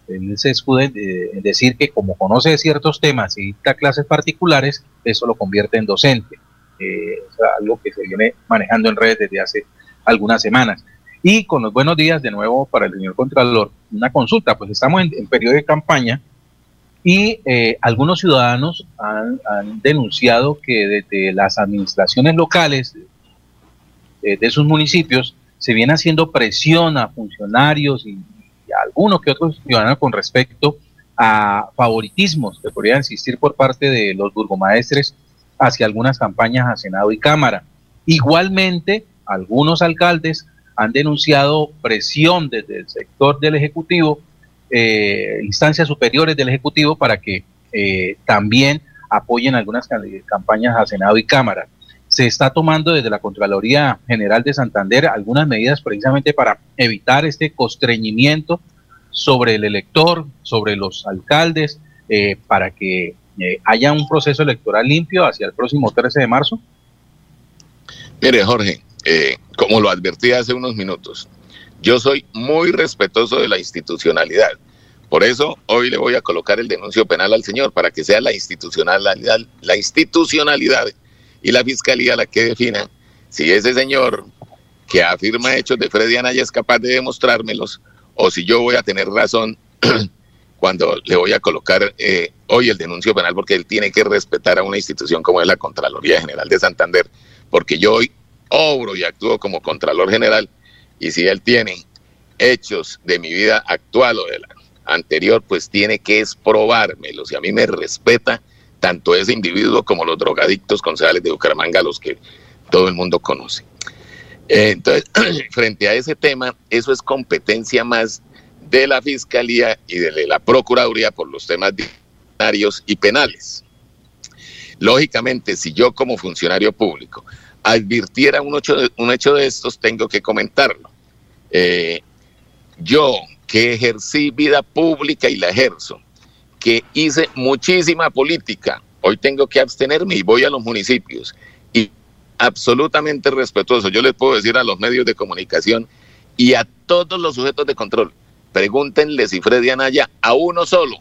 Él se escuda en de- en decir que como conoce ciertos temas y dicta clases particulares, eso lo convierte en docente. Eh, algo que se viene manejando en redes desde hace algunas semanas. Y con los buenos días de nuevo para el señor Contralor, una consulta, pues estamos en, en periodo de campaña y eh, algunos ciudadanos han, denunciado que desde las administraciones locales eh, de sus municipios se viene haciendo presión a funcionarios y, y a algunos que otros ciudadanos con respecto a favoritismos que podrían existir por parte de los burgomaestres hacia algunas campañas a Senado y Cámara. Igualmente, algunos alcaldes han denunciado presión desde el sector del Ejecutivo, eh, instancias superiores del Ejecutivo, para que eh, también apoyen algunas ca- campañas a Senado y Cámara. Se está tomando desde la Contraloría General de Santander algunas medidas precisamente para evitar este constreñimiento sobre el elector, sobre los alcaldes, eh, para que haya un proceso electoral limpio hacia el próximo 13 de marzo. Mire, Jorge, eh, como lo advertí hace unos minutos, yo soy muy respetuoso de la institucionalidad. Por eso hoy le voy a colocar el denuncio penal al señor para que sea la institucionalidad, la institucionalidad y la fiscalía la que defina si ese señor que afirma hechos de Freddy Anaya es capaz de demostrármelos o si yo voy a tener razón <clears throat> cuando le voy a colocar eh, hoy el denuncio penal porque él tiene que respetar a una institución como es la Contraloría General de Santander, porque yo hoy obro y actúo como Contralor General y si él tiene hechos de mi vida actual o de la anterior, pues tiene que probármelos y a mí me respeta tanto ese individuo como los drogadictos concejales de Bucaramanga, los que todo el mundo conoce. Eh, Entonces, <clears throat> frente a ese tema, eso es competencia más de la Fiscalía y de la Procuraduría por los temas disciplinarios y penales. Lógicamente, si yo como funcionario público advirtiera un hecho de, un hecho de estos, tengo que comentarlo. Eh, yo que ejercí vida pública y la ejerzo, que hice muchísima política, hoy tengo que abstenerme y voy a los municipios. Y absolutamente respetuoso, yo les puedo decir a los medios de comunicación y a todos los sujetos de control, pregúntenle si Freddy Anaya a uno solo,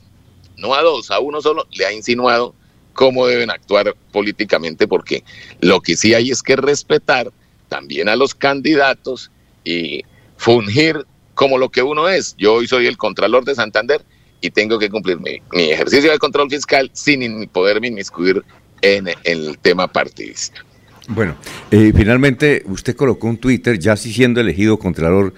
no a dos, a uno solo, le ha insinuado cómo deben actuar políticamente, porque lo que sí hay es que respetar también a los candidatos y fungir como lo que uno es. Yo hoy soy el Contralor de Santander y tengo que cumplir mi, ejercicio de control fiscal sin in- poderme inmiscuir en, en el tema partidista. Bueno, eh, finalmente usted colocó un Twitter ya sí siendo elegido Contralor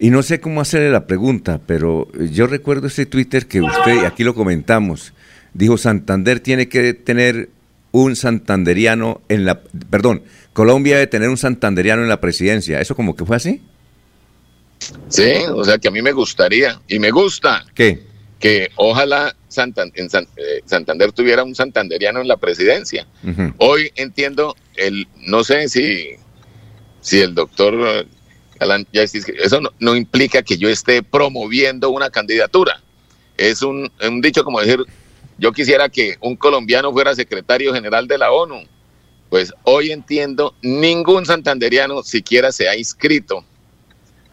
y no sé cómo hacerle la pregunta, pero yo recuerdo ese Twitter que usted, y aquí lo comentamos, dijo Santander tiene que tener un santanderiano en la, perdón, Colombia debe tener un santanderiano en la presidencia. ¿Eso como que fue así? Sí, o sea que a mí me gustaría y me gusta ¿Qué? que ojalá Santan- en San- eh, Santander tuviera un santanderiano en la presidencia. Hoy entiendo el, no sé si, si el doctor eh, Galán ya está inscri- eso no, no implica que yo esté promoviendo una candidatura. Es un, un dicho como decir, yo quisiera que un colombiano fuera secretario general de la ONU. Pues hoy entiendo, ningún santanderiano siquiera se ha inscrito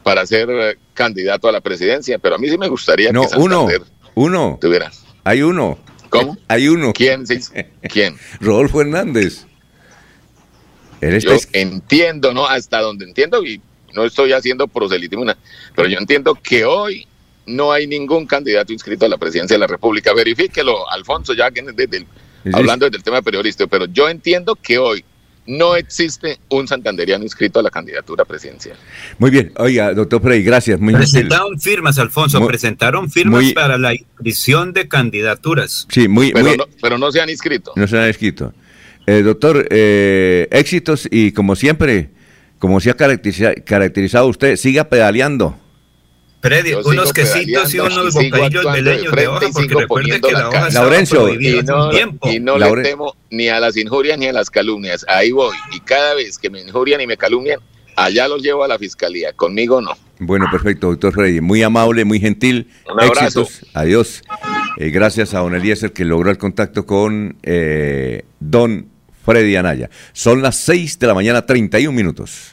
para ser eh, candidato a la presidencia, pero a mí sí me gustaría No, que uno, Santander uno. tuviera. Hay uno. ¿Cómo? Hay uno. ¿Quién? se- ¿Quién? <laughs> Rodolfo Hernández. Él está Yo ins- entiendo, ¿no? Hasta donde entiendo, y no estoy haciendo proselitismo, pero yo entiendo que hoy no hay ningún candidato inscrito a la presidencia de la República. Verifíquelo, Alfonso, ya que desde el- Sí. hablando desde el tema periodístico, pero yo entiendo que hoy no existe un santanderiano inscrito a la candidatura presidencial. Muy bien. Oiga, doctor Frey, gracias. Muy gentil. Presentaron firmas, Alfonso, Muy- presentaron firmas muy- para la inscripción de candidaturas. Sí, muy, Pero, muy, no, pero no se han inscrito. No se han escrito. Eh, doctor, eh, éxitos y como siempre, como se ha caracteriza- caracterizado usted, siga pedaleando. Freddy, Yo unos quesitos y unos y bocadillos de de hoja, porque recuerde que la hoja Laurencio, prohibida Y no, un tiempo. y no le temo ni a las injurias ni a las calumnias. Ahí voy. Y cada vez que me injurian y me calumnian, allá los llevo a la fiscalía. Conmigo no. Bueno, perfecto, doctor Freddy. Muy amable, muy gentil. Un abrazo. Éxitos. Adiós. Eh, gracias a don Eliezer que logró el contacto con eh, don Freddy Anaya. Son las 6 de la mañana, 31 minutos.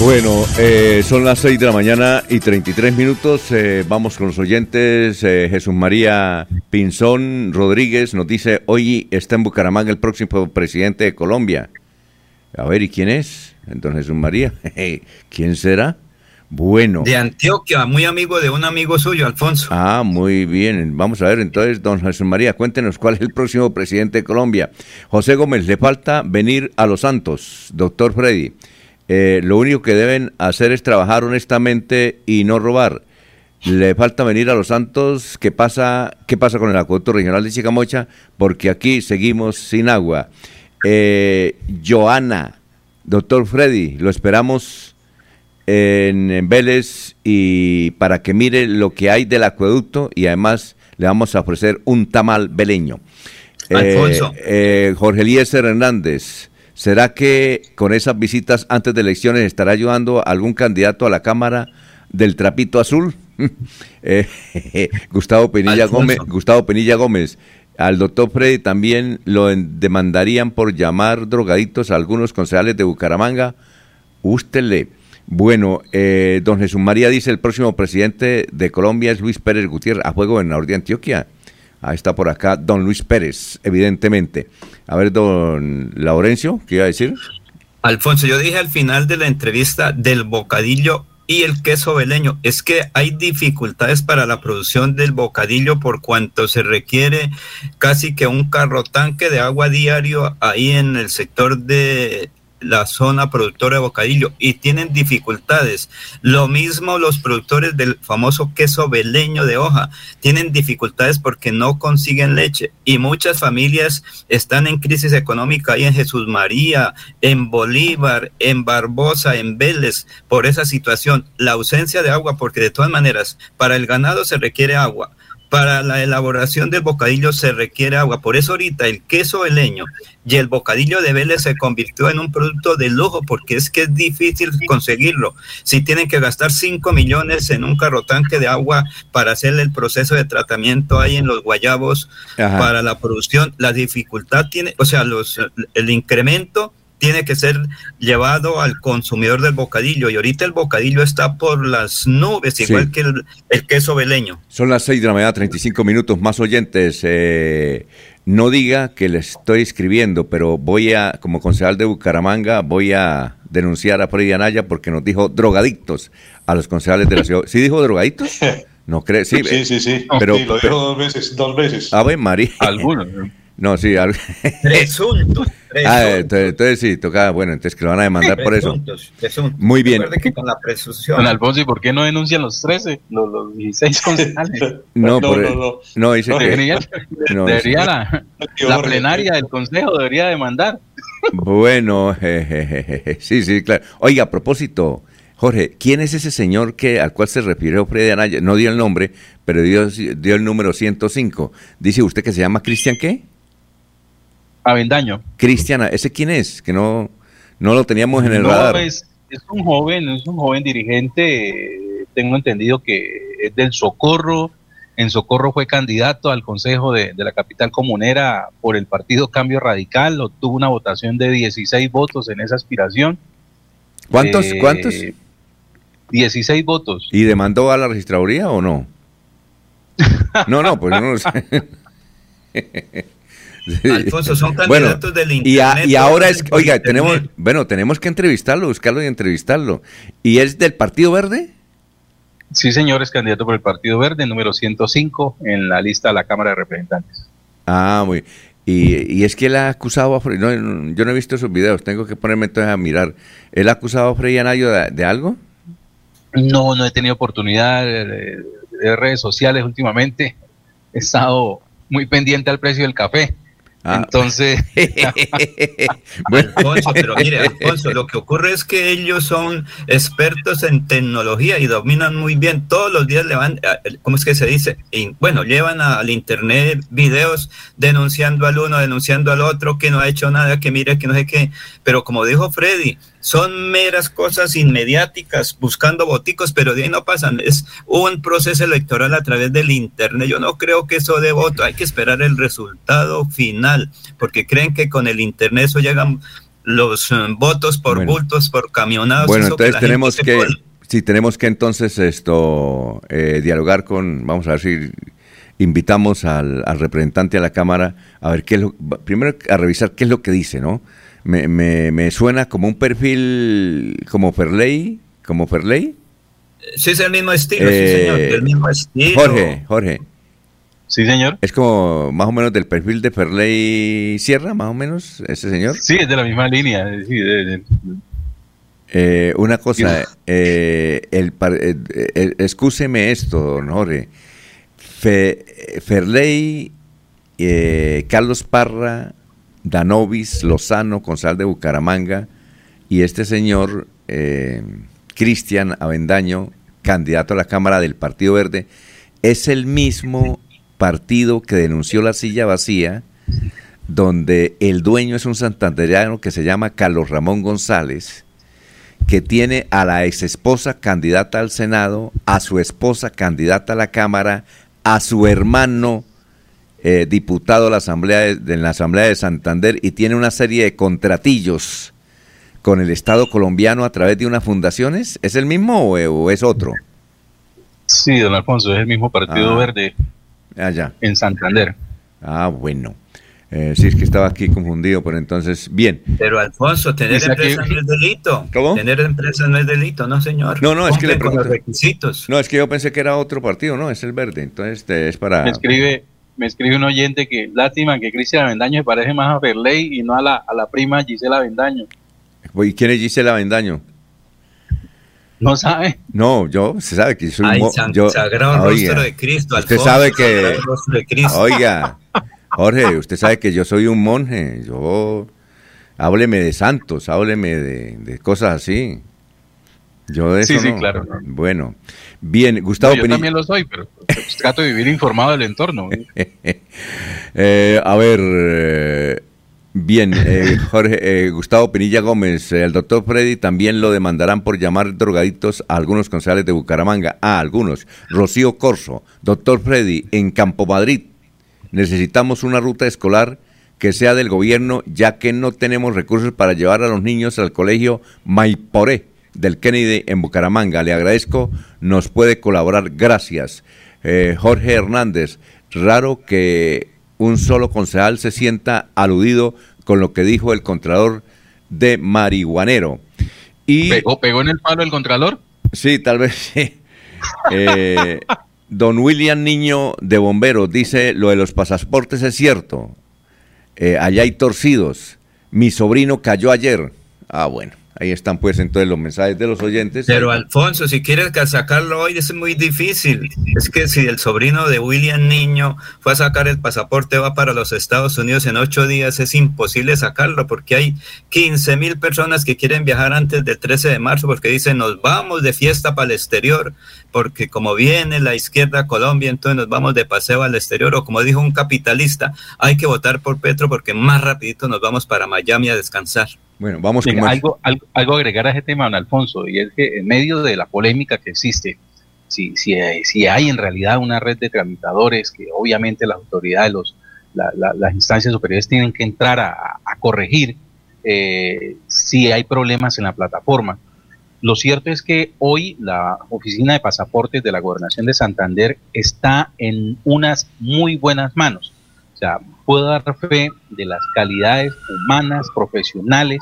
Bueno, eh, son las 6 de la mañana y 33 minutos. eh, vamos con los oyentes. Eh, Jesús María Pinzón Rodríguez nos dice, hoy está en Bucaramanga el próximo presidente de Colombia. A ver, ¿y quién es? Entonces Jesús María, <laughs> ¿quién será? Bueno. De Antioquia, muy amigo de un amigo suyo, Alfonso. Ah, muy bien. Vamos a ver entonces, don Jesús María, cuéntenos cuál es el próximo presidente de Colombia. José Gómez, le falta venir a Los Santos, doctor Freddy. Eh, lo único que deben hacer es trabajar honestamente y no robar. Le falta venir a Los Santos. ¿Qué pasa, qué pasa con el acueducto regional de Chicamocha? Porque aquí seguimos sin agua. Eh, Joana, doctor Freddy, lo esperamos en, en Vélez y para que mire lo que hay del acueducto y además le vamos a ofrecer un tamal veleño. Eh, Alfonso. eh, Jorge Eliezer Hernández, ¿será que con esas visitas antes de elecciones estará ayudando a algún candidato a la Cámara del Trapito Azul? <laughs> Eh, <laughs> Gustavo Penilla Alfonso. Gómez, Gustavo Penilla Gómez. Al doctor Freddy también lo en- demandarían por llamar drogaditos a algunos concejales de Bucaramanga. Ústele. Bueno, eh, don Jesús María dice, el próximo presidente de Colombia es Luis Pérez Gutiérrez, a juego gobernador de Antioquia. Ahí está por acá don Luis Pérez, evidentemente. A ver, don Laurencio, ¿qué iba a decir? Alfonso, yo dije al final de la entrevista del bocadillo y el queso veleño, es que hay dificultades para la producción del bocadillo por cuanto se requiere casi que un carro tanque de agua diario ahí en el sector de la zona productora de bocadillo y tienen dificultades. Lo mismo los productores del famoso queso veleño de hoja tienen dificultades porque no consiguen leche y muchas familias están en crisis económica ahí en Jesús María, en Bolívar, en Barbosa, en Vélez por esa situación, la ausencia de agua porque de todas maneras para el ganado se requiere agua. Para la elaboración del bocadillo se requiere agua. Por eso ahorita el queso veleño y el bocadillo de Vélez se convirtió en un producto de lujo porque es que es difícil conseguirlo. Si tienen que gastar 5 millones en un carro tanque de agua para hacer el proceso de tratamiento ahí en los guayabos Ajá. para la producción, la dificultad tiene, o sea, los, el incremento tiene que ser llevado al consumidor del bocadillo y ahorita el bocadillo está por las nubes, Sí. igual que el, el queso veleño. Son las 6 de la mañana, 35 minutos más oyentes. Eh, no diga que le estoy escribiendo, pero voy a, como concejal de Bucaramanga, voy a denunciar a Freddy Anaya porque nos dijo drogadictos a los concejales de la ciudad. ¿Sí dijo drogadictos? <laughs> No cree, sí. Sí, sí, sí. Pero, Sí, lo dijo dos veces, dos veces. Ave María. Algunos. No, sí. al- Presuntos. <laughs> ah, entonces, entonces sí, toca, bueno, entonces que lo van a demandar por eso. Presuntos. Muy bien. Recuerde que con la presunción. Don Alfonso, ¿y por qué no denuncian los 13, los, los 16 <laughs> concejales? No, No, por, no, no. no, dice No, que... debería, <laughs> no, debería la plenaria del consejo debería demandar. Bueno, jejeje, sí, sí, claro. Oiga, a propósito, Jorge, ¿quién es ese señor que al cual se refirió Freddy Anaya? No dio el nombre, pero dio, dio el número 105. Dice usted que se llama Cristian qué? Avendaño. Cristiana, ¿ese quién es? Que no, no lo teníamos en el No, radar. Es, es un joven, es un joven dirigente, tengo entendido que es del Socorro. En Socorro fue candidato al Consejo de, de la capital comunera por el partido Cambio Radical, obtuvo una votación de 16 votos en esa aspiración. ¿Cuántos? Eh, ¿Cuántos? 16 votos. ¿Y demandó a la registraduría o no? <laughs> No, no, pues no lo sé. <laughs> Alfonso, son Bueno, candidatos del y, a- internet. y ahora es, oiga, internet. tenemos, bueno, tenemos que entrevistarlo, buscarlo y entrevistarlo. ¿Y es del Partido Verde? Sí, señor, es candidato por el Partido Verde, número 105 en la lista de la Cámara de Representantes. Ah, muy. Y, y es que él ha acusado a Frey, no, no, yo no he visto esos videos, tengo que ponerme entonces a mirar. ¿Él ha acusado a Frey Anayo de, de algo? No, no he tenido oportunidad de, de- de redes sociales últimamente. He estado muy pendiente al precio del café. Ah. Entonces, <laughs> Alfonso, pero mire, Alfonso, lo que ocurre es que ellos son expertos en tecnología y dominan muy bien. Todos los días le van, ¿cómo es que se dice? Y, bueno, llevan a- al internet videos denunciando al uno, denunciando al otro, que no ha hecho nada, que mire, que no sé qué. Pero como dijo Freddy, son meras cosas inmediáticas, buscando boticos, pero de ahí no pasan. Es un proceso electoral a través del internet. Yo no creo que eso de voto, hay que esperar el resultado final, porque creen que con el internet eso llegan los eh, votos por Bueno. bultos, por camionados. Bueno, que entonces tenemos que, pone. sí, tenemos que entonces esto eh, dialogar con, vamos a ver si invitamos al, al representante a la Cámara a ver qué es lo, primero a revisar qué es lo que dice, ¿no? Me, me, me suena como un perfil como Ferley, como Ferley. Sí, es el mismo estilo, sí, Eh, señor, el mismo estilo. Jorge, Jorge. Sí, señor. Es como más o menos del perfil de Ferley Sierra, más o menos, ese señor. sí, es de la misma línea. sí, de- de- Eh, una cosa, eh, el, par- eh, eh, excúseme esto, don Jorge. Fe- Ferley, eh, Carlos Parra, Danovis, Lozano, Consal de Bucaramanga y este señor eh, Cristian Avendaño, candidato a la Cámara del Partido Verde, es el mismo partido que denunció la silla vacía, donde el dueño es un santandereano que se llama Carlos Ramón González, que tiene a la ex esposa candidata al Senado, a su esposa candidata a la Cámara, a su hermano eh, diputado de la, Asamblea de, de la Asamblea de Santander y tiene una serie de contratillos con el Estado colombiano a través de unas fundaciones. ¿Es el mismo o, o es otro? sí, don Alfonso, es el mismo Partido Ah. Verde Ah, ya. en Santander. Ah, bueno. Eh, sí, es que estaba aquí confundido, pero entonces, bien. Pero Alfonso, tener empresas no es delito. ¿Cómo? Tener empresas no es delito, no señor. No, no, es que le los requisitos. No, es que yo pensé que era otro partido, no, es el verde. Entonces, este, es para... Me escribe me escribe un oyente que lástima que Cristian Avendaño se parece más a Ferley y no a la, a la prima Gisela Avendaño. ¿Y quién es Gisela Avendaño? No sabe. No, yo, se sabe que soy un Ay, san- yo, sagrado oiga, rostro de Cristo, Usted Alfonso, sabe que, de oiga, <laughs> Jorge, usted sabe que yo soy un monje. Yo, hábleme de santos, hábleme de, de cosas así. Yo de Sí, eso sí, no. claro, no. Bueno, bien, Gustavo No, yo también lo soy, pero trato de vivir informado del entorno. <laughs> Eh, a ver, eh, bien, eh, Jorge, eh, Gustavo Pinilla Gómez, eh, el doctor Freddy también lo demandarán por llamar drogaditos a algunos concejales de Bucaramanga. Ah, algunos. Rocío Corso, doctor Freddy, en Campo Madrid necesitamos una ruta escolar que sea del gobierno, ya que no tenemos recursos para llevar a los niños al colegio Maiporé del Kennedy en Bucaramanga. Le agradezco, nos puede colaborar. Gracias. Eh, Jorge Hernández, raro que un solo concejal se sienta aludido con lo que dijo el contralor de marihuanero. Y, ¿Pegó, ¿Pegó en el palo el contralor? Sí, tal vez sí. <laughs> Eh, don William Niño de Bomberos dice, lo de los pasaportes es cierto. Eh, allá hay torcidos. Mi sobrino cayó ayer. Ah, bueno. Ahí están pues entonces los mensajes de los oyentes. Pero Alfonso, si quieres sacarlo hoy es muy difícil. Es que si el sobrino de William Niño fue a sacar el pasaporte, va para los Estados Unidos en ocho días, es imposible sacarlo porque hay 15 mil personas que quieren viajar antes del 13 de marzo porque dicen nos vamos de fiesta para el exterior, porque como viene la izquierda a Colombia, entonces nos vamos de paseo al exterior. O como dijo un capitalista, hay que votar por Petro porque más rapidito nos vamos para Miami a descansar. Bueno, vamos con algo, algo, algo agregar a ese tema, don Alfonso, y es que en medio de la polémica que existe, si, si, si hay en realidad una red de tramitadores que obviamente las autoridades, los, la, la, las instancias superiores tienen que entrar a, a corregir eh, si hay problemas en la plataforma. Lo cierto es que hoy la oficina de pasaportes de la gobernación de Santander está en unas muy buenas manos. O sea, puedo dar fe de las calidades humanas, profesionales,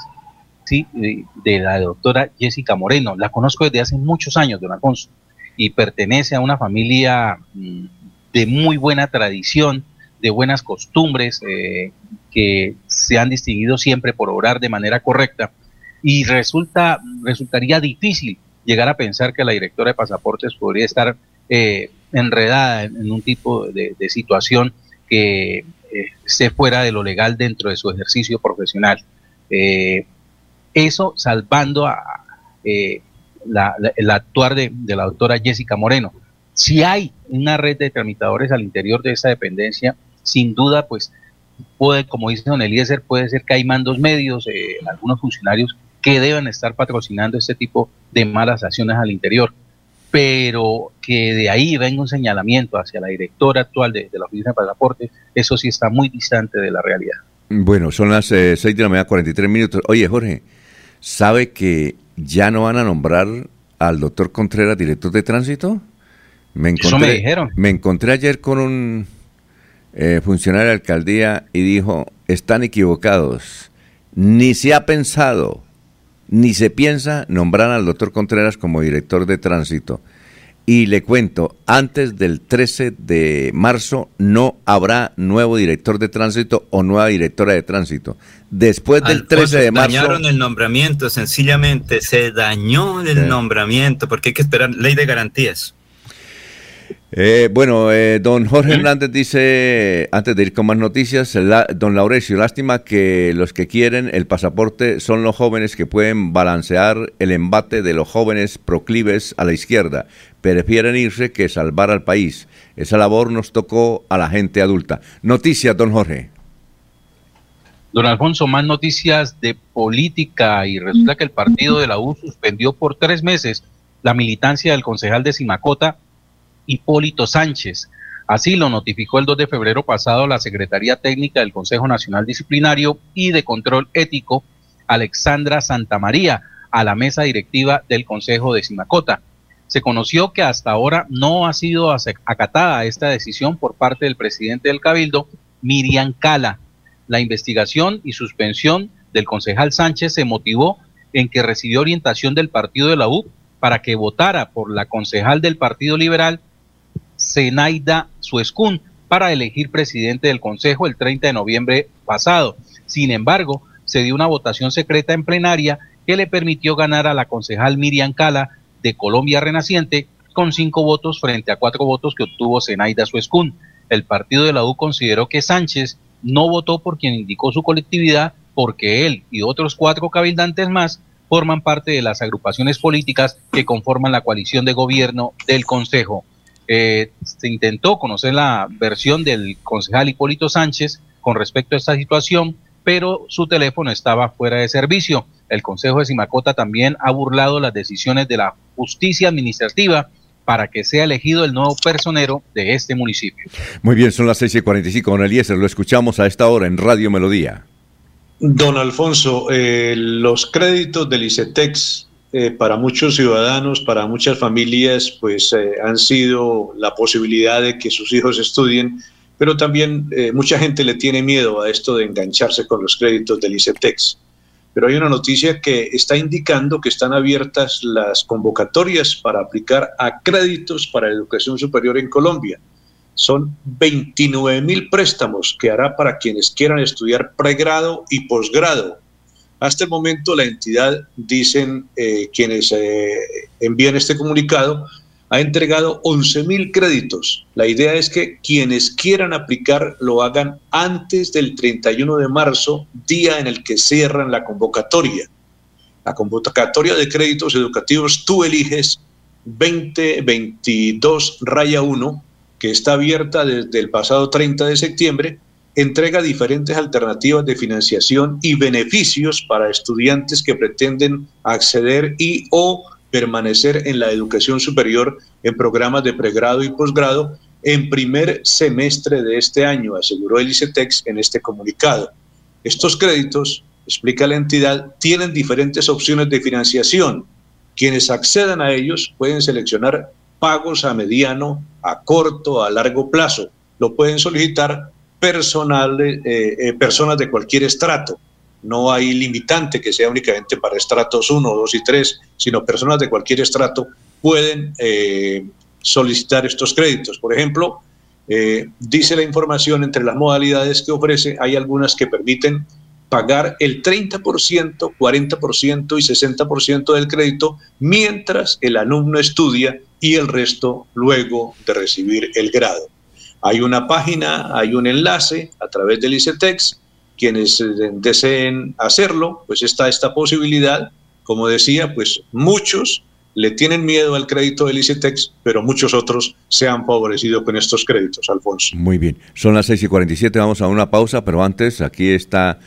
¿sí? de, la doctora Jessica Moreno. La conozco desde hace muchos años, don Alfonso, y pertenece a una familia mm, de muy buena tradición, de buenas costumbres, eh, que se han distinguido siempre por obrar de manera correcta. Y resulta, resultaría difícil llegar a pensar que la directora de pasaportes podría estar eh, enredada en, un tipo de, situación que eh, esté fuera de lo legal dentro de su ejercicio profesional. Eh, eso salvando a, eh, la, la, el actuar de, de, la doctora Jessica Moreno. Si hay una red de tramitadores al interior de esa dependencia, sin duda, pues puede, como dice don Eliezer, puede ser que hay mandos medios, eh, algunos funcionarios que deben estar patrocinando este tipo de malas acciones al interior pero que de ahí venga un señalamiento hacia la directora actual de, de la Oficina de Pasaportes, eso sí está muy distante de la realidad. Bueno, son las eh, 6 de la mañana, 43 minutos. Oye, Jorge, ¿sabe que ya no van a nombrar al doctor Contreras director de tránsito? Me encontré, eso me dijeron. Me encontré ayer con un eh, funcionario de alcaldía y dijo, están equivocados, ni se ha pensado ni se piensa nombrar al doctor Contreras como director de tránsito. Y le cuento, antes del 13 de marzo no habrá nuevo director de tránsito o nueva directora de tránsito. Después del 13 de marzo... Dañaron el nombramiento, sencillamente, se dañó el sí. nombramiento, porque hay que esperar ley de garantías. Eh, bueno, eh, don Jorge Hernández dice, antes de ir con más noticias, la, don Laurecio, lástima que los que quieren el pasaporte son los jóvenes que pueden balancear el embate de los jóvenes proclives a la izquierda. Prefieren irse que salvar al país. Esa labor nos tocó a la gente adulta. Noticias, don Jorge. Don Alfonso, más noticias de política y resulta que el partido de la U suspendió por tres meses la militancia del concejal de Simacota Hipólito Sánchez. Así lo notificó el 2 de febrero pasado la Secretaría Técnica del Consejo Nacional Disciplinario y de Control Ético, Alexandra Santamaría, a la mesa directiva del Consejo de Simacota. Se conoció que hasta ahora no ha sido acatada esta decisión por parte del presidente del Cabildo, Miriam Cala. La investigación y suspensión del concejal Sánchez se motivó en que recibió orientación del partido de la U para que votara por la concejal del Partido Liberal, Zenaida Suescún para elegir presidente del Consejo el 30 de noviembre pasado. Sin embargo, se dio una votación secreta en plenaria que le permitió ganar a la concejal Miriam Cala de Colombia Renaciente con cinco votos frente a cuatro votos que obtuvo Zenaida Suescún. El partido de la U consideró que Sánchez no votó por quien indicó su colectividad porque él y otros cuatro cabildantes más forman parte de las agrupaciones políticas que conforman la coalición de gobierno del Consejo. Eh, se intentó conocer la versión del concejal Hipólito Sánchez con respecto a esta situación, pero su teléfono estaba fuera de servicio. El Consejo de Simacota también ha burlado las decisiones de la justicia administrativa para que sea elegido el nuevo personero de este municipio. Muy bien, son las 6 y 45 con Eliezer, lo escuchamos a esta hora en Radio Melodía. Don Alfonso, eh, los créditos del ICETEX eh, para muchos ciudadanos, para muchas familias, pues eh, han sido la posibilidad de que sus hijos estudien, pero también eh, mucha gente le tiene miedo a esto de engancharse con los créditos del ICETEX. Pero hay una noticia que está indicando que están abiertas las convocatorias para aplicar a créditos para educación superior en Colombia. son 29 mil préstamos que hará para quienes quieran estudiar pregrado y posgrado. Hasta el momento la entidad, dicen eh, quienes eh, envían este comunicado, ha entregado 11 mil créditos. La idea es que quienes quieran aplicar lo hagan antes del 31 de marzo, día en el que cierran la convocatoria. La convocatoria de créditos educativos tú eliges 2022 raya 1, que está abierta desde el pasado 30 de septiembre, entrega diferentes alternativas de financiación y beneficios para estudiantes que pretenden acceder y o permanecer en la educación superior en programas de pregrado y posgrado en primer semestre de este año, aseguró el ICETEX en este comunicado. Estos créditos, explica la entidad, tienen diferentes opciones de financiación. Quienes accedan a ellos pueden seleccionar pagos a mediano, a corto, a largo plazo. Lo pueden solicitar personal, eh, eh, personas de cualquier estrato. No hay limitante que sea únicamente para estratos 1, 2 y 3, sino personas de cualquier estrato pueden eh, solicitar estos créditos. Por ejemplo, dice la información entre las modalidades que ofrece, hay algunas que permiten pagar el 30%, 40% y 60% del crédito mientras el alumno estudia y el resto luego de recibir el grado. Hay una página, hay un enlace a través del ICETEX. Quienes eh, deseen hacerlo, pues está esta posibilidad. Como decía, pues muchos le tienen miedo al crédito del ICETEX, pero muchos otros se han favorecido con estos créditos, Alfonso. Muy bien, son las 6 y 47, vamos a una pausa, pero antes aquí está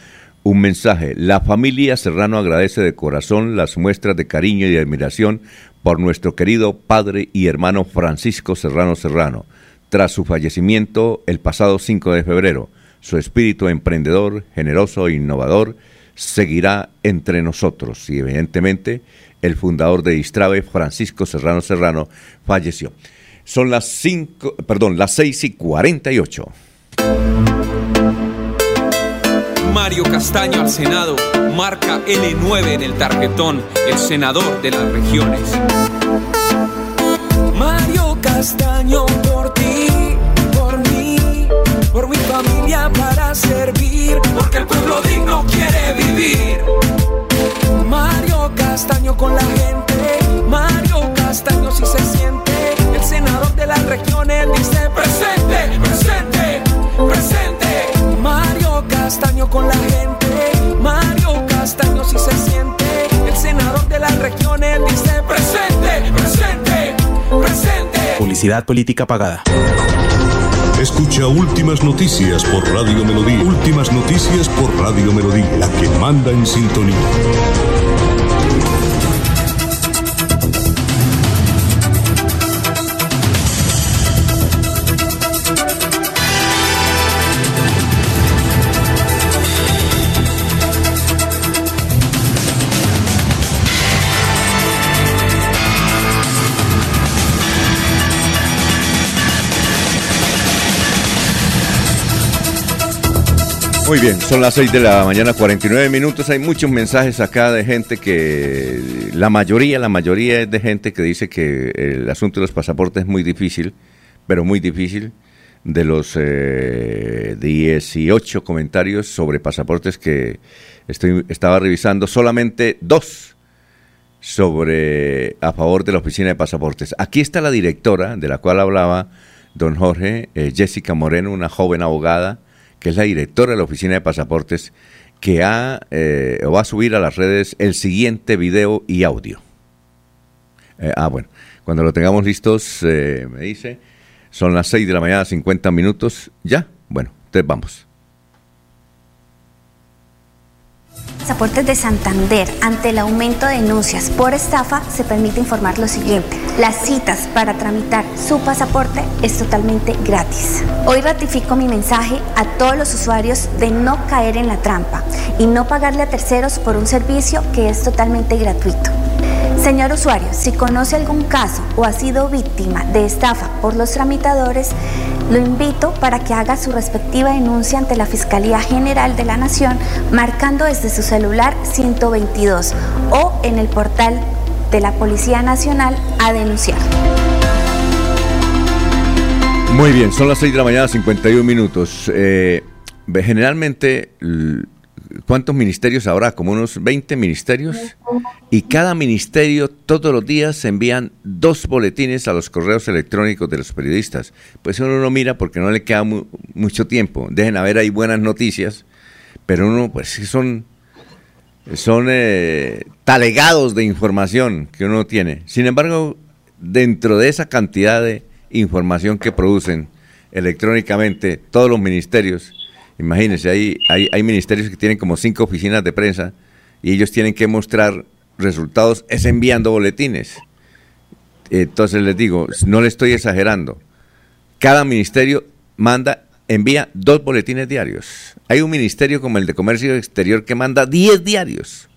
un mensaje. La familia Serrano agradece de corazón las muestras de cariño y admiración por nuestro querido padre y hermano Francisco Serrano Serrano tras su fallecimiento el pasado 5 de febrero. Su espíritu emprendedor, generoso e innovador seguirá entre nosotros y evidentemente el fundador de Distrave, Francisco Serrano Serrano, falleció. Son las cinco, perdón, las 6 y 48. Mario Castaño al Senado, marca L9 en el tarjetón, el senador de las regiones. Mario Castaño por mi familia para servir, porque el pueblo digno quiere vivir. Mario Castaño con la gente, Mario Castaño si se siente, el senador de las regiones dice presente, presente, presente. Mario Castaño con la gente, Mario Castaño si se siente, el senador de las regiones dice presente, presente, presente. Publicidad política pagada. Escucha Últimas Noticias por Radio Melodía. Últimas Noticias por Radio Melodía, la que manda en sintonía. Muy bien, son las 6 de la mañana, 49 minutos. Hay muchos mensajes acá de gente que, la mayoría, la mayoría es de gente que dice que el asunto de los pasaportes es muy difícil, pero muy difícil. De los eh, 18 comentarios sobre pasaportes que estoy, estaba revisando, solamente dos sobre a favor de la oficina de pasaportes. Aquí está la directora de la cual hablaba don Jorge, eh, Jessica Moreno, una joven abogada que es la directora de la Oficina de Pasaportes, que ha, eh, va a subir a las redes el siguiente video y audio. Eh, ah, bueno, cuando lo tengamos listos, eh, me dice, son las 6 de la mañana, 50 minutos, ¿ya? Bueno, entonces vamos. Pasaportes de Santander, ante el aumento de denuncias por estafa, se permite informar lo siguiente. Las citas para tramitar su pasaporte es totalmente gratis. Hoy ratifico mi mensaje a todos los usuarios de no caer en la trampa y no pagarle a terceros por un servicio que es totalmente gratuito. Señor usuario, si conoce algún caso o ha sido víctima de estafa por los tramitadores, lo invito para que haga su respectiva denuncia ante la Fiscalía General de la Nación marcando desde su celular 122 o en el portal de la Policía Nacional a denunciar. Muy bien, son las 6 de la mañana, 51 minutos. Eh, generalmente, ¿cuántos ministerios habrá? Como unos 20 ministerios. Y cada ministerio todos los días envían dos boletines a los correos electrónicos de los periodistas. Pues uno no mira porque no le queda mu- mucho tiempo. Dejen a ver, hay buenas noticias. Pero uno, pues son, son eh, talegados de información que uno tiene. Sin embargo, dentro de esa cantidad de información que producen electrónicamente todos los ministerios, imagínense, hay, hay, hay ministerios que tienen como cinco oficinas de prensa y ellos tienen que mostrar resultados es enviando boletines. Entonces les digo, no le estoy exagerando. Cada ministerio manda, envía dos boletines diarios. Hay un ministerio como el de Comercio Exterior que manda 10 diarios.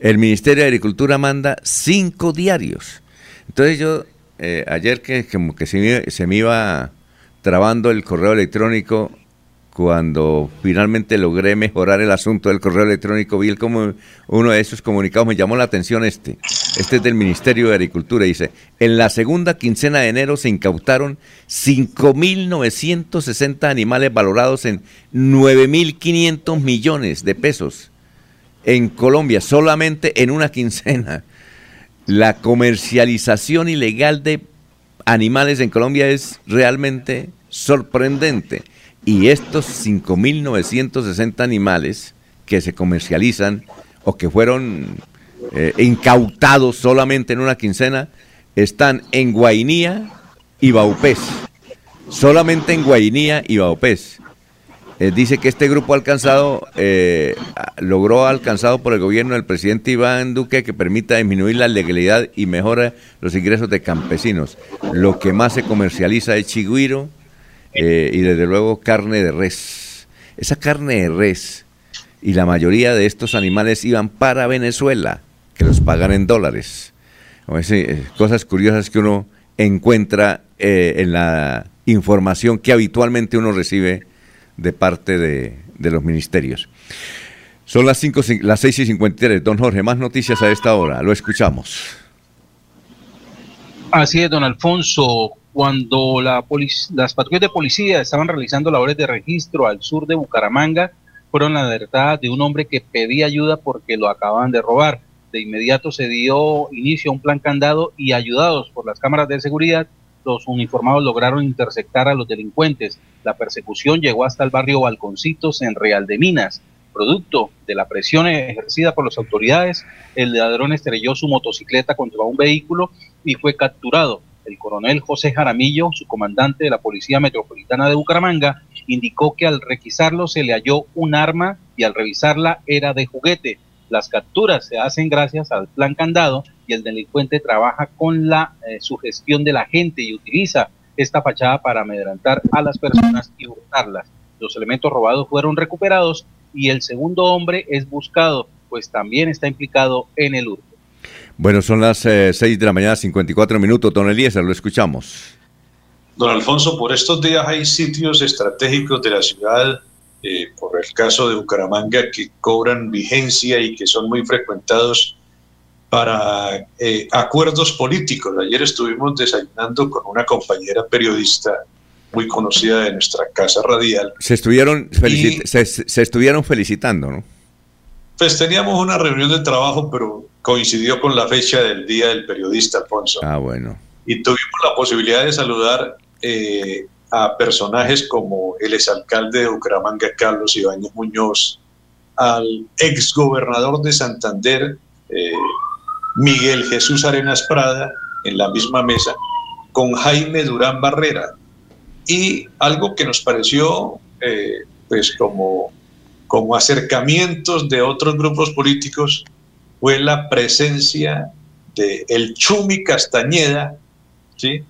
El Ministerio de Agricultura manda 5 diarios. Entonces yo, eh, ayer que que se me, se me iba trabando el correo electrónico, cuando finalmente logré mejorar el asunto del correo electrónico, vi como uno de esos comunicados, me llamó la atención este. Este es del Ministerio de Agricultura. Dice, en la segunda quincena de enero se incautaron 5.960 animales valorados en 9.500 millones de pesos en Colombia, solamente en una quincena. La comercialización ilegal de animales en Colombia es realmente sorprendente. Y estos 5.960 animales que se comercializan o que fueron eh, incautados solamente en una quincena están en Guainía y Baupés. Solamente en Guainía y Baupés. Eh, dice que este grupo alcanzado, eh, logró alcanzado por el gobierno del presidente Iván Duque que permita disminuir la legalidad y mejora los ingresos de campesinos. Lo que más se comercializa es chigüiro eh, y desde luego carne de res. Esa carne de res y la mayoría de estos animales iban para Venezuela, que los pagan en dólares. Eh, cosas curiosas que uno encuentra eh, en la información que habitualmente uno recibe de parte de, de los ministerios. Son las, cinco, cin- las 6 y 53. Don Jorge, más noticias a esta hora. Lo escuchamos. Así es, don Alfonso. Cuando la las patrullas de policía estaban realizando labores de registro al sur de Bucaramanga, fueron alertadas de un hombre que pedía ayuda porque lo acababan de robar. De inmediato se dio inicio a un plan candado y ayudados por las cámaras de seguridad, los uniformados lograron interceptar a los delincuentes. La persecución llegó hasta el barrio Balconcitos en Real de Minas. Producto de la presión ejercida por las autoridades, el ladrón estrelló su motocicleta contra un vehículo y fue capturado. El coronel José Jaramillo, su comandante de la Policía Metropolitana de Bucaramanga, indicó que al requisarlo se le halló un arma y al revisarla era de juguete. Las capturas se hacen gracias al plan candado y el delincuente trabaja con la eh, sugestión de la gente y utiliza esta fachada para amedrentar a las personas y hurtarlas. Los elementos robados fueron recuperados y el segundo hombre es buscado, pues también está implicado en el hurto. Bueno, son las 6 de la mañana, 54 minutos. Don Eliezer, lo escuchamos. Don Alfonso, por estos días hay sitios estratégicos de la ciudad, eh, por el caso de Bucaramanga, que cobran vigencia y que son muy frecuentados para eh, acuerdos políticos. Ayer estuvimos desayunando con una compañera periodista muy conocida de nuestra casa radial. Se estuvieron, felicit- se, se estuvieron felicitando, ¿no? Pues teníamos una reunión de trabajo, pero coincidió con la fecha del Día del Periodista, Alfonso. Ah, bueno. y tuvimos la posibilidad de saludar eh, a personajes como el exalcalde de Bucaramanga, Carlos Ibáñez Muñoz, al exgobernador de Santander, eh, Miguel Jesús Arenas Prada, en la misma mesa, con Jaime Durán Barrera. Y algo que nos pareció, eh, pues como, como acercamientos de otros grupos políticos, fue la presencia de el Chumi Castañeda, ¿sí?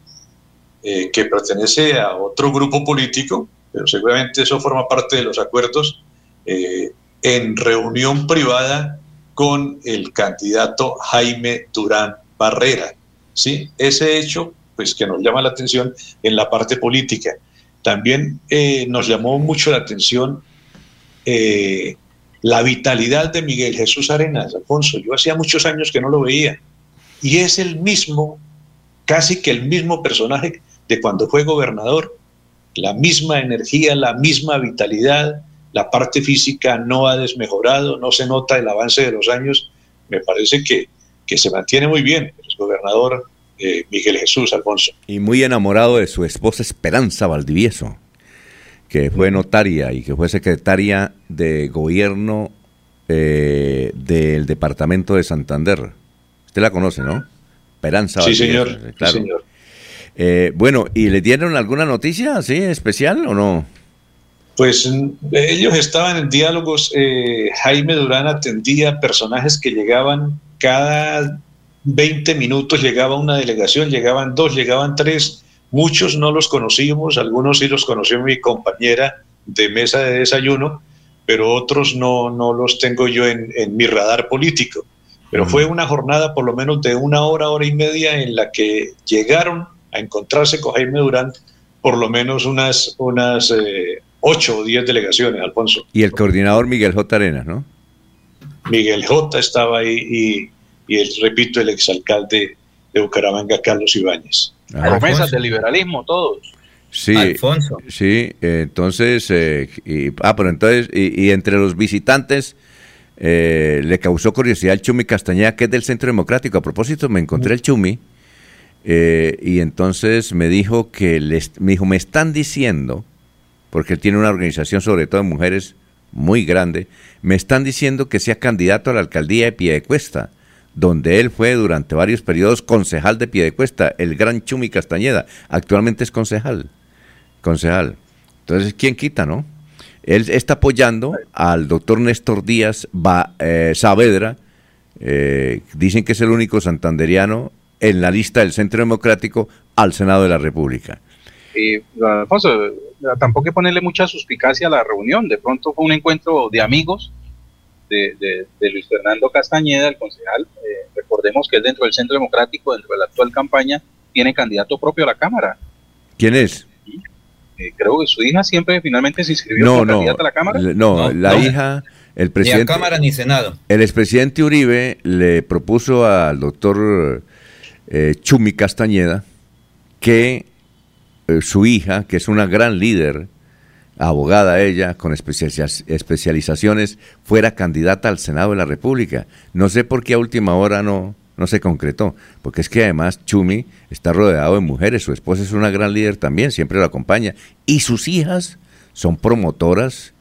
Eh, que pertenece a otro grupo político, pero seguramente eso forma parte de los acuerdos, eh, en reunión privada con el candidato Jaime Durán Barrera. ¿sí? Ese hecho, pues que nos llama la atención en la parte política. También eh, nos llamó mucho la atención la vitalidad de Miguel Jesús Arenas, Alfonso. Yo hacía muchos años que no lo veía. Y es el mismo, casi que el mismo personaje de cuando fue gobernador. La misma energía, la misma vitalidad, la parte física no ha desmejorado, no se nota el avance de los años. Me parece que, que se mantiene muy bien el gobernador eh, Miguel Jesús Alfonso. Y muy enamorado de su esposa Esperanza Valdivieso, que fue notaria y que fue secretaria de gobierno eh, del departamento de Santander. Usted la conoce, ¿no? Esperanza Sí, señor. claro. Sí, señor. Eh, bueno, ¿y le dieron alguna noticia así especial o no? Pues mm, ellos estaban en diálogos. eh, Jaime Durán atendía personajes que llegaban cada 20 minutos, llegaba una delegación, llegaban dos, llegaban tres. Muchos no los conocíamos, algunos sí los conoció mi compañera de mesa de desayuno, pero otros no, no los tengo yo en, en mi radar político. Pero fue una jornada por lo menos de una hora, hora y media en la que llegaron a encontrarse con Jaime Durán por lo menos unas, unas eh, ocho o diez delegaciones, Alfonso. Y el coordinador Miguel J. Arenas, ¿no? Miguel J estaba ahí y, y el, repito, el exalcalde de Bucaramanga, Carlos Ibáñez. Promesas del liberalismo, todos. Sí, sí, eh, entonces, eh, y, ah, pero entonces, y, y entre los visitantes eh, le causó curiosidad el Chumi Castañeda, que es del Centro Democrático. A propósito, me encontré el Chumi eh, y entonces me dijo que, les, me dijo, me están diciendo, porque él tiene una organización sobre todo de mujeres muy grande, me están diciendo que sea candidato a la alcaldía de Piedecuesta, donde él fue durante varios periodos concejal de Piedecuesta, el gran Chumi Castañeda, actualmente es concejal, concejal. Entonces, ¿quién quita, no? Él está apoyando al doctor Néstor Díaz Ba- eh, Saavedra, eh, dicen que es el único santanderiano en la lista del Centro Democrático al Senado de la República. Y, Alfonso, eh, tampoco hay que ponerle mucha suspicacia a la reunión. De pronto fue un encuentro de amigos de, de- de Luis Fernando Castañeda, el concejal. Eh, recordemos que él dentro del Centro Democrático, dentro de la actual campaña, tiene candidato propio a la Cámara. ¿Quién es? Eh, creo que su hija siempre finalmente se inscribió No, como no, candidata a la Cámara. no, la hija, el Ni a presidente, Cámara ni Senado. el expresidente Uribe le propuso al doctor eh, Chumi Castañeda que eh, su hija, que es una gran líder, abogada ella, con especializa- especializaciones, fuera candidata al Senado de la República. No sé por qué a última hora no, no se concretó, porque es que además Chumi está rodeado de mujeres, su esposa es una gran líder también, siempre lo acompaña, y sus hijas son promotoras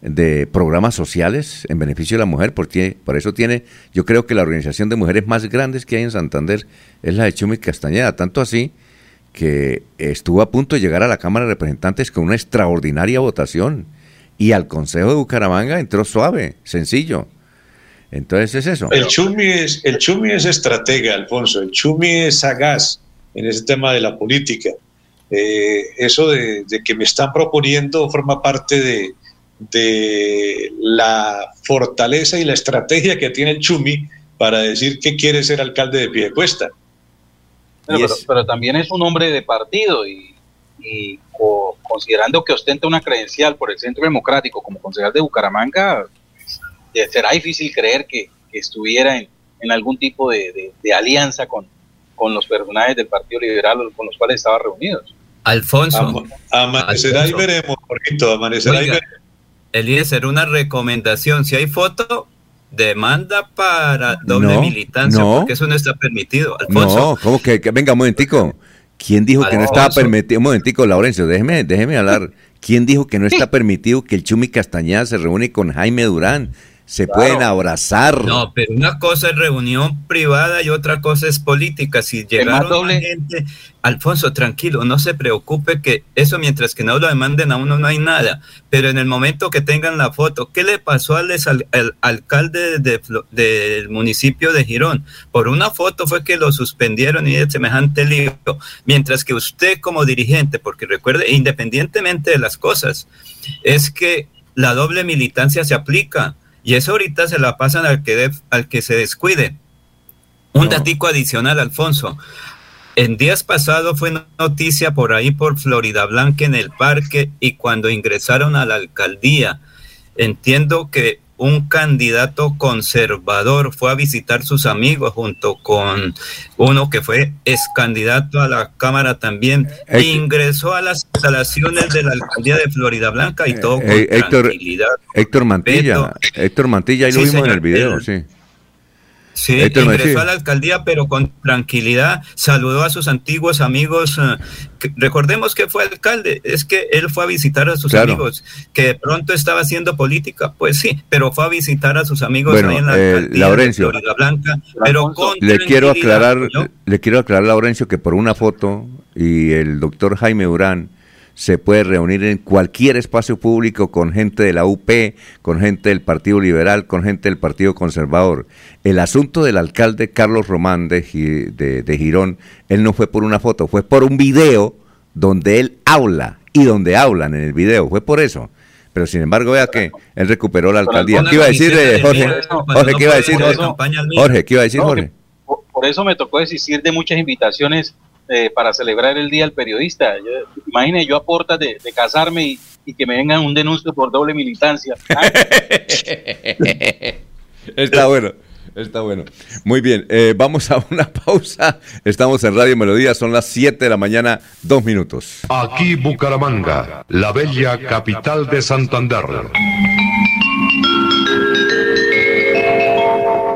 de programas sociales en beneficio de la mujer, porque por eso tiene, yo creo que la organización de mujeres más grandes que hay en Santander es la de Chumi Castañeda, tanto así que estuvo a punto de llegar a la Cámara de Representantes con una extraordinaria votación y al Consejo de Bucaramanga entró suave, sencillo. Entonces es eso. El Chumi es, el Chumi es estratega, Alfonso. El Chumi es sagaz en ese tema de la política. Eh, eso de, que me están proponiendo forma parte de, la fortaleza y la estrategia que tiene el Chumi para decir que quiere ser alcalde de Piedecuesta. Pero, también es un hombre de partido y, y co- considerando que ostenta una credencial por el Centro Democrático como concejal de Bucaramanga, eh, será difícil creer que, que estuviera en, en algún tipo de, de- de alianza con, con los personajes del Partido Liberal con los cuales estaba reunidos. Alfonso. Am- amanecerá y veremos, Jorgito, amanecerá y veremos. Eliezer, una recomendación. Si hay foto, demanda para doble No, militancia, no. porque eso no está permitido. Alfonso, No, ¿cómo que, que- venga un momentico? ¿Quién dijo que no estaba permitido? Un momentico, Laurencio, déjeme, déjeme hablar. ¿Quién dijo que no está <laughs> permitido que el Chumi Castañeda se reúne con Jaime Durán? Se pueden abrazar. No, pero una cosa es reunión privada y otra cosa es política. Si llegaron doble- gente, Alfonso, tranquilo, no se preocupe que eso mientras que no lo demanden a uno no hay nada. Pero en el momento que tengan la foto, ¿qué le pasó al, alcalde de del municipio de Girón? Por una foto fue que lo suspendieron y de semejante lío. Mientras que usted como dirigente, porque recuerde, independientemente de las cosas, es que la doble militancia se aplica. Y eso ahorita se la pasan al que, de- al que se descuide. Un datico adicional, Alfonso. En días pasados fue noticia por ahí por Florida Blanca en el parque y cuando ingresaron a la alcaldía. Entiendo que un candidato conservador, fue a visitar sus amigos junto con uno que fue ex candidato a la Cámara también, Eh, ingresó a las instalaciones de la alcaldía de Florida Blanca y todo con Eh, Héctor, tranquilidad. Héctor Mantilla, Héctor Mantilla, ahí lo Sí, vimos en el video, sí. Sí, Héctor ingresó Mejía. a la alcaldía, pero con tranquilidad, saludó a sus antiguos amigos. eh, recordemos que fue alcalde, es que él fue a visitar a sus Claro. amigos, que de pronto estaba haciendo política, pues sí, pero fue a visitar a sus amigos Bueno, ahí en la eh, alcaldía Laurencio. de Blanca, pero con Le quiero aclarar, ¿no? le quiero aclarar, Laurencio, que por una foto y el doctor Jaime Urán se puede reunir en cualquier espacio público con gente de la UP, con gente del Partido Liberal, con gente del Partido Conservador. El asunto del alcalde Carlos Román de, de, de Girón, él no fue por una foto, fue por un video donde él habla y donde hablan en el video, fue por eso. Pero sin embargo, vea que él recuperó la alcaldía. ¿Qué iba a decir eh, de Jorge? Jorge, ¿qué iba a decir ir de Jorge? ¿qué iba a decir Jorge? Por, por eso me tocó desistir de muchas invitaciones eh, para celebrar el Día del Periodista. Yo, imagine yo a puertas de, de casarme y, y que me vengan un denuncio por doble militancia. <laughs> Está bueno, está bueno. Muy bien, eh, vamos a una pausa. Estamos en Radio Melodía, son las 7 de la mañana, dos minutos. Aquí Bucaramanga, la bella capital de Santander.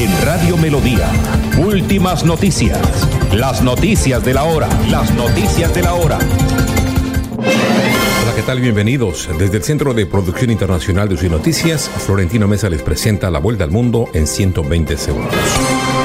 En Radio Melodía, últimas noticias. Las noticias de la hora. Las noticias de la hora. Hola, ¿qué tal? Bienvenidos. Desde el Centro de Producción Internacional de Sus Noticias, Florentino Mesa les presenta la vuelta al mundo en 120 segundos.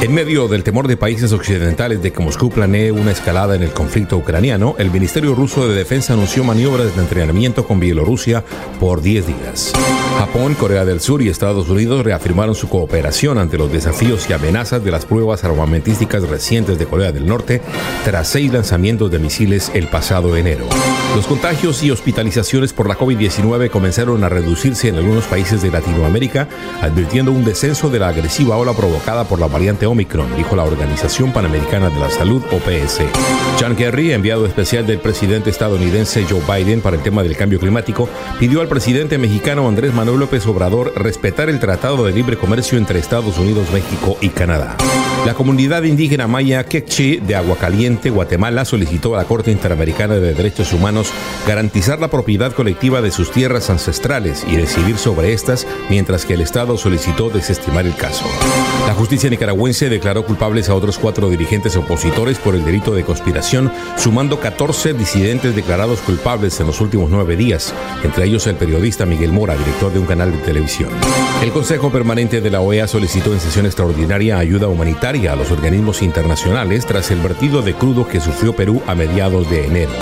En medio del temor de países occidentales de que Moscú planee una escalada en el conflicto ucraniano, el Ministerio Ruso de Defensa anunció maniobras de entrenamiento con Bielorrusia por 10 días. Japón, Corea del Sur y Estados Unidos reafirmaron su cooperación ante los desafíos y amenazas de las pruebas armamentísticas recientes de Corea del Norte tras seis lanzamientos de misiles el pasado enero. Los contagios y hospitalizaciones por la COVID-19 comenzaron a reducirse en algunos países de Latinoamérica, advirtiendo un descenso de la agresiva ola provocada por la variante Omicron, dijo la Organización Panamericana de la Salud, OPS. John Kerry, enviado especial del presidente estadounidense Joe Biden para el tema del cambio climático, pidió al presidente mexicano Andrés Manuel López Obrador respetar el Tratado de Libre Comercio entre Estados Unidos, México y Canadá. La comunidad indígena maya Quechí de Aguacaliente, Guatemala, solicitó a la Corte Interamericana de Derechos Humanos garantizar la propiedad colectiva de sus tierras ancestrales y decidir sobre estas, mientras que el Estado solicitó desestimar el caso. La justicia nicaragüense declaró culpables a otros cuatro dirigentes opositores por el delito de conspiración, sumando 14 disidentes declarados culpables en los últimos nueve días, entre ellos el periodista Miguel Mora, director de un canal de televisión. El Consejo Permanente de la OEA solicitó en sesión extraordinaria ayuda humanitaria a los organismos internacionales tras el vertido de crudo que sufrió Perú a mediados de enero.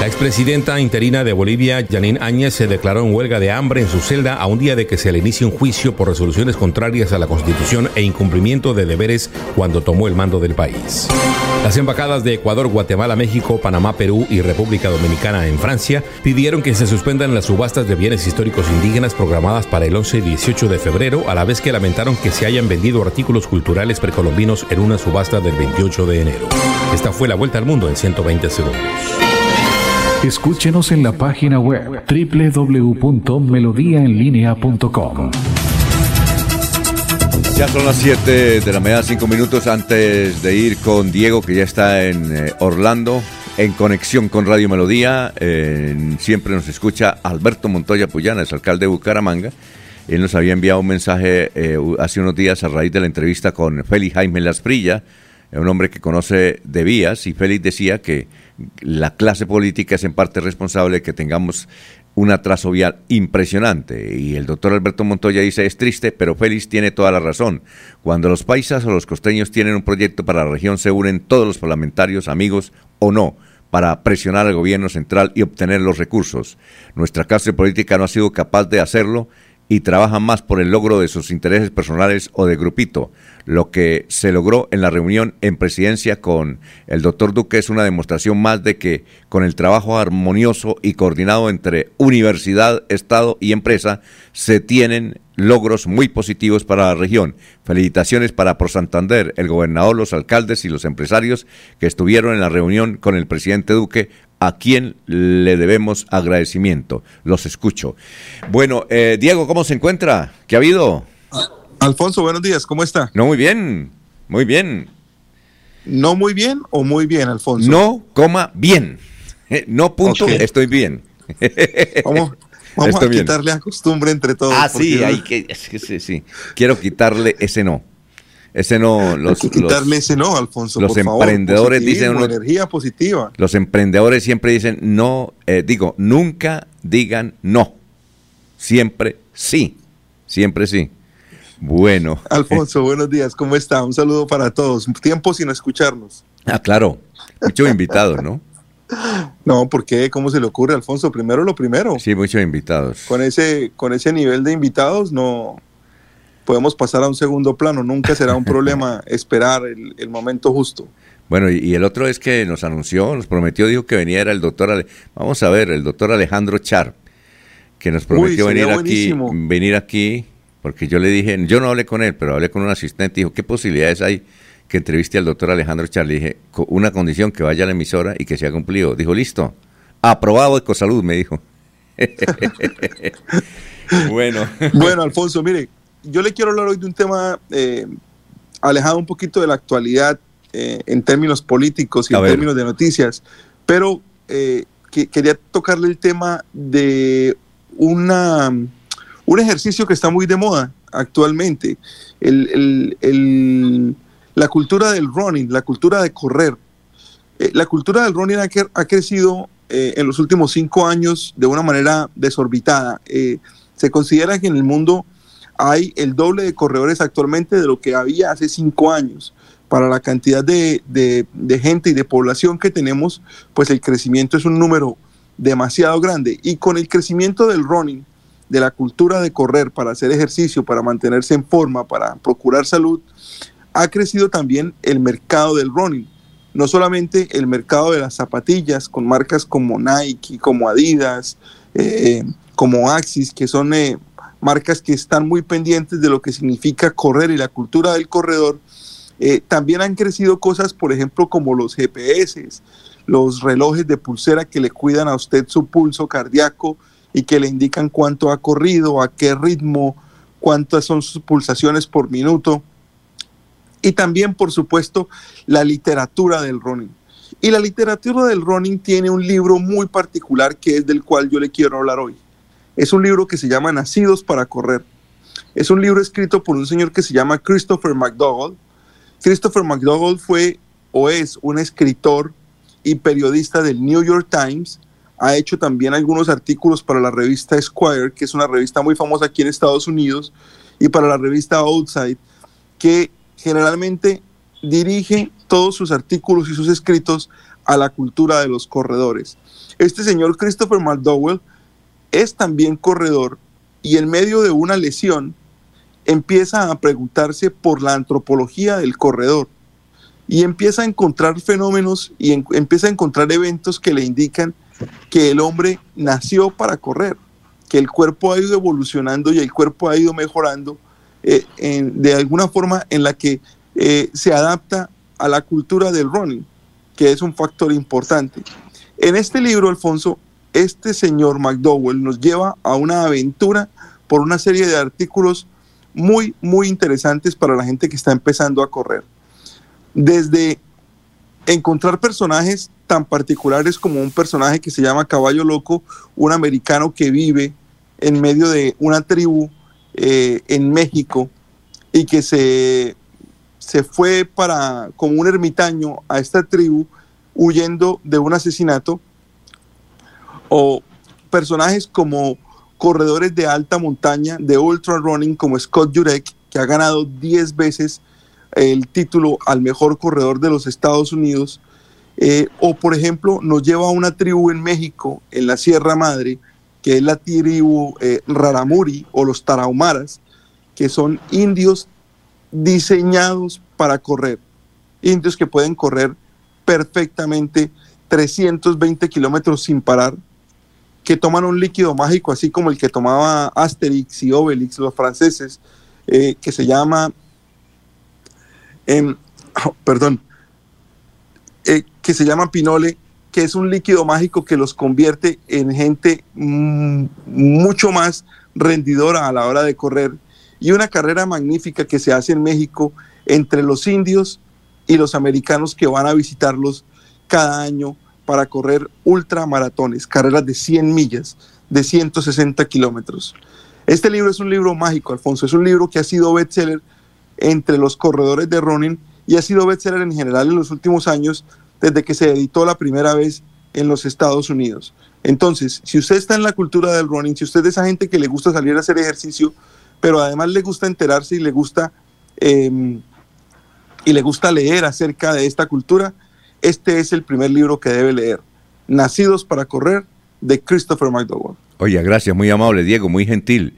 La expresidenta interina de Bolivia, Janine Áñez, se declaró en huelga de hambre en su celda a un día de que se le inicie un juicio por resoluciones contrarias a la Constitución e incumplimiento de deberes cuando tomó el mando del país. Las embajadas de Ecuador, Guatemala, México, Panamá, Perú y República Dominicana en Francia pidieron que se suspendan las subastas de bienes históricos indígenas programadas para el 11 y 18 de febrero, a la vez que lamentaron que se hayan vendido artículos culturales precolombinos en una subasta del 28 de enero. Esta fue la vuelta al mundo en 120 segundos. Escúchenos en la página web www.melodiaenlinea.com. Ya son las 7 de la mañana, 5 minutos antes de ir con Diego, que ya está en eh, Orlando, en conexión con Radio Melodía. Siempre nos escucha Alberto Montoya Puyana, es alcalde de Bucaramanga. Él nos había enviado un mensaje eh, hace unos días a raíz de la entrevista con Félix Jaime Lasprilla, un hombre que conoce de vías, y Félix decía que la clase política es en parte responsable de que tengamos un atraso vial impresionante. Y el doctor Alberto Montoya dice, es triste, pero Félix tiene toda la razón. Cuando los paisas o los costeños tienen un proyecto para la región, se unen todos los parlamentarios, amigos o no, para presionar al gobierno central y obtener los recursos. Nuestra clase política no ha sido capaz de hacerlo y trabaja más por el logro de sus intereses personales o de grupito. Lo que se logró en la reunión en presidencia con el doctor Duque es una demostración más de que con el trabajo armonioso y coordinado entre universidad, Estado y empresa se tienen logros muy positivos para la región. Felicitaciones para Pro Santander, el gobernador, los alcaldes y los empresarios que estuvieron en la reunión con el presidente Duque a quien le debemos agradecimiento. Los escucho. Bueno, eh, Diego, ¿cómo se encuentra? ¿Qué ha habido? Alfonso, buenos días, ¿cómo está? No, muy bien, muy bien. ¿No muy bien o muy bien, Alfonso? No, coma, bien. No, punto, estoy bien. <laughs> Vamos, vamos Estoy a bien. quitarle a costumbre entre todos. Ah, sí, hay que sí, sí. Quiero quitarle ese no. Ese no, los, hay que quitarle los- ese no, Alfonso. los por favor. emprendedores dicen uno- energía positiva. los emprendedores siempre dicen no, eh, digo, nunca digan no. Siempre sí. Siempre sí. Bueno. Alfonso, <laughs> buenos días, ¿cómo está? Un saludo para todos. Tiempo sin escucharnos. Ah, claro. Muchos invitados, ¿no? <laughs> No, ¿por qué? ¿Cómo se le ocurre, Alfonso? Primero lo primero. Sí, muchos invitados. Con ese, con ese nivel de invitados no podemos pasar a un segundo plano. Nunca será un problema <laughs> esperar el, el momento justo. Bueno, y, y el otro es que nos anunció, nos prometió, dijo que venía era el doctor, Ale- vamos a ver, el doctor Alejandro Char, que nos prometió venir aquí, buenísimo. venir aquí, porque yo le dije, yo no hablé con él, pero hablé con un asistente dijo, ¿qué posibilidades hay que entreviste al doctor Alejandro Char? Le dije, "Co- una condición que vaya a la emisora y que sea cumplido. Dijo, listo, aprobado Ecosalud, me dijo. <laughs> <laughs> bueno. Bueno, Alfonso, mire, yo le quiero hablar hoy de un tema eh, alejado un poquito de la actualidad eh, en términos políticos y A en ver. términos de noticias, pero eh, que- quería tocarle el tema de una, un ejercicio que está muy de moda actualmente, el- el- el- la cultura del running, la cultura de correr. Eh, la cultura del running ha, ha crecido eh, en los últimos cinco años de una manera desorbitada. Eh, se considera que en el mundo hay el doble de corredores actualmente de lo que había hace cinco años. Para la cantidad de, de- gente y de población que tenemos, pues el crecimiento es un número demasiado grande. Y con el crecimiento del running, de la cultura de correr para hacer ejercicio, para mantenerse en forma, para procurar salud, ha crecido también el mercado del running. No solamente el mercado de las zapatillas con marcas como Nike, como Adidas, eh, como Axis, que son eh, marcas que están muy pendientes de lo que significa correr y la cultura del corredor. Eh, también han crecido cosas, por ejemplo, como los GPS, los relojes de pulsera que le cuidan a usted su pulso cardíaco y que le indican cuánto ha corrido, a qué ritmo, cuántas son sus pulsaciones por minuto. Y también, por supuesto, la literatura del running. Y la literatura del running tiene un libro muy particular que es del cual yo le quiero hablar hoy. Es un libro que se llama Nacidos para Correr. Es un libro escrito por un señor que se llama Christopher McDougall. Christopher McDougall fue o es un escritor y periodista del New York Times. Ha hecho también algunos artículos para la revista Esquire, que es una revista muy famosa aquí en Estados Unidos, y para la revista Outside, que generalmente dirige todos sus artículos y sus escritos a la cultura de los corredores. Este señor Christopher McDowell es también corredor y en medio de una lesión empieza a preguntarse por la antropología del corredor y empieza a encontrar fenómenos y empieza a encontrar eventos que le indican que el hombre nació para correr, que el cuerpo ha ido evolucionando y el cuerpo ha ido mejorando eh, de alguna forma en la que eh, se adapta a la cultura del running, que es un factor importante. En este libro, Alfonso, este señor McDowell nos lleva a una aventura por una serie de artículos muy, muy interesantes para la gente que está empezando a correr. Desde encontrar personajes tan particulares como un personaje que se llama Caballo Loco, un americano que vive en medio de una tribu eh, en México y que se, se fue para, como un ermitaño a esta tribu huyendo de un asesinato, o personajes como corredores de alta montaña, de ultra running, como Scott Jurek, que ha ganado 10 veces el título al mejor corredor de los Estados Unidos, eh, o por ejemplo nos lleva a una tribu en México, en la Sierra Madre, que es la tribu eh, Raramuri o los Tarahumaras, que son indios diseñados para correr, indios que pueden correr perfectamente 320 kilómetros sin parar, que toman un líquido mágico, así como el que tomaba Asterix y Obelix, los franceses, eh, que se llama, em, oh, perdón, eh, que se llama Pinole, que es un líquido mágico que los convierte en gente mm, mucho más rendidora a la hora de correr. Y una carrera magnífica que se hace en México entre los indios y los americanos que van a visitarlos cada año para correr ultramaratones, carreras de 100 millas, de 160 kilómetros. Este libro es un libro mágico, Alfonso, es un libro que ha sido bestseller entre los corredores de running y ha sido bestseller en general en los últimos años desde que se editó la primera vez en los Estados Unidos. Entonces, si usted está en la cultura del running, si usted es esa gente que le gusta salir a hacer ejercicio, pero además le gusta enterarse y le gusta eh, y le gusta leer acerca de esta cultura, este es el primer libro que debe leer. Nacidos para correr de Christopher McDowell. Oye, gracias, muy amable, Diego, muy gentil.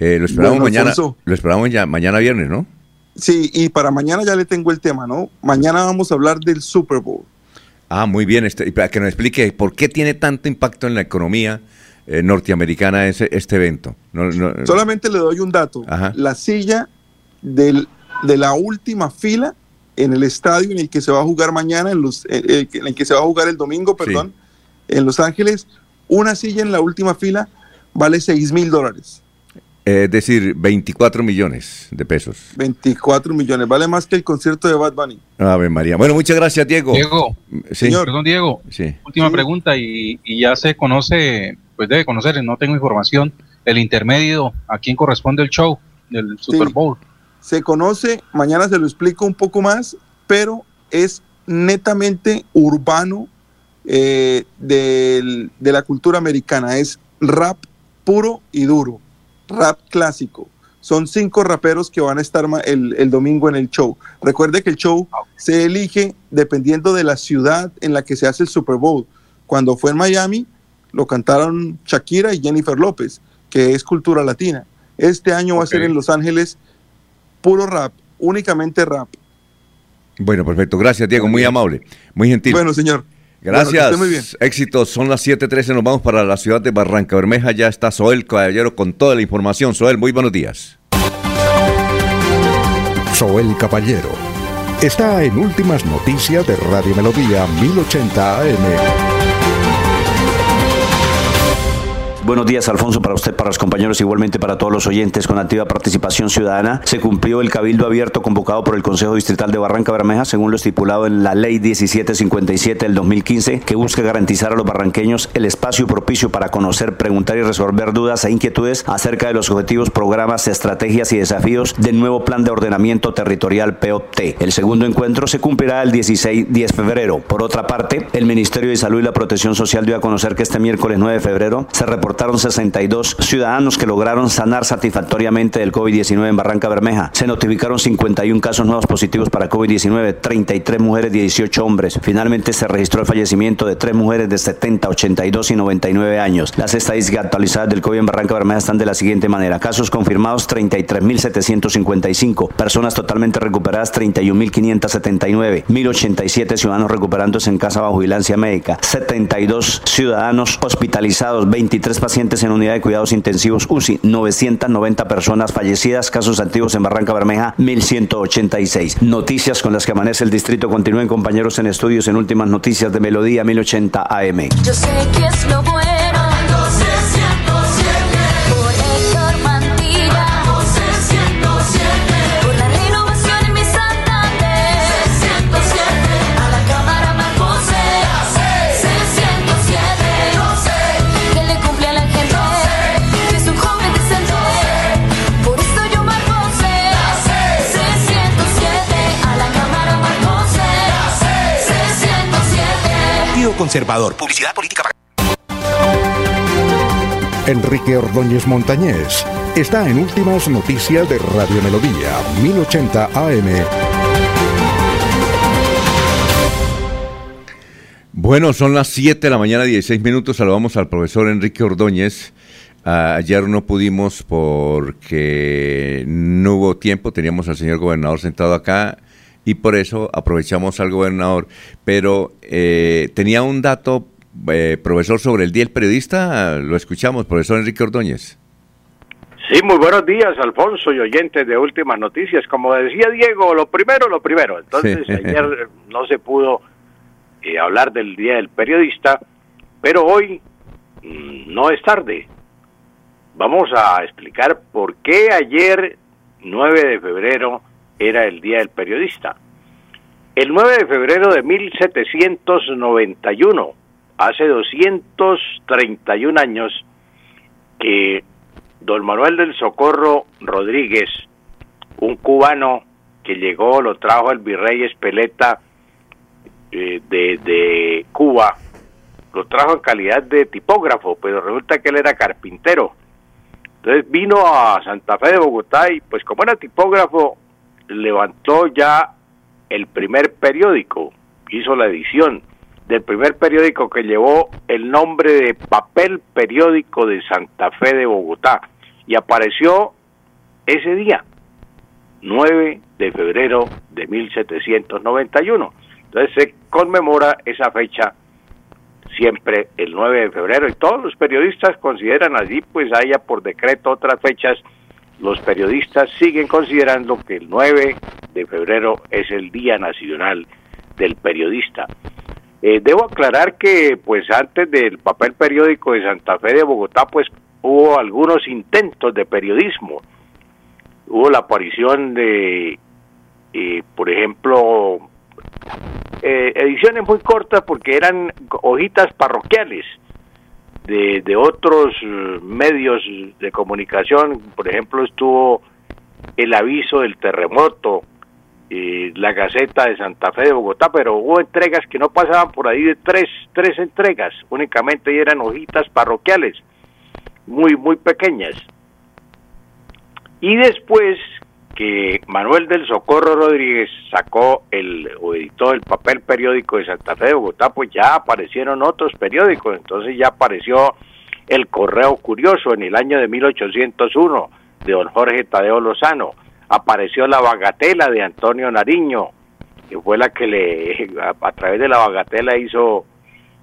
Eh, lo esperamos Bueno, mañana, Alfonso. lo esperamos ya, mañana viernes, ¿no? Sí, y para mañana ya le tengo el tema, ¿no? Mañana vamos a hablar del Super Bowl. Ah, muy bien, este, y para que nos explique por qué tiene tanto impacto en la economía eh, norteamericana ese, este evento. No, no- Solamente le doy un dato. Ajá. La silla del- de la última fila en el estadio en el que se va a jugar mañana, en, los, eh, eh, en el que se va a jugar el domingo, perdón, en Los Ángeles, una silla en la última fila vale 6 mil dólares. eh, es decir, 24 millones de pesos. 24 millones. Vale más que el concierto de Bad Bunny. Ave María. Bueno, muchas gracias, Diego. Diego, Sí. perdón Diego, Sí. última pregunta y, y ya se conoce, pues debe conocer, no tengo información, el intermedio, a quién corresponde el show del Super Bowl. Se conoce, mañana se lo explico un poco más, pero es netamente urbano eh, del- de la cultura americana. Es rap puro y duro, rap clásico. Son cinco raperos que van a estar el, el domingo en el show. Recuerde que el show se elige dependiendo de la ciudad en la que se hace el Super Bowl. Cuando fue en Miami, lo cantaron Shakira y Jennifer López, que es cultura latina. Este año va a ser en Los Ángeles puro rap, únicamente rap. Bueno, perfecto. Gracias, Diego. Muy amable. Muy gentil. Bueno, señor. Gracias. Bueno, muy bien. Éxitos. Son las 7:13. Nos vamos para la ciudad de Barranca Bermeja. Ya está Soel Caballero con toda la información. Soel, muy buenos días. Soel Caballero está en Últimas Noticias de Radio Melodía 1080 AM. Buenos días, Alfonso, para usted, para los compañeros, igualmente para todos los oyentes con activa participación ciudadana. Se cumplió el cabildo abierto convocado por el Consejo Distrital de Barranca Bermeja, según lo estipulado en la Ley 1757 del 2015, que busca garantizar a los barranqueños el espacio propicio para conocer, preguntar y resolver dudas e inquietudes acerca de los objetivos, programas, estrategias y desafíos del nuevo Plan de Ordenamiento Territorial POT. El segundo encuentro se cumplirá el 16 10 de febrero. Por otra parte, el Ministerio de Salud y la Protección Social dio a conocer que este miércoles 9 de febrero se reportaron 62 ciudadanos que lograron sanar satisfactoriamente del COVID-19 en Barranca Bermeja. Se notificaron 51 casos nuevos positivos para COVID-19, 33 mujeres y 18 hombres. Finalmente se registró el fallecimiento de tres mujeres de 70, 82 y 99 años. Las estadísticas actualizadas del COVID en Barranca Bermeja están de la siguiente manera. Casos confirmados 33.755. Personas totalmente recuperadas 31.579. 1.087 ciudadanos recuperándose en casa bajo vigilancia médica. 72 ciudadanos hospitalizados. 23 pacientes en unidad de cuidados intensivos UCI. 990 personas fallecidas. Casos activos en Barranca Bermeja 1.186. Noticias con las que amanece el distrito. Continúen compañeros en estudios en últimas noticias de Melodía 1080 AM. Yo sé que es lo bueno. Conservador. Publicidad política Enrique Ordóñez Montañés está en Últimas Noticias de Radio Melodía, 1080 AM. Bueno, son las 7 de la mañana, 16 minutos. Saludamos al profesor Enrique Ordóñez. Ah, ayer no pudimos porque no hubo tiempo, teníamos al señor gobernador sentado acá y por eso aprovechamos al gobernador. Pero eh, tenía un dato, eh, profesor, sobre el Día del Periodista. Lo escuchamos, profesor Enrique Ordóñez. Sí, muy buenos días, Alfonso y oyentes de Últimas Noticias. Como decía Diego, lo primero, lo primero. Entonces, Sí. <laughs> ayer no se pudo eh, hablar del Día del Periodista, pero hoy mm, no es tarde. Vamos a explicar por qué ayer, 9 de febrero, era el Día del Periodista. El 9 de febrero de 1791, hace 231 años, que don Manuel del Socorro Rodríguez, un cubano que llegó, lo trajo el virrey Espeleta eh, de, de Cuba, lo trajo en calidad de tipógrafo, pero resulta que él era carpintero. Entonces vino a Santa Fe de Bogotá y pues como era tipógrafo, levantó ya el primer periódico, hizo la edición del primer periódico que llevó el nombre de Papel Periódico de Santa Fe de Bogotá y apareció ese día, 9 de febrero de 1791. Entonces se conmemora esa fecha siempre el 9 de febrero y todos los periodistas consideran allí, pues haya por decreto otras fechas, los periodistas siguen considerando que el 9 de febrero es el Día Nacional del Periodista. Eh, debo aclarar que pues antes del papel periódico de Santa Fe de Bogotá pues hubo algunos intentos de periodismo. Hubo la aparición de, eh, por ejemplo, eh, ediciones muy cortas porque eran hojitas parroquiales de, de otros eh, medios de comunicación. Por ejemplo, estuvo el aviso del terremoto, eh, la Gaceta de Santa Fe de Bogotá, pero hubo entregas que no pasaban por ahí de tres, tres entregas únicamente y eran hojitas parroquiales, muy, muy pequeñas. Y después que Manuel del Socorro Rodríguez sacó el o editó el papel periódico de Santa Fe de Bogotá, pues ya aparecieron otros periódicos, entonces ya apareció el Correo Curioso en el año de 1801 de don Jorge Tadeo Lozano, apareció la Bagatela de Antonio Nariño, que fue la que le a, través de la Bagatela hizo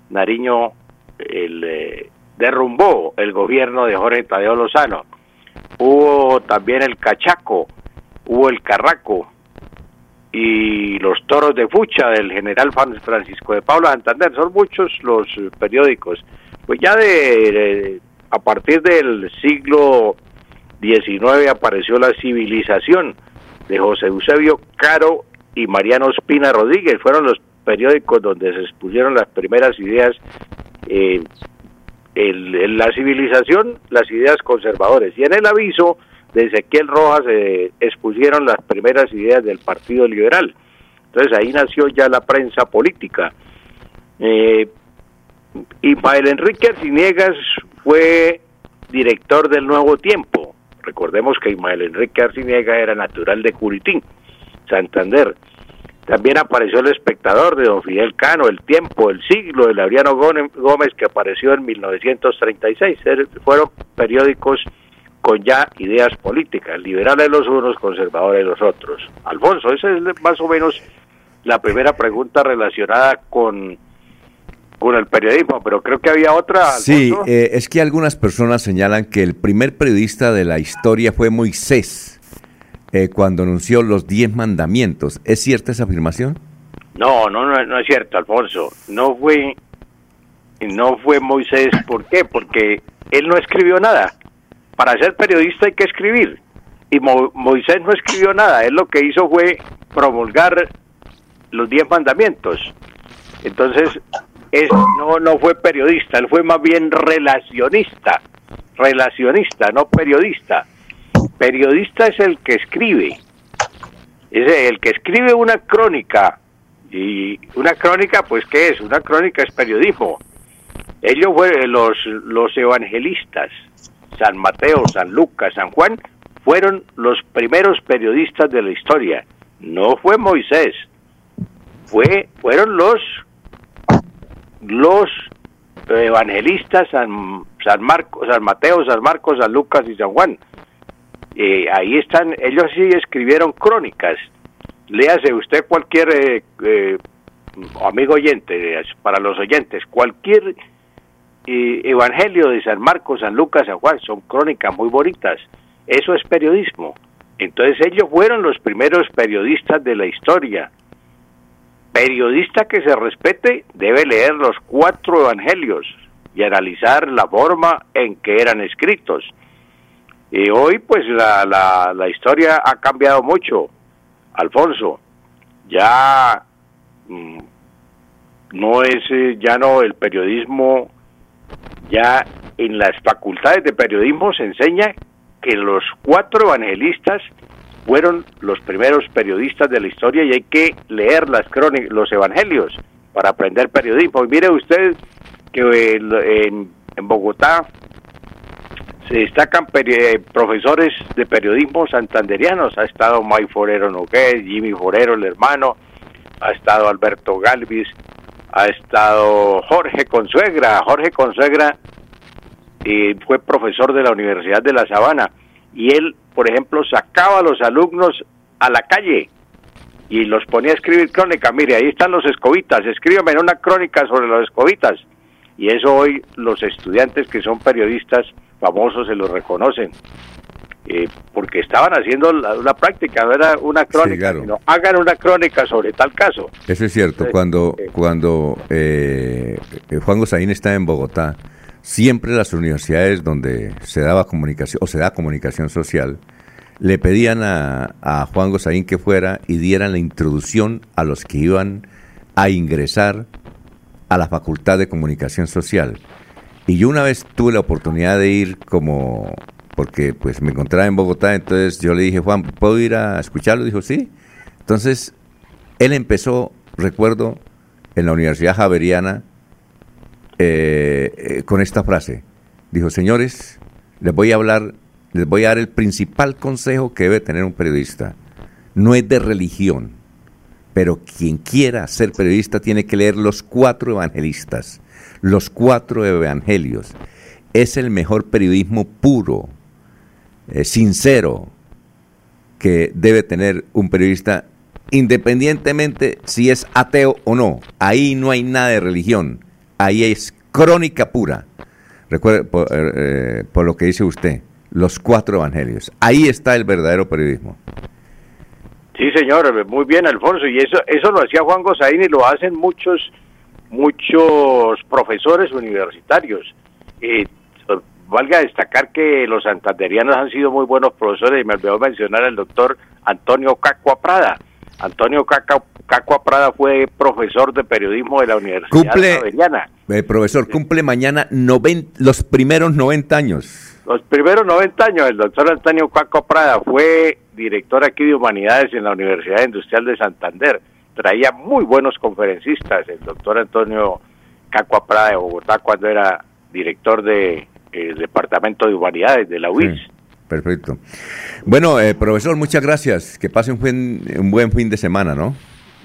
Nariño el eh, derrumbó el gobierno de Jorge Tadeo Lozano. Hubo también el Cachaco, hubo el Carraco y los Toros de Fucha del general Fran- Francisco de Paula Santander. Son muchos los eh, periódicos. Pues ya de, a partir del siglo XIX apareció la civilización de José Eusebio Caro y Mariano Espina Rodríguez. Fueron los periódicos donde se expusieron las primeras ideas eh, la civilización, las ideas conservadoras. Y en el aviso de Ezequiel Rojas se expusieron las primeras ideas del Partido Liberal. Entonces ahí nació ya la prensa política. Eh, Ismael Enrique Arciniegas fue director del Nuevo Tiempo. Recordemos que Ismael Enrique Arciniegas era natural de Curitín, Santander. También apareció El Espectador de don Fidel Cano, El Tiempo, El Siglo de Laureano Gómez, Gómez, que apareció en 1936. Er- Fueron periódicos con ya ideas políticas, liberales los unos, conservadores los otros. Alfonso, esa es más o menos la primera pregunta relacionada con, con el periodismo, pero creo que había otra. Sí, eh, es que algunas personas señalan que el primer periodista de la historia fue Moisés eh, cuando anunció los diez mandamientos. ¿Es cierta esa afirmación? No, no, no, no es cierto, Alfonso. No fue, no fue Moisés. ¿Por qué? Porque él no escribió nada. Para ser periodista hay que escribir. Y Mo- Moisés no escribió nada. Él lo que hizo fue promulgar los diez mandamientos. Entonces, es, no, no fue periodista. Él fue más bien relacionista. Relacionista, no periodista. Periodista es el que escribe. Es el que escribe una crónica Y una crónica, pues, ¿qué es? Una crónica es periodismo. Ellos fueron los, los evangelistas, San Mateo, San Lucas, San Juan, fueron los primeros periodistas de la historia. No fue Moisés, fue, fueron los, los evangelistas San, San Marcos, San Mateo, San Marcos, San Lucas y San Juan. Eh, ahí están, ellos sí escribieron crónicas. Léase usted cualquier eh, eh, amigo oyente, para los oyentes, cualquier eh, evangelio de San Marcos, San Lucas, San Juan, son crónicas muy bonitas. Eso es periodismo. Entonces ellos fueron los primeros periodistas de la historia. Periodista que se respete debe leer los cuatro evangelios y analizar la forma en que eran escritos. Y hoy pues la, la, la historia ha cambiado mucho, Alfonso. Ya mm, no es, eh, ya no el periodismo, ya en las facultades de periodismo se enseña que los cuatro evangelistas fueron los primeros periodistas de la historia y hay que leer las crónicas, los evangelios para aprender periodismo. Y mire usted que en, en Bogotá se destacan eh, profesores de periodismo santanderianos. Ha estado May Forero Nogués, Jimmy Forero, el hermano, ha estado Alberto Galvis, ha estado Jorge Consuegra. Jorge Consuegra eh, fue profesor de la Universidad de La Sabana y él, por ejemplo, sacaba a los alumnos a la calle y los ponía a escribir crónica. Mire, ahí están los escobitas, escríbeme una crónica sobre los escobitas. Y eso hoy los estudiantes que son periodistas famosos se lo reconocen. Eh, porque estaban haciendo la, una práctica, no era una crónica, claro. sino hagan una crónica sobre tal caso. Eso es cierto. Cuando, sí. cuando eh, eh, Juan Gosaín está en Bogotá, siempre las universidades donde se daba comunicación o se da comunicación social le pedían a, a Juan Gosaín que fuera y dieran la introducción a los que iban a ingresar a la Facultad de Comunicación Social. Y yo una vez tuve la oportunidad de ir como, porque pues me encontraba en Bogotá, entonces yo le dije, Juan, ¿puedo ir a escucharlo? Dijo, sí. Entonces, él empezó, recuerdo, en la Universidad Javeriana eh, eh, con esta frase. Dijo, señores, les voy a hablar, les voy a dar el principal consejo que debe tener un periodista. No es de religión, pero quien quiera ser periodista tiene que leer los cuatro evangelistas, los cuatro evangelios. Es el mejor periodismo puro, eh, sincero, que debe tener un periodista, independientemente si es ateo o no. Ahí no hay nada de religión, ahí es crónica pura. Recuerde, por, eh, eh, por lo que dice usted, los cuatro evangelios. Ahí está el verdadero periodismo. Sí, señor, muy bien, Alfonso, y eso eso lo hacía Juan Gosaín y lo hacen muchos muchos profesores universitarios. Valga destacar que los santanderianos han sido muy buenos profesores y me olvidó mencionar al doctor Antonio Cacua Prada. Antonio Cacua Prada fue profesor de periodismo de la Universidad Cumple-. Eh, profesor, cumple mañana noven- los primeros 90 años. Los primeros 90 años, el doctor Antonio Caco Prada fue director aquí de Humanidades en la Universidad Industrial de Santander. Traía muy buenos conferencistas, el doctor Antonio Caco Prada de Bogotá cuando era director de eh, Departamento de Humanidades de la UIS. Sí, perfecto. Bueno, eh, profesor, muchas gracias. Que pase un buen, un buen fin de semana, ¿no?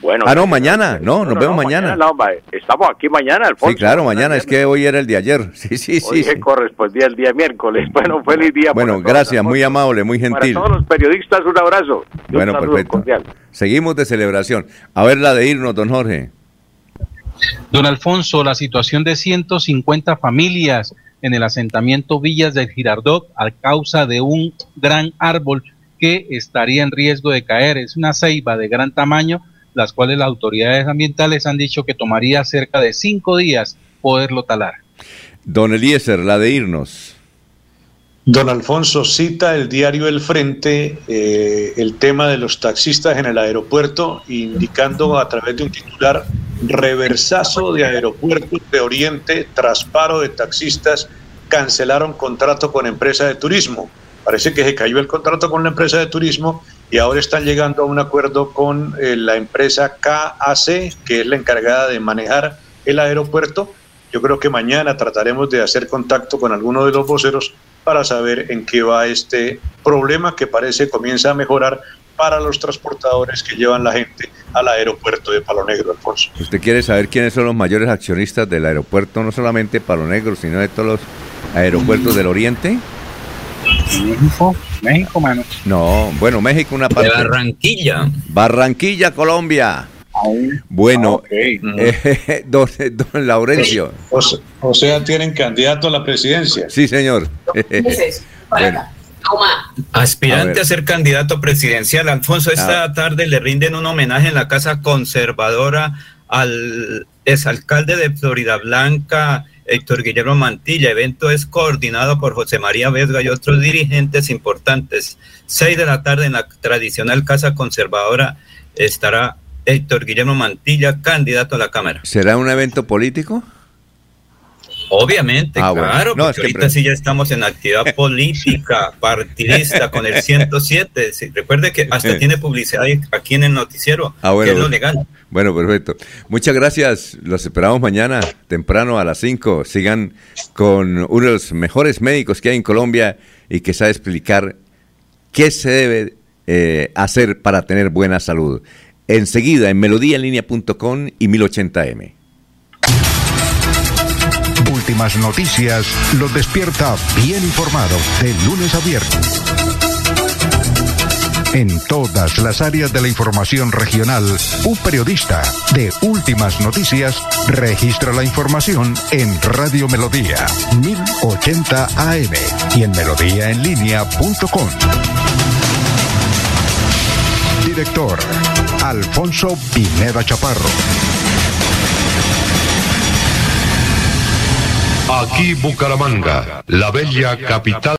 Bueno, ah, no, mañana. No, nos no, vemos no, mañana. no, ma- estamos aquí mañana, Alfonso. Sí, claro, mañana. Es que hoy era el de ayer. <laughs> Sí, sí, Hoy sí. que sí. correspondía el día miércoles. <laughs> Bueno, feliz día. Bueno, para todos, gracias, muy amable, muy gentil. Para todos los periodistas, un abrazo. un Bueno, perfecto. cordial. Seguimos de celebración. A ver la de irnos, don Jorge. Don Alfonso, la situación de 150 familias en el asentamiento Villas del Girardot a causa de un gran árbol que estaría en riesgo de caer. Es una ceiba de gran tamaño, las cuales las autoridades ambientales han dicho que tomaría cerca de cinco días poderlo talar. Don Eliezer, la de irnos. Don Alfonso cita el diario El Frente eh, el tema de los taxistas en el aeropuerto, indicando a través de un titular reversazo de aeropuertos de Oriente tras paro de taxistas, cancelaron contrato con empresa de turismo. Parece que se cayó el contrato con la empresa de turismo y ahora están llegando a un acuerdo con eh, la empresa KAC, que es la encargada de manejar el aeropuerto. Yo creo que mañana trataremos de hacer contacto con alguno de los voceros para saber en qué va este problema que parece comienza a mejorar para los transportadores que llevan la gente al aeropuerto de Palo Negro, Alfonso. ¿Usted quiere saber quiénes son los mayores accionistas del aeropuerto, no solamente Palo Negro, sino de todos los aeropuertos del Oriente? México, México, mano. No, bueno, México una parte. Barranquilla. Barranquilla, Colombia. Bueno, eh, <laughs> don, don Laurencio. O, se- o sea, tienen candidato a la presidencia. Sí, señor. <laughs> Bueno, Aspirante A ser candidato presidencial. Alfonso, esta Ah. tarde le rinden un homenaje en la Casa Conservadora al exalcalde de Florida Blanca, Héctor Guillermo Mantilla. Evento es coordinado por José María Vesga y otros dirigentes importantes. Seis de la tarde en la tradicional Casa Conservadora estará Héctor Guillermo Mantilla, candidato a la Cámara. ¿Será un evento político? Obviamente, Ah, bueno. claro, No, porque ahorita sí ya estamos en actividad <laughs> política, partidista con el 107. Sí, recuerde que hasta tiene publicidad aquí en el noticiero, Ah, bueno. que es lo legal. Bueno, perfecto. Muchas gracias. Los esperamos mañana temprano a las 5. Sigan con uno de los mejores médicos que hay en Colombia y que sabe explicar qué se debe eh, hacer para tener buena salud. Enseguida en melodíaenlínea.com y 1080m. Últimas noticias los despierta bien informados de lunes a viernes. En todas las áreas de la información regional, un periodista de Últimas Noticias registra la información en Radio Melodía 1080 AM y en melodíaenlínea.com. Director Alfonso Pineda Chaparro. Aquí Bucaramanga, la bella capital.